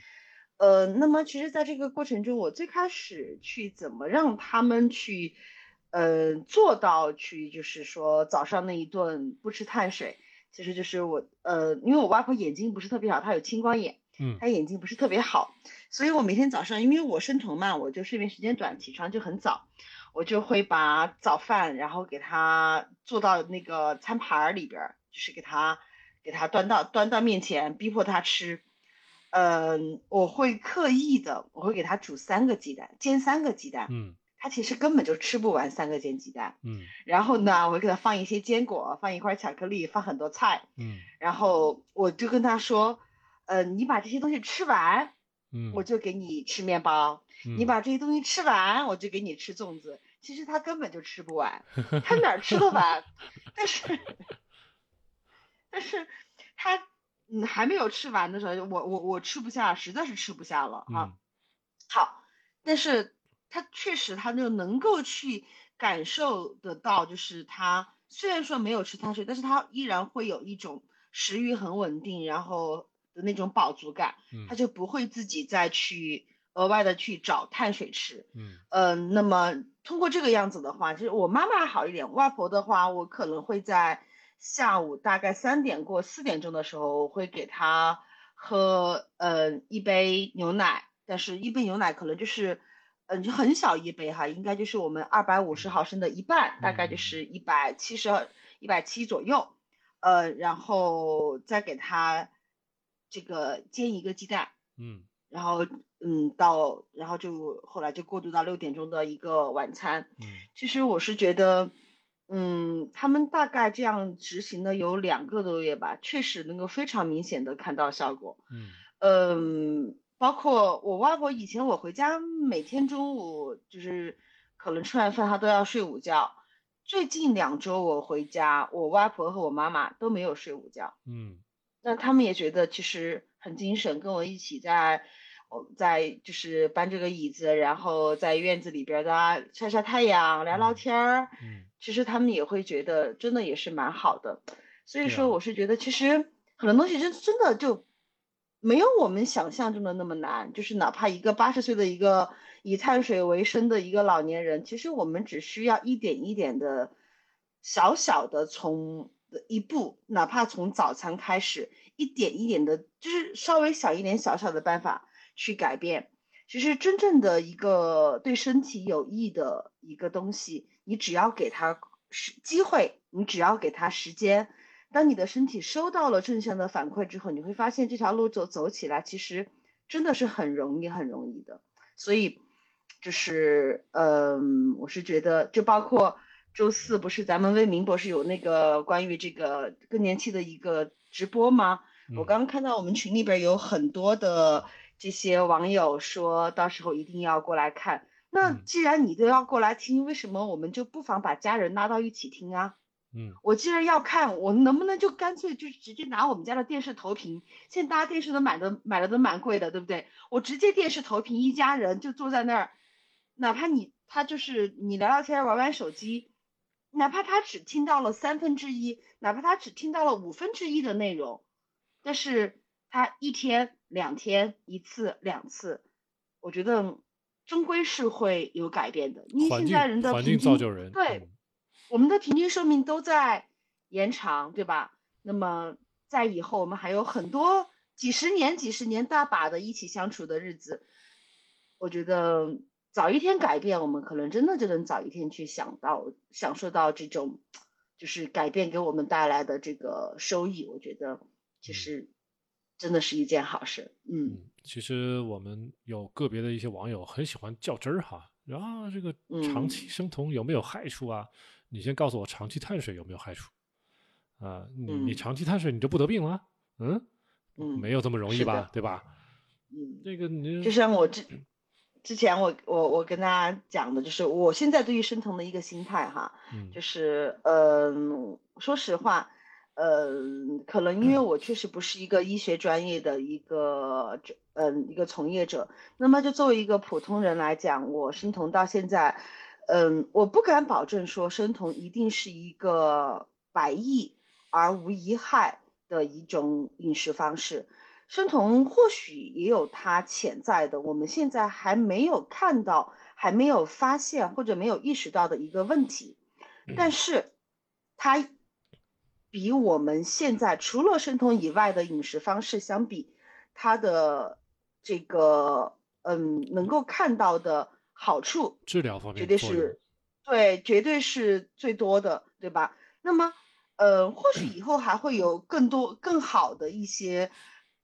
呃，那么其实在这个过程中，我最开始去怎么让他们去。呃，做到去就是说早上那一顿不吃碳水，其实就是我呃，因为我外婆眼睛不是特别好，她有青光眼，嗯，她眼睛不是特别好，所以我每天早上因为我生酮嘛，我就睡眠时间短，起床就很早，我就会把早饭然后给他做到那个餐盘里边，就是给他给他端到端到面前，逼迫他吃，嗯，我会刻意的，我会给他煮三个鸡蛋，煎三个鸡蛋，嗯。他其实根本就吃不完三个煎鸡蛋，嗯，然后呢，我会给他放一些坚果，放一块巧克力，放很多菜，嗯，然后我就跟他说，呃，你把这些东西吃完，嗯，我就给你吃面包，你把这些东西吃完，我就给你吃粽子。其实他根本就吃不完，他哪吃得完？但是，但是他嗯还没有吃完的时候，我我我吃不下，实在是吃不下了啊。好，但是。他确实，他就能够去感受得到，就是他虽然说没有吃碳水，但是他依然会有一种食欲很稳定，然后的那种饱足感，他就不会自己再去额外的去找碳水吃。嗯，呃，那么通过这个样子的话，就是我妈妈好一点，外婆的话，我可能会在下午大概三点过四点钟的时候，我会给她喝呃一杯牛奶，但是一杯牛奶可能就是。嗯，就很小一杯哈，应该就是我们二百五十毫升的一半，大概就是一百七十、一百七左右。呃，然后再给他这个煎一个鸡蛋，嗯，然后嗯到，然后就后来就过渡到六点钟的一个晚餐。嗯，其实我是觉得，嗯，他们大概这样执行的有两个多月吧，确实能够非常明显的看到效果。嗯，嗯。包括我外婆以前，我回家每天中午就是可能吃完饭，她都要睡午觉。最近两周我回家，我外婆和我妈妈都没有睡午觉。嗯，那他们也觉得其实很精神，跟我一起在，在就是搬这个椅子，然后在院子里边的晒晒太阳、聊聊天儿。嗯，其实他们也会觉得真的也是蛮好的。所以说，我是觉得其实很多东西真真的就。没有我们想象中的那么难，就是哪怕一个八十岁的一个以碳水为生的一个老年人，其实我们只需要一点一点的，小小的从一步，哪怕从早餐开始，一点一点的，就是稍微小一点小小的办法去改变。其实真正的一个对身体有益的一个东西，你只要给他时机会，你只要给他时间。当你的身体收到了正向的反馈之后，你会发现这条路走走起来其实真的是很容易很容易的。所以，就是嗯，我是觉得，就包括周四不是咱们魏明博士有那个关于这个更年期的一个直播吗？我刚刚看到我们群里边有很多的这些网友说到时候一定要过来看。那既然你都要过来听，为什么我们就不妨把家人拉到一起听啊？嗯，我既然要看，我能不能就干脆就直接拿我们家的电视投屏？现在大家电视都买的买的都蛮贵的，对不对？我直接电视投屏，一家人就坐在那儿，哪怕你他就是你聊聊天玩玩手机，哪怕他只听到了三分之一，哪怕他只听到了五分之一的内容，但是他一天两天一次两次，我觉得终归是会有改变的。因为现在人的环境造就人，对。我们的平均寿命都在延长，对吧？那么在以后我们还有很多几十年、几十年大把的一起相处的日子，我觉得早一天改变，我们可能真的就能早一天去想到、享受到这种，就是改变给我们带来的这个收益。我觉得其实真的是一件好事。嗯，其实我们有个别的一些网友很喜欢较真儿哈，然啊，这个长期生酮有没有害处啊？你先告诉我长期碳水有没有害处？啊，你你长期碳水你就不得病了？嗯嗯，没有这么容易吧？对吧？嗯，这个你就像我之之前我我我跟大家讲的，就是我现在对于生酮的一个心态哈，嗯就是嗯，说实话，呃，可能因为我确实不是一个医学专业的一个嗯一个从业者，那么就作为一个普通人来讲，我生酮到现在，嗯，我不敢保证说生酮一定是一个百益。而无一害的一种饮食方式，生酮或许也有它潜在的，我们现在还没有看到、还没有发现或者没有意识到的一个问题。但是，它比我们现在除了生酮以外的饮食方式相比，它的这个嗯能够看到的好处，治疗方面绝对是对，绝对是最多的，对吧？那么。呃，或许 以后还会有更多、更好的一些，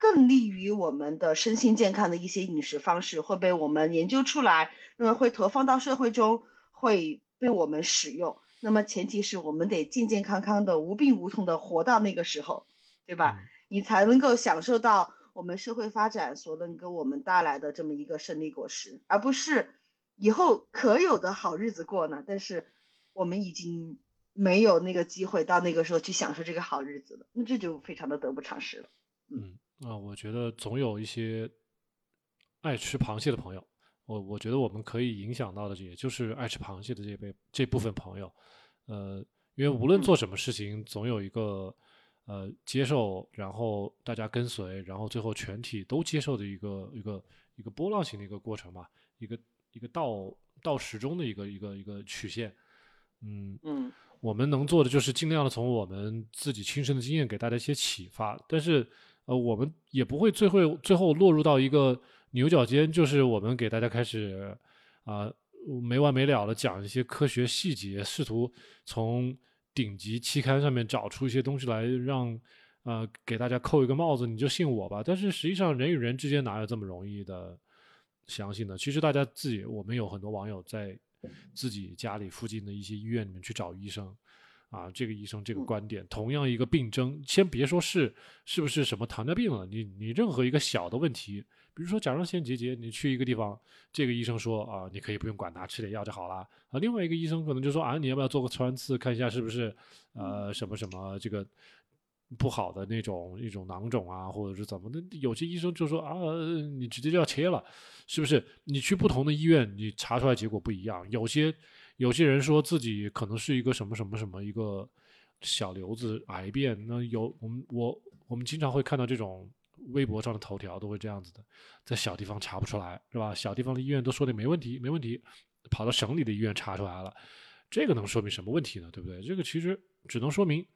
更利于我们的身心健康的一些饮食方式会被我们研究出来，那么会投放到社会中，会被我们使用。那么前提是我们得健健康康的、无病无痛的活到那个时候，对吧？你才能够享受到我们社会发展所能给我们带来的这么一个胜利果实，而不是以后可有的好日子过呢。但是我们已经。没有那个机会到那个时候去享受这个好日子了，那这就非常的得不偿失了。嗯啊，我觉得总有一些爱吃螃蟹的朋友，我我觉得我们可以影响到的，也就是爱吃螃蟹的这辈这部分朋友。呃，因为无论做什么事情，总有一个呃接受，然后大家跟随，然后最后全体都接受的一个一个一个波浪形的一个过程吧，一个一个到到时钟的一个一个一个曲线。嗯嗯。我们能做的就是尽量的从我们自己亲身的经验给大家一些启发，但是，呃，我们也不会最后最后落入到一个牛角尖，就是我们给大家开始啊没完没了的讲一些科学细节，试图从顶级期刊上面找出一些东西来，让呃给大家扣一个帽子，你就信我吧。但是实际上人与人之间哪有这么容易的相信呢？其实大家自己，我们有很多网友在。自己家里附近的一些医院里面去找医生，啊，这个医生这个观点，同样一个病症，先别说是是不是什么糖尿病了，你你任何一个小的问题，比如说甲状腺结节，你去一个地方，这个医生说啊，你可以不用管它，吃点药就好了啊，另外一个医生可能就说啊，你要不要做个穿刺，看一下是不是呃什么什么这个。不好的那种一种囊肿啊，或者是怎么的？有些医生就说啊，你直接就要切了，是不是？你去不同的医院，你查出来结果不一样。有些有些人说自己可能是一个什么什么什么一个小瘤子癌变，那有我们我我们经常会看到这种微博上的头条都会这样子的，在小地方查不出来，是吧？小地方的医院都说的没问题，没问题，跑到省里的医院查出来了，这个能说明什么问题呢？对不对？这个其实只能说明。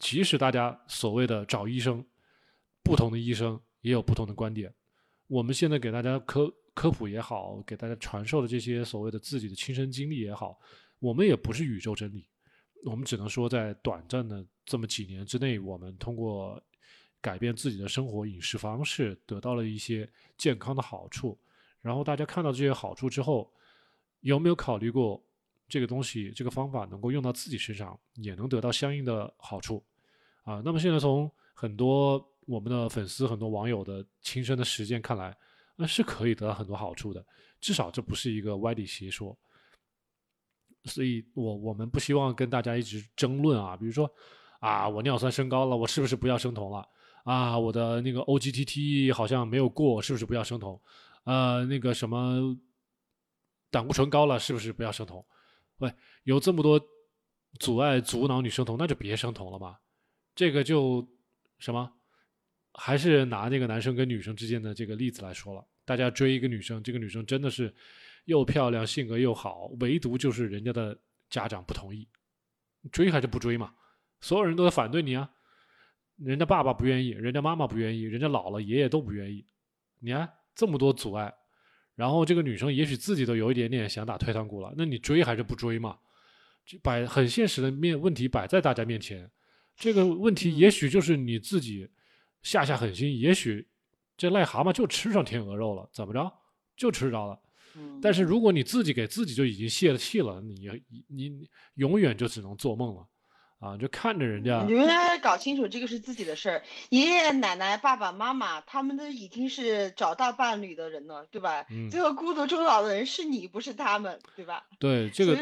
即使大家所谓的找医生，不同的医生也有不同的观点。我们现在给大家科科普也好，给大家传授的这些所谓的自己的亲身经历也好，我们也不是宇宙真理。我们只能说，在短暂的这么几年之内，我们通过改变自己的生活饮食方式，得到了一些健康的好处。然后大家看到这些好处之后，有没有考虑过？这个东西，这个方法能够用到自己身上，也能得到相应的好处，啊，那么现在从很多我们的粉丝、很多网友的亲身的实践看来，那是可以得到很多好处的，至少这不是一个歪理邪说。所以我我们不希望跟大家一直争论啊，比如说啊，我尿酸升高了，我是不是不要生酮了？啊，我的那个 OGTT 好像没有过，是不是不要生酮？呃，那个什么胆固醇高了，是不是不要生酮？喂，有这么多阻碍阻挠你生酮，那就别生酮了嘛。这个就什么，还是拿那个男生跟女生之间的这个例子来说了。大家追一个女生，这个女生真的是又漂亮，性格又好，唯独就是人家的家长不同意，追还是不追嘛？所有人都在反对你啊。人家爸爸不愿意，人家妈妈不愿意，人家姥姥爷爷都不愿意。你看这么多阻碍，然后这个女生也许自己都有一点点想打退堂鼓了。那你追还是不追嘛？摆很现实的面问题摆在大家面前，这个问题也许就是你自己下下狠心，也许这癞蛤蟆就吃上天鹅肉了，怎么着就吃着了。但是如果你自己给自己就已经泄了气了，你你永远就只能做梦了。啊，就看着人家，你们要搞清楚这个是自己的事儿。爷爷奶奶、爸爸妈妈，他们都已经是找到伴侣的人了，对吧？嗯。最后孤独终老的人是你，不是他们，对吧？对，这个。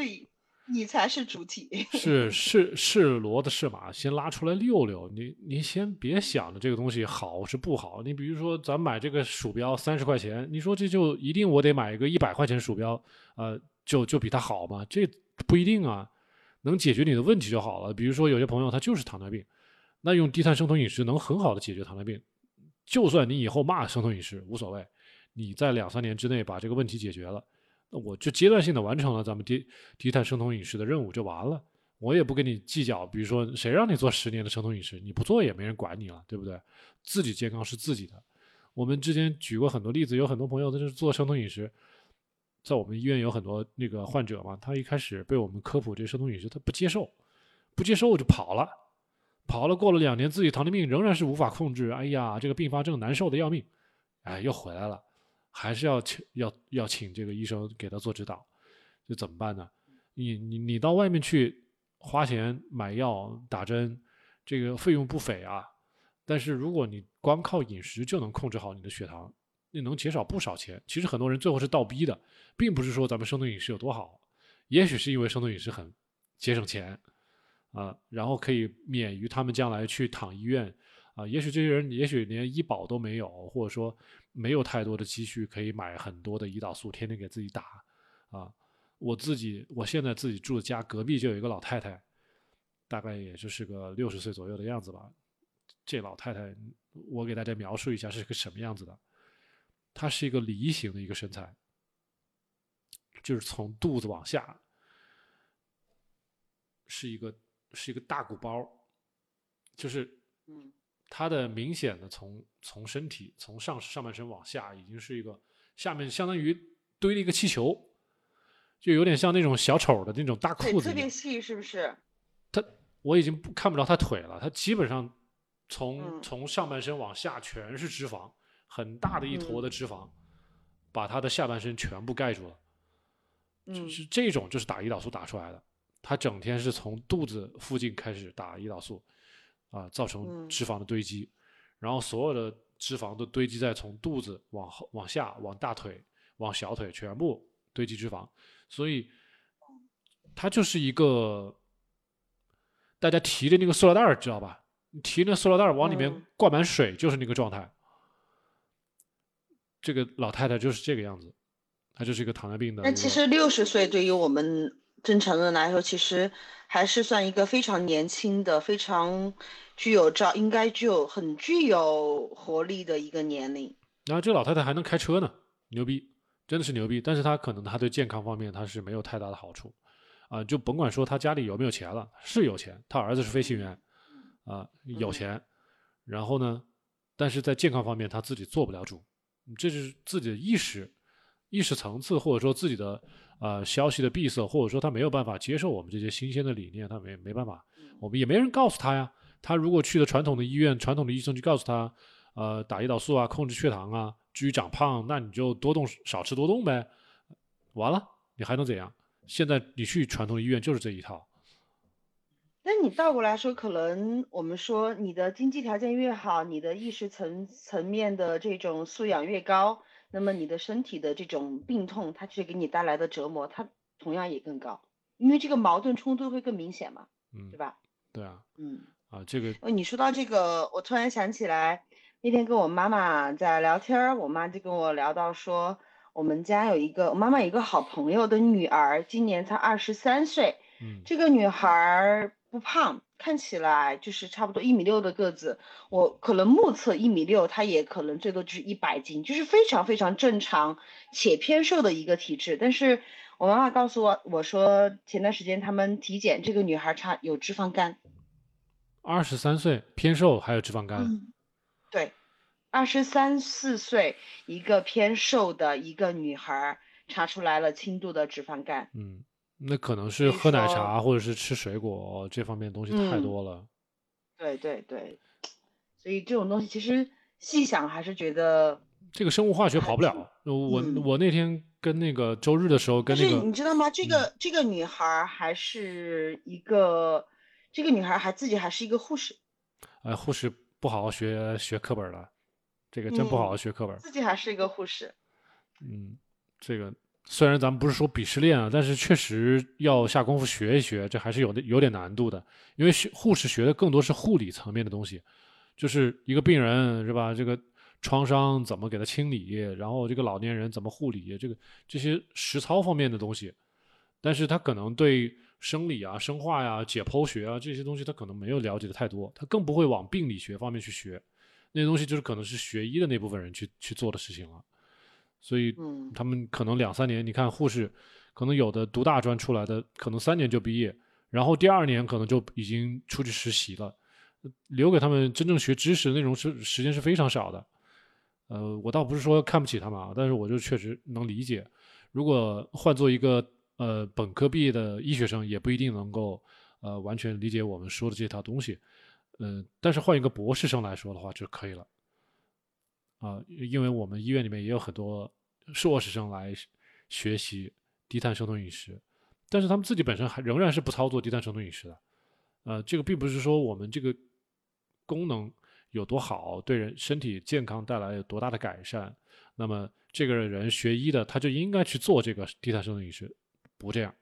你才是主体。是是是骡子是马，先拉出来溜溜。你你先别想着这个东西好是不好。你比如说，咱买这个鼠标三十块钱，你说这就一定我得买一个一百块钱鼠标，呃，就就比它好吗？这不一定啊。能解决你的问题就好了。比如说，有些朋友他就是糖尿病，那用低碳生酮饮食能很好的解决糖尿病。就算你以后骂生酮饮食无所谓，你在两三年之内把这个问题解决了，那我就阶段性的完成了咱们低低碳生酮饮食的任务就完了。我也不跟你计较，比如说谁让你做十年的生酮饮食，你不做也没人管你了，对不对？自己健康是自己的。我们之前举过很多例子，有很多朋友在这做生酮饮食。在我们医院有很多那个患者嘛，他一开始被我们科普这生酮饮食，他不接受，不接受就跑了，跑了过了两年，自己糖尿病仍然是无法控制，哎呀，这个并发症难受的要命，哎，又回来了，还是要请要要请这个医生给他做指导，这怎么办呢？你你你到外面去花钱买药打针，这个费用不菲啊，但是如果你光靠饮食就能控制好你的血糖。那能减少不少钱。其实很多人最后是倒逼的，并不是说咱们生酮饮食有多好，也许是因为生酮饮食很节省钱啊，然后可以免于他们将来去躺医院啊。也许这些人也许连医保都没有，或者说没有太多的积蓄可以买很多的胰岛素，天天给自己打啊。我自己我现在自己住的家隔壁就有一个老太太，大概也就是个六十岁左右的样子吧。这老太太，我给大家描述一下是个什么样子的。她是一个梨形的一个身材，就是从肚子往下是一个是一个大鼓包，就是，它的明显的从从身体从上上半身往下已经是一个下面相当于堆了一个气球，就有点像那种小丑的那种大裤子，特别细是不是？他我已经不看不着他腿了，他基本上从从上半身往下全是脂肪。很大的一坨的脂肪，把他的下半身全部盖住了。就是这种，就是打胰岛素打出来的。他整天是从肚子附近开始打胰岛素，啊，造成脂肪的堆积，然后所有的脂肪都堆积在从肚子往后、往下、往大腿、往小腿，全部堆积脂肪。所以，它就是一个大家提的那个塑料袋儿，知道吧？你提那塑料袋儿往里面灌满水，就是那个状态。这个老太太就是这个样子，她就是一个糖尿病的。那其实六十岁对于我们正常人来说，其实还是算一个非常年轻的、非常具有照应该具有很具有活力的一个年龄。然后这个老太太还能开车呢，牛逼，真的是牛逼。但是她可能她对健康方面她是没有太大的好处，啊，就甭管说她家里有没有钱了，是有钱，她儿子是飞行员，啊，有钱，然后呢，但是在健康方面她自己做不了主。这是自己的意识、意识层次，或者说自己的呃消息的闭塞，或者说他没有办法接受我们这些新鲜的理念，他没没办法，我们也没人告诉他呀。他如果去了传统的医院，传统的医生就告诉他，呃，打胰岛素啊，控制血糖啊，至于长胖，那你就多动少吃多动呗。完了，你还能怎样？现在你去传统医院就是这一套。那你倒过来说，可能我们说你的经济条件越好，你的意识层层面的这种素养越高，那么你的身体的这种病痛，它去给你带来的折磨，它同样也更高，因为这个矛盾冲突会更明显嘛，嗯，对吧？对啊，嗯，啊，这个，你说到这个，我突然想起来，那天跟我妈妈在聊天，我妈就跟我聊到说，我们家有一个我妈妈有一个好朋友的女儿，今年才二十三岁，嗯，这个女孩。不胖，看起来就是差不多一米六的个子。我可能目测一米六，她也可能最多就是一百斤，就是非常非常正常且偏瘦的一个体质。但是我妈妈告诉我，我说前段时间他们体检，这个女孩差有脂肪肝。二十三岁偏瘦还有脂肪肝，对，二十三四岁一个偏瘦的一个女孩查出来了轻度的脂肪肝。嗯，那可能是喝奶茶或者是吃水果这方面东西太多了。对对对，所以这种东西其实细想还是觉得这个生物化学跑不了。我我那天跟那个周日的时候跟那个你知道吗？这个这个女孩还是一个。这个女孩还自己还是一个护士，呃，护士不好好学学课本了，这个真不好好学课本。自己还是一个护士，嗯，这个虽然咱们不是说鄙视链啊，但是确实要下功夫学一学，这还是有的有点难度的。因为学护士学的更多是护理层面的东西，就是一个病人是吧？这个创伤怎么给他清理，然后这个老年人怎么护理，这个这些实操方面的东西，但是他可能对。生理啊、生化呀、解剖学啊这些东西，他可能没有了解的太多，他更不会往病理学方面去学，那些东西就是可能是学医的那部分人去去做的事情了。所以，他们可能两三年，你看护士，可能有的读大专出来的，可能三年就毕业，然后第二年可能就已经出去实习了，留给他们真正学知识的那种是时间是非常少的。呃，我倒不是说看不起他们啊，但是我就确实能理解，如果换做一个。呃，本科毕业的医学生也不一定能够，呃，完全理解我们说的这套东西，嗯，但是换一个博士生来说的话就可以了，啊，因为我们医院里面也有很多硕士生来学习低碳生酮饮食，但是他们自己本身还仍然是不操作低碳生酮饮食的，呃，这个并不是说我们这个功能有多好，对人身体健康带来有多大的改善，那么这个人学医的他就应该去做这个低碳生酮饮食。不这样，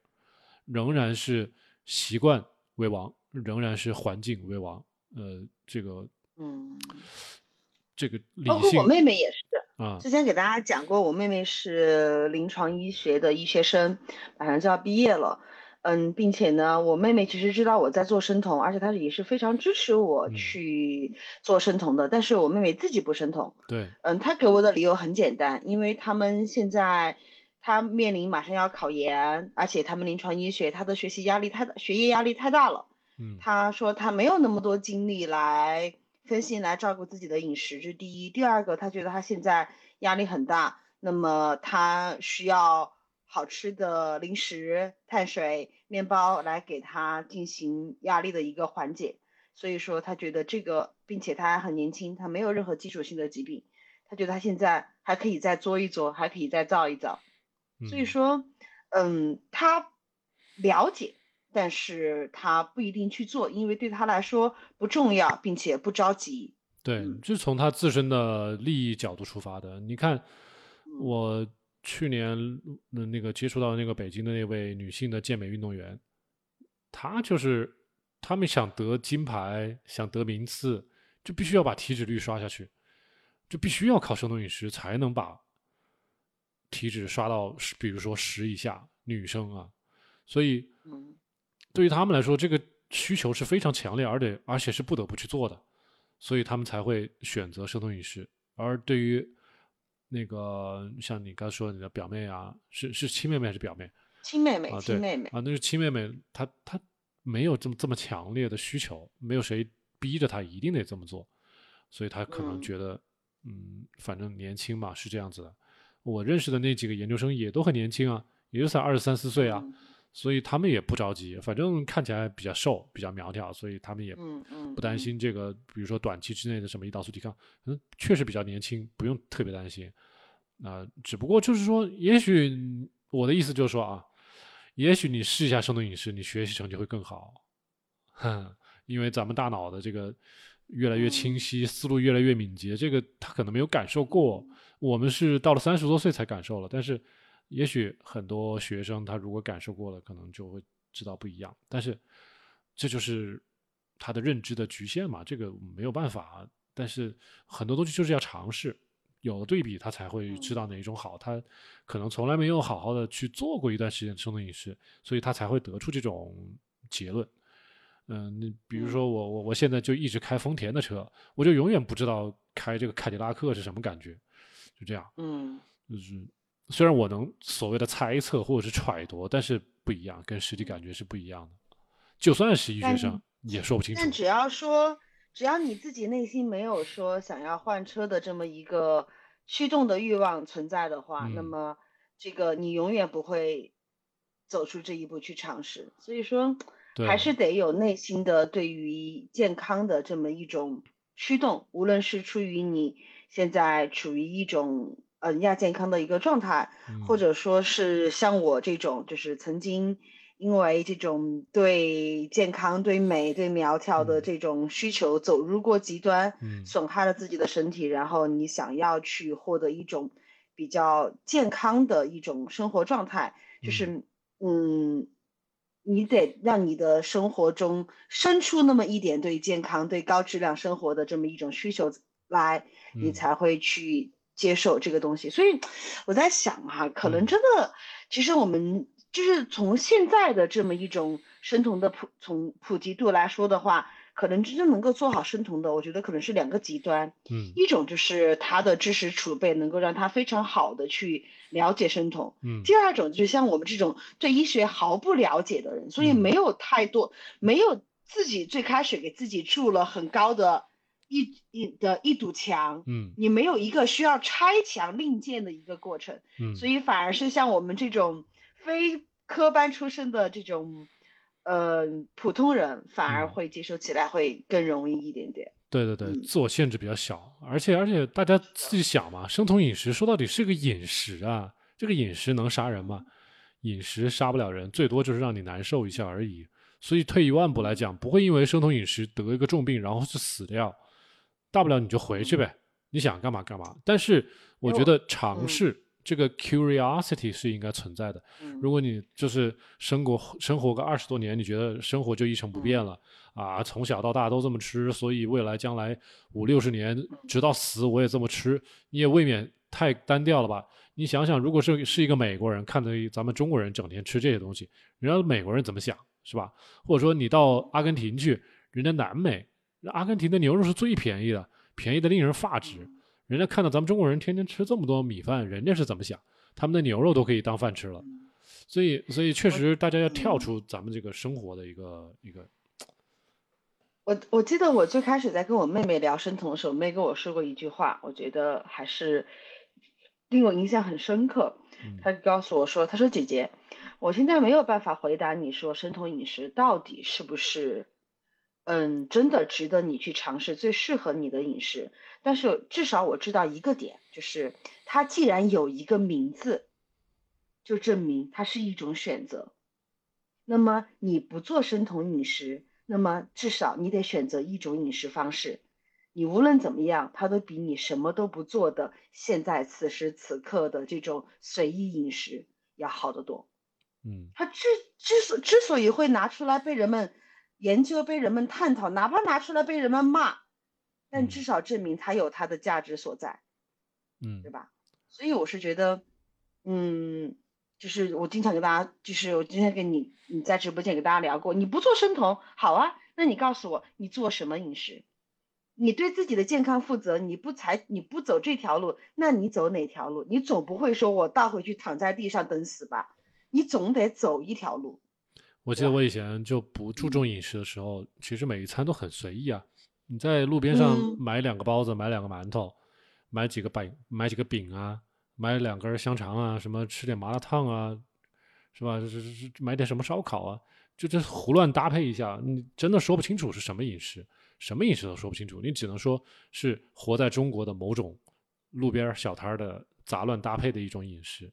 仍然是习惯为王，仍然是环境为王。呃，这个，嗯，这个理性。包括我妹妹也是啊。之前给大家讲过，我妹妹是临床医学的医学生，马上就要毕业了。嗯，并且呢，我妹妹其实知道我在做生酮，而且她也是非常支持我去做生酮的。但是我妹妹自己不生酮。对。嗯，她给我的理由很简单，因为他们现在。她面临马上要考研，而且他们临床医学，她的学习压力太大，学业压力太大了。嗯，他说她没有那么多精力来分心来照顾自己的饮食，这是第一。第二个，他觉得他现在压力很大，那么他需要好吃的零食、碳水、面包来给他进行压力的一个缓解。所以说，他觉得这个，并且他还很年轻，他没有任何基础性的疾病，他觉得他现在还可以再作一作，还可以再造一造。所以说，嗯，他了解，但是他不一定去做，因为对他来说不重要，并且不着急。对，就是从他自身的利益角度出发的。你看，我去年那个接触到那个北京的那位女性的健美运动员，她就是他们想得金牌，想得名次，就必须要把体脂率刷下去，就必须要靠生酮饮食才能把。体脂刷到比如说十以下，女生啊，所以，对于他们来说，这个需求是非常强烈，而且而且是不得不去做的，所以他们才会选择生酮饮食。而对于那个像你刚说的你的表妹啊，是是亲妹妹还是表妹？亲妹妹啊，亲妹妹啊，那是亲妹妹，她她没有这么这么强烈的需求，没有谁逼着她一定得这么做，所以她可能觉得，嗯，反正年轻嘛，是这样子的。我认识的那几个研究生也都很年轻啊，也就才二十三四岁啊，所以他们也不着急，反正看起来比较瘦，比较苗条，所以他们也不担心这个，比如说短期之内的什么胰岛素抵抗，嗯，确实比较年轻，不用特别担心。啊，只不过就是说，也许我的意思就是说啊，也许你试一下生酮饮食，你学习成绩会更好，哼，因为咱们大脑的这个越来越清晰，思路越来越敏捷，这个他可能没有感受过。我们是到了三十多岁才感受了，但是也许很多学生他如果感受过了，可能就会知道不一样。但是这就是他的认知的局限嘛，这个没有办法。但是很多东西就是要尝试，有了对比，他才会知道哪一种好。他可能从来没有好好的去做过一段时间生酮饮食，所以他才会得出这种结论。嗯，你比如说我我我现在就一直开丰田的车，我就永远不知道开这个凯迪拉克是什么感觉。就这样，嗯，就是虽然我能所谓的猜测或者是揣度，但是不一样，跟实际感觉是不一样的。就算是医学生，也说不清楚。但只要说，只要你自己内心没有说想要换车的这么一个驱动的欲望存在的话，那么这个你永远不会走出这一步去尝试。所以说，还是得有内心的对于健康的这么一种驱动，无论是出于你现在处于一种。嗯，亚健康的一个状态，或者说是像我这种，就是曾经因为这种对健康、对美、对苗条的这种需求走入过极端，损害了自己的身体，然后你想要去获得一种比较健康的一种生活状态，就是嗯，你得让你的生活中生出那么一点对健康、对高质量生活的这么一种需求来，你才会去。接受这个东西，所以我在想哈，可能真的，其实我们就是从现在的这么一种生酮的普从普及度来说的话，可能真正能够做好生酮的，我觉得可能是两个极端，嗯，一种就是他的知识储备能够让他非常好的去了解生酮，嗯，第二种就是像我们这种对医学毫不了解的人，所以没有太多，没有自己最开始给自己筑了很高的。一一的一堵墙，嗯，你没有一个需要拆墙另建的一个过程，嗯，所以反而是像我们这种非科班出身的这种，呃，普通人反而会接受起来会更容易一点点。对对对，自我限制比较小，而且而且大家自己想嘛，生酮饮食说到底是个饮食啊，这个饮食能杀人吗？饮食杀不了人，最多就是让你难受一下而已。所以退一万步来讲，不会因为生酮饮食得一个重病然后就死掉。大不了你就回去呗，你想干嘛干嘛。但是我觉得尝试这个 curiosity 是应该存在的。如果你就是生活生活个二十多年，你觉得生活就一成不变了啊，从小到大都这么吃，所以未来将来五六十年直到死我也这么吃，你也未免太单调了吧？你想想，如果是是一个美国人看着咱们中国人整天吃这些东西，人家美国人怎么想是吧？或者说你到阿根廷去，人家南美。阿根廷的牛肉是最便宜的，便宜的令人发指。人家看到咱们中国人天天吃这么多米饭，人家是怎么想？他们的牛肉都可以当饭吃了。所以，所以确实大家要跳出咱们这个生活的一个一个。我我记得我最开始在跟我妹妹聊生酮的时候，妹跟我说过一句话，我觉得还是令我印象很深刻。她告诉我说：“她说姐姐，我现在没有办法回答你说生酮饮食到底是不是。”嗯，真的值得你去尝试最适合你的饮食。但是至少我知道一个点，就是它既然有一个名字，就证明它是一种选择。那么你不做生酮饮食，那么至少你得选择一种饮食方式。你无论怎么样，它都比你什么都不做的现在此时此刻的这种随意饮食要好得多。嗯，它之之所之所以会拿出来被人们。研究被人们探讨，哪怕拿出来被人们骂，但至少证明它有它的价值所在，嗯，对吧？所以我是觉得，嗯，就是我经常跟大家，就是我今天跟你你在直播间给大家聊过，你不做生酮，好啊，那你告诉我你做什么饮食？你对自己的健康负责，你不才你不走这条路，那你走哪条路？你总不会说我倒回去躺在地上等死吧？你总得走一条路。我记得我以前就不注重饮食的时候，其实每一餐都很随意啊。你在路边上买两个包子，买两个馒头，买几个饼，买几个饼啊，买两根香肠啊，什么吃点麻辣烫啊，是吧？是是买点什么烧烤啊，就这胡乱搭配一下，你真的说不清楚是什么饮食，什么饮食都说不清楚。你只能说是活在中国的某种路边小摊的杂乱搭配的一种饮食，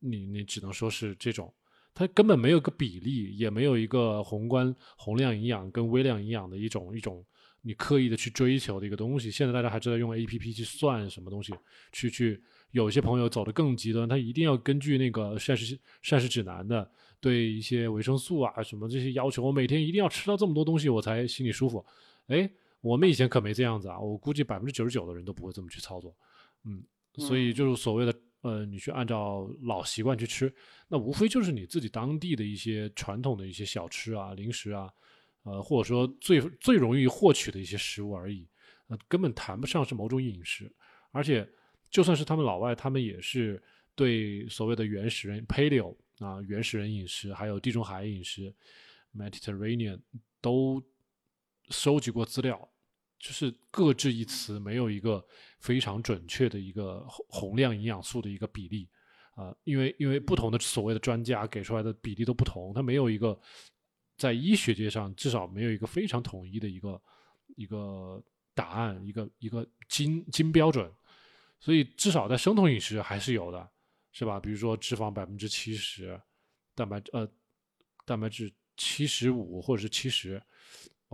你你只能说是这种。它根本没有个比例，也没有一个宏观宏量营养跟微量营养的一种一种你刻意的去追求的一个东西。现在大家还知道用 A P P 去算什么东西，去去有些朋友走的更极端，他一定要根据那个膳食膳食指南的对一些维生素啊什么这些要求，我每天一定要吃到这么多东西我才心里舒服。哎，我们以前可没这样子啊，我估计百分之九十九的人都不会这么去操作。嗯，所以就是所谓的。呃，你去按照老习惯去吃，那无非就是你自己当地的一些传统的一些小吃啊、零食啊，呃，或者说最最容易获取的一些食物而已，呃，根本谈不上是某种饮食。而且，就算是他们老外，他们也是对所谓的原始人 （Paleo） 啊，原始人饮食，还有地中海饮食 （Mediterranean） 都收集过资料，就是各执一词，没有一个非常准确的一个宏量营养素的一个比例啊，因为因为不同的所谓的专家给出来的比例都不同，它没有一个在医学界上至少没有一个非常统一的一个一个答案，一个一个金金标准，所以至少在生酮饮食还是有的，是吧？比如说脂肪百分之七十，蛋白呃蛋白质七十五或者是七十。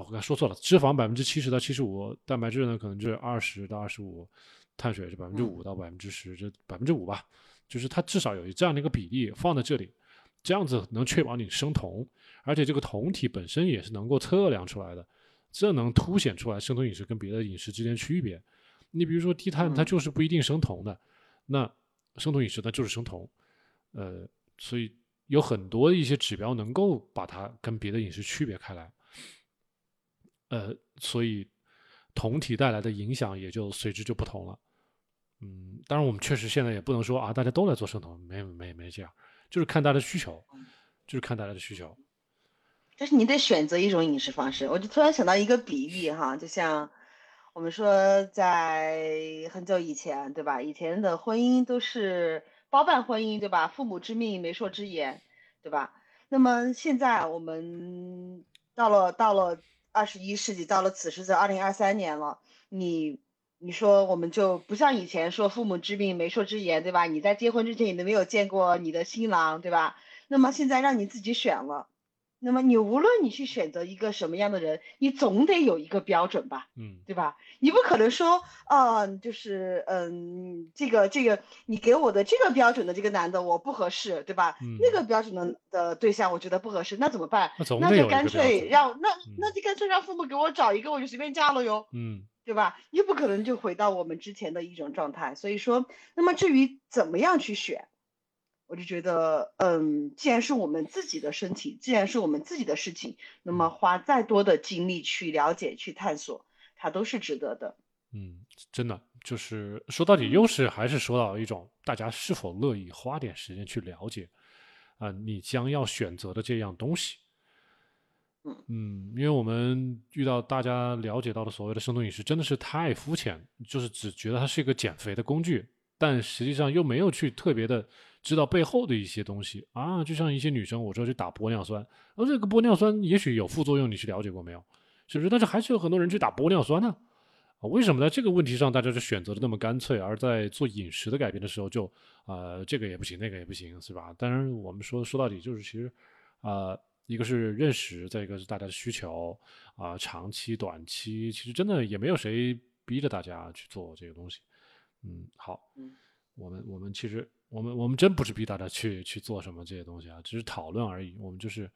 我刚才说错了，脂肪百分之七十到七十五，蛋白质呢可能就是二十到二十五，碳水是百分之五到百分之十，这百分之五吧，就是它至少有这样的一个比例放在这里，这样子能确保你生酮，而且这个酮体本身也是能够测量出来的，这能凸显出来生酮饮食跟别的饮食之间区别。你比如说低碳，它就是不一定生酮的，那生酮饮食它就是生酮，呃，所以有很多一些指标能够把它跟别的饮食区别开来。呃，所以同体带来的影响也就随之就不同了。嗯，当然我们确实现在也不能说啊，大家都来做生酮，没没没这样，就是看大家的需求，就是看大家的需求。但是你得选择一种饮食方式。我就突然想到一个比喻哈，就像我们说在很久以前，对吧？以前的婚姻都是包办婚姻，对吧？父母之命，媒妁之言，对吧？那么现在我们到了到了。二十一世纪到了此时，在二零二三年了，你你说我们就不像以前说父母之命媒妁之言，对吧？你在结婚之前你都没有见过你的新郎，对吧？那么现在让你自己选了。那么你无论你去选择一个什么样的人，你总得有一个标准吧，嗯，对吧？你不可能说，嗯，就是嗯，这个这个你给我的这个标准的这个男的我不合适，对吧？那个标准的的对象我觉得不合适，那怎么办？那就干脆让那那就干脆让父母给我找一个，我就随便嫁了哟，嗯，对吧？又不可能就回到我们之前的一种状态，所以说，那么至于怎么样去选？我就觉得，嗯，既然是我们自己的身体，既然是我们自己的事情，那么花再多的精力去了解、去探索，它都是值得的。嗯，真的，就是说到底，又是还是说到一种大家是否乐意花点时间去了解啊，你将要选择的这样东西。嗯嗯，因为我们遇到大家了解到的所谓的生酮饮食，真的是太肤浅，就是只觉得它是一个减肥的工具，但实际上又没有去特别的。知道背后的一些东西啊，就像一些女生，我说去打玻尿酸，而这个玻尿酸也许有副作用，你去了解过没有？是不是？但是还是有很多人去打玻尿酸呢？啊，为什么在这个问题上大家就选择的那么干脆，而在做饮食的改变的时候就呃这个也不行，那个也不行，是吧？当然我们说说到底就是其实啊，一个是认识，再一个是大家的需求啊，长期、短期，其实真的也没有谁逼着大家去做这个东西。嗯，好，我们我们其实。我们我们真不是逼大家去去做什么这些东西啊，只是讨论而已。我们就是，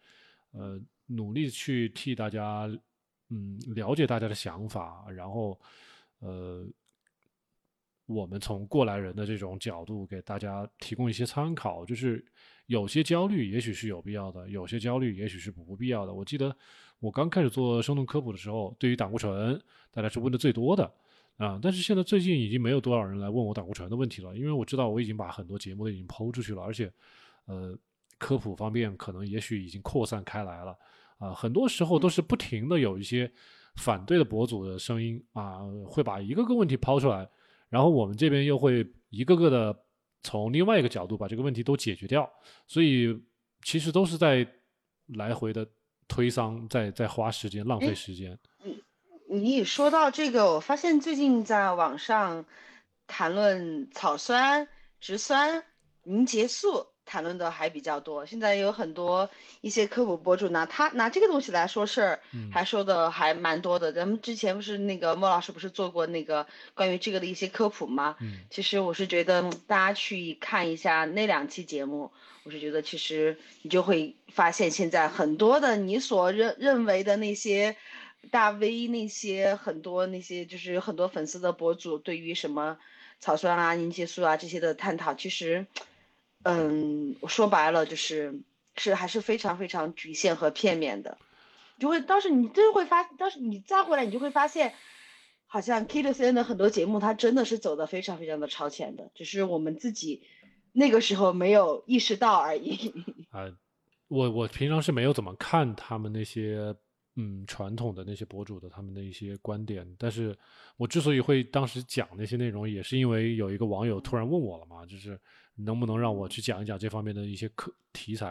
呃，努力去替大家，嗯，了解大家的想法，然后，呃，我们从过来人的这种角度给大家提供一些参考。就是有些焦虑也许是有必要的，有些焦虑也许是不必要的。我记得我刚开始做生动科普的时候，对于胆固醇，大家是问的最多的。啊！但是现在最近已经没有多少人来问我胆固醇的问题了，因为我知道我已经把很多节目都已经抛出去了，而且，呃，科普方面可能也许已经扩散开来了。啊，很多时候都是不停的有一些反对的博主的声音啊，会把一个个问题抛出来，然后我们这边又会一个个的从另外一个角度把这个问题都解决掉，所以其实都是在来回的推搡，在在花时间，浪费时间。你说到这个，我发现最近在网上谈论草酸、植酸、凝结素谈论的还比较多。现在有很多一些科普博主拿他拿这个东西来说事儿，还说的还蛮多的。咱们之前不是那个莫老师不是做过那个关于这个的一些科普吗？其实我是觉得大家去看一下那两期节目，我是觉得其实你就会发现现在很多的你所认认为的那些。大 V 那些很多那些就是很多粉丝的博主，对于什么草酸啊、凝结素啊这些的探讨，其实，嗯，我说白了就是是还是非常非常局限和片面的，就会当时你真会发，当时你再回来你就会发现，好像 ktcn 的很多节目，它真的是走的非常非常的超前的，只是我们自己那个时候没有意识到而已。啊，我我平常是没有怎么看他们那些。嗯传统的那些博主的他们的一些观点。但是我之所以会当时讲那些内容，也是因为有一个网友突然问我了嘛，就是能不能让我去讲一讲这方面的一些课题材，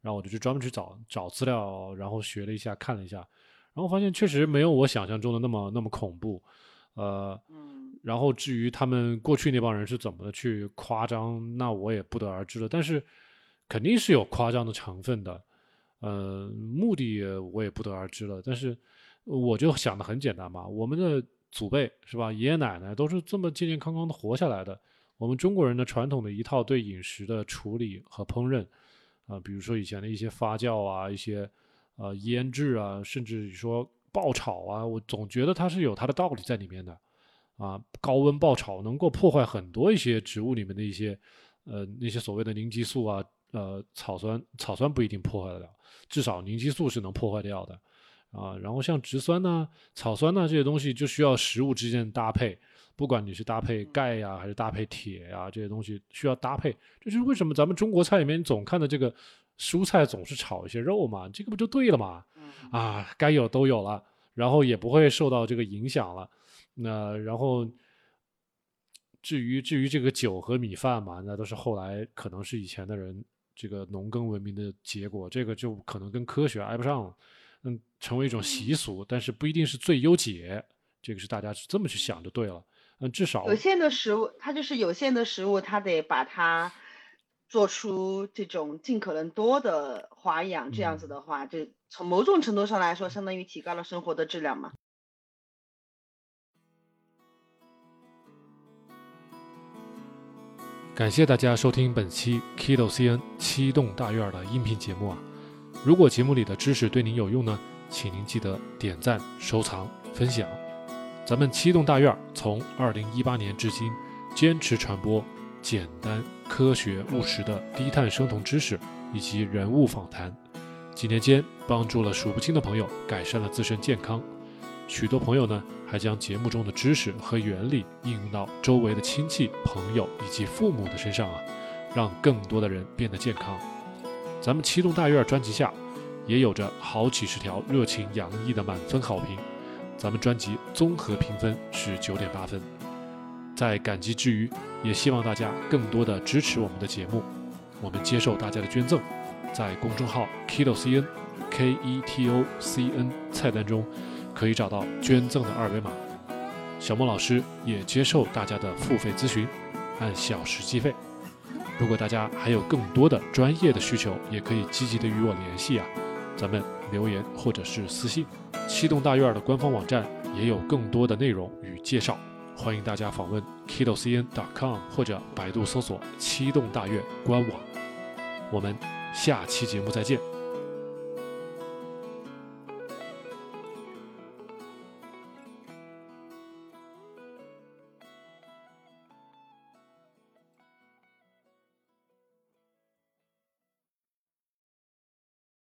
然后我就去专门去找找资料，然后学了一下，看了一下，然后发现确实没有我想象中的那么那么恐怖。呃，然后至于他们过去那帮人是怎么去夸张，那我也不得而知了。但是肯定是有夸张的成分的，呃，目的我也不得而知了。但是我就想的很简单嘛，我们的祖辈是吧，爷爷奶奶都是这么健健康康的活下来的。我们中国人的传统的一套对饮食的处理和烹饪，啊，比如说以前的一些发酵啊，一些呃腌制啊，甚至你说。爆炒啊，我总觉得它是有它的道理在里面的，啊，高温爆炒能够破坏很多一些植物里面的一些，呃，那些所谓的凝激素啊，呃，草酸，草酸不一定破坏得了，至少凝激素是能破坏掉的，啊，然后像植酸呢、草酸呢这些东西就需要食物之间的搭配，不管你是搭配钙呀，还是搭配铁呀，这些东西需要搭配，这就是为什么咱们中国菜里面总看的这个。蔬菜总是炒一些肉嘛，这个不就对了嘛？啊，该有都有了，然后也不会受到这个影响了。那然后至于至于这个酒和米饭嘛，那都是后来可能是以前的人这个农耕文明的结果，这个就可能跟科学挨不上了。嗯，成为一种习俗，但是不一定是最优解。这个是大家是这么去想就对了。嗯，至少有限的食物，它就是有限的食物，它得把它。做出这种尽可能多的花样，这样子的话，就从某种程度上来说，相当于提高了生活的质量嘛。感谢大家收听本期 Kido CN 七栋大院的音频节目啊！如果节目里的知识对您有用呢，请您记得点赞、收藏、分享。咱们七栋大院从二零一八年至今，坚持传播。简单、科学、务实的低碳生酮知识以及人物访谈，几年间帮助了数不清的朋友改善了自身健康。许多朋友呢，还将节目中的知识和原理应用到周围的亲戚、朋友以及父母的身上啊，让更多的人变得健康。咱们七栋大院专辑下也有着好几十条热情洋溢的满分好评，咱们专辑综合评分是九点八分。在感激之余，也希望大家更多的支持我们的节目。我们接受大家的捐赠，在公众号 Keto CN K E T O C N 菜单中可以找到捐赠的二维码。小莫老师也接受大家的付费咨询，按小时计费。如果大家还有更多的专业的需求，也可以积极的与我联系啊，咱们留言或者是私信。七栋大院的官方网站也有更多的内容与介绍。欢迎大家访问 kidocn.com 或者百度搜索“七栋大院”官网。我们下期节目再见。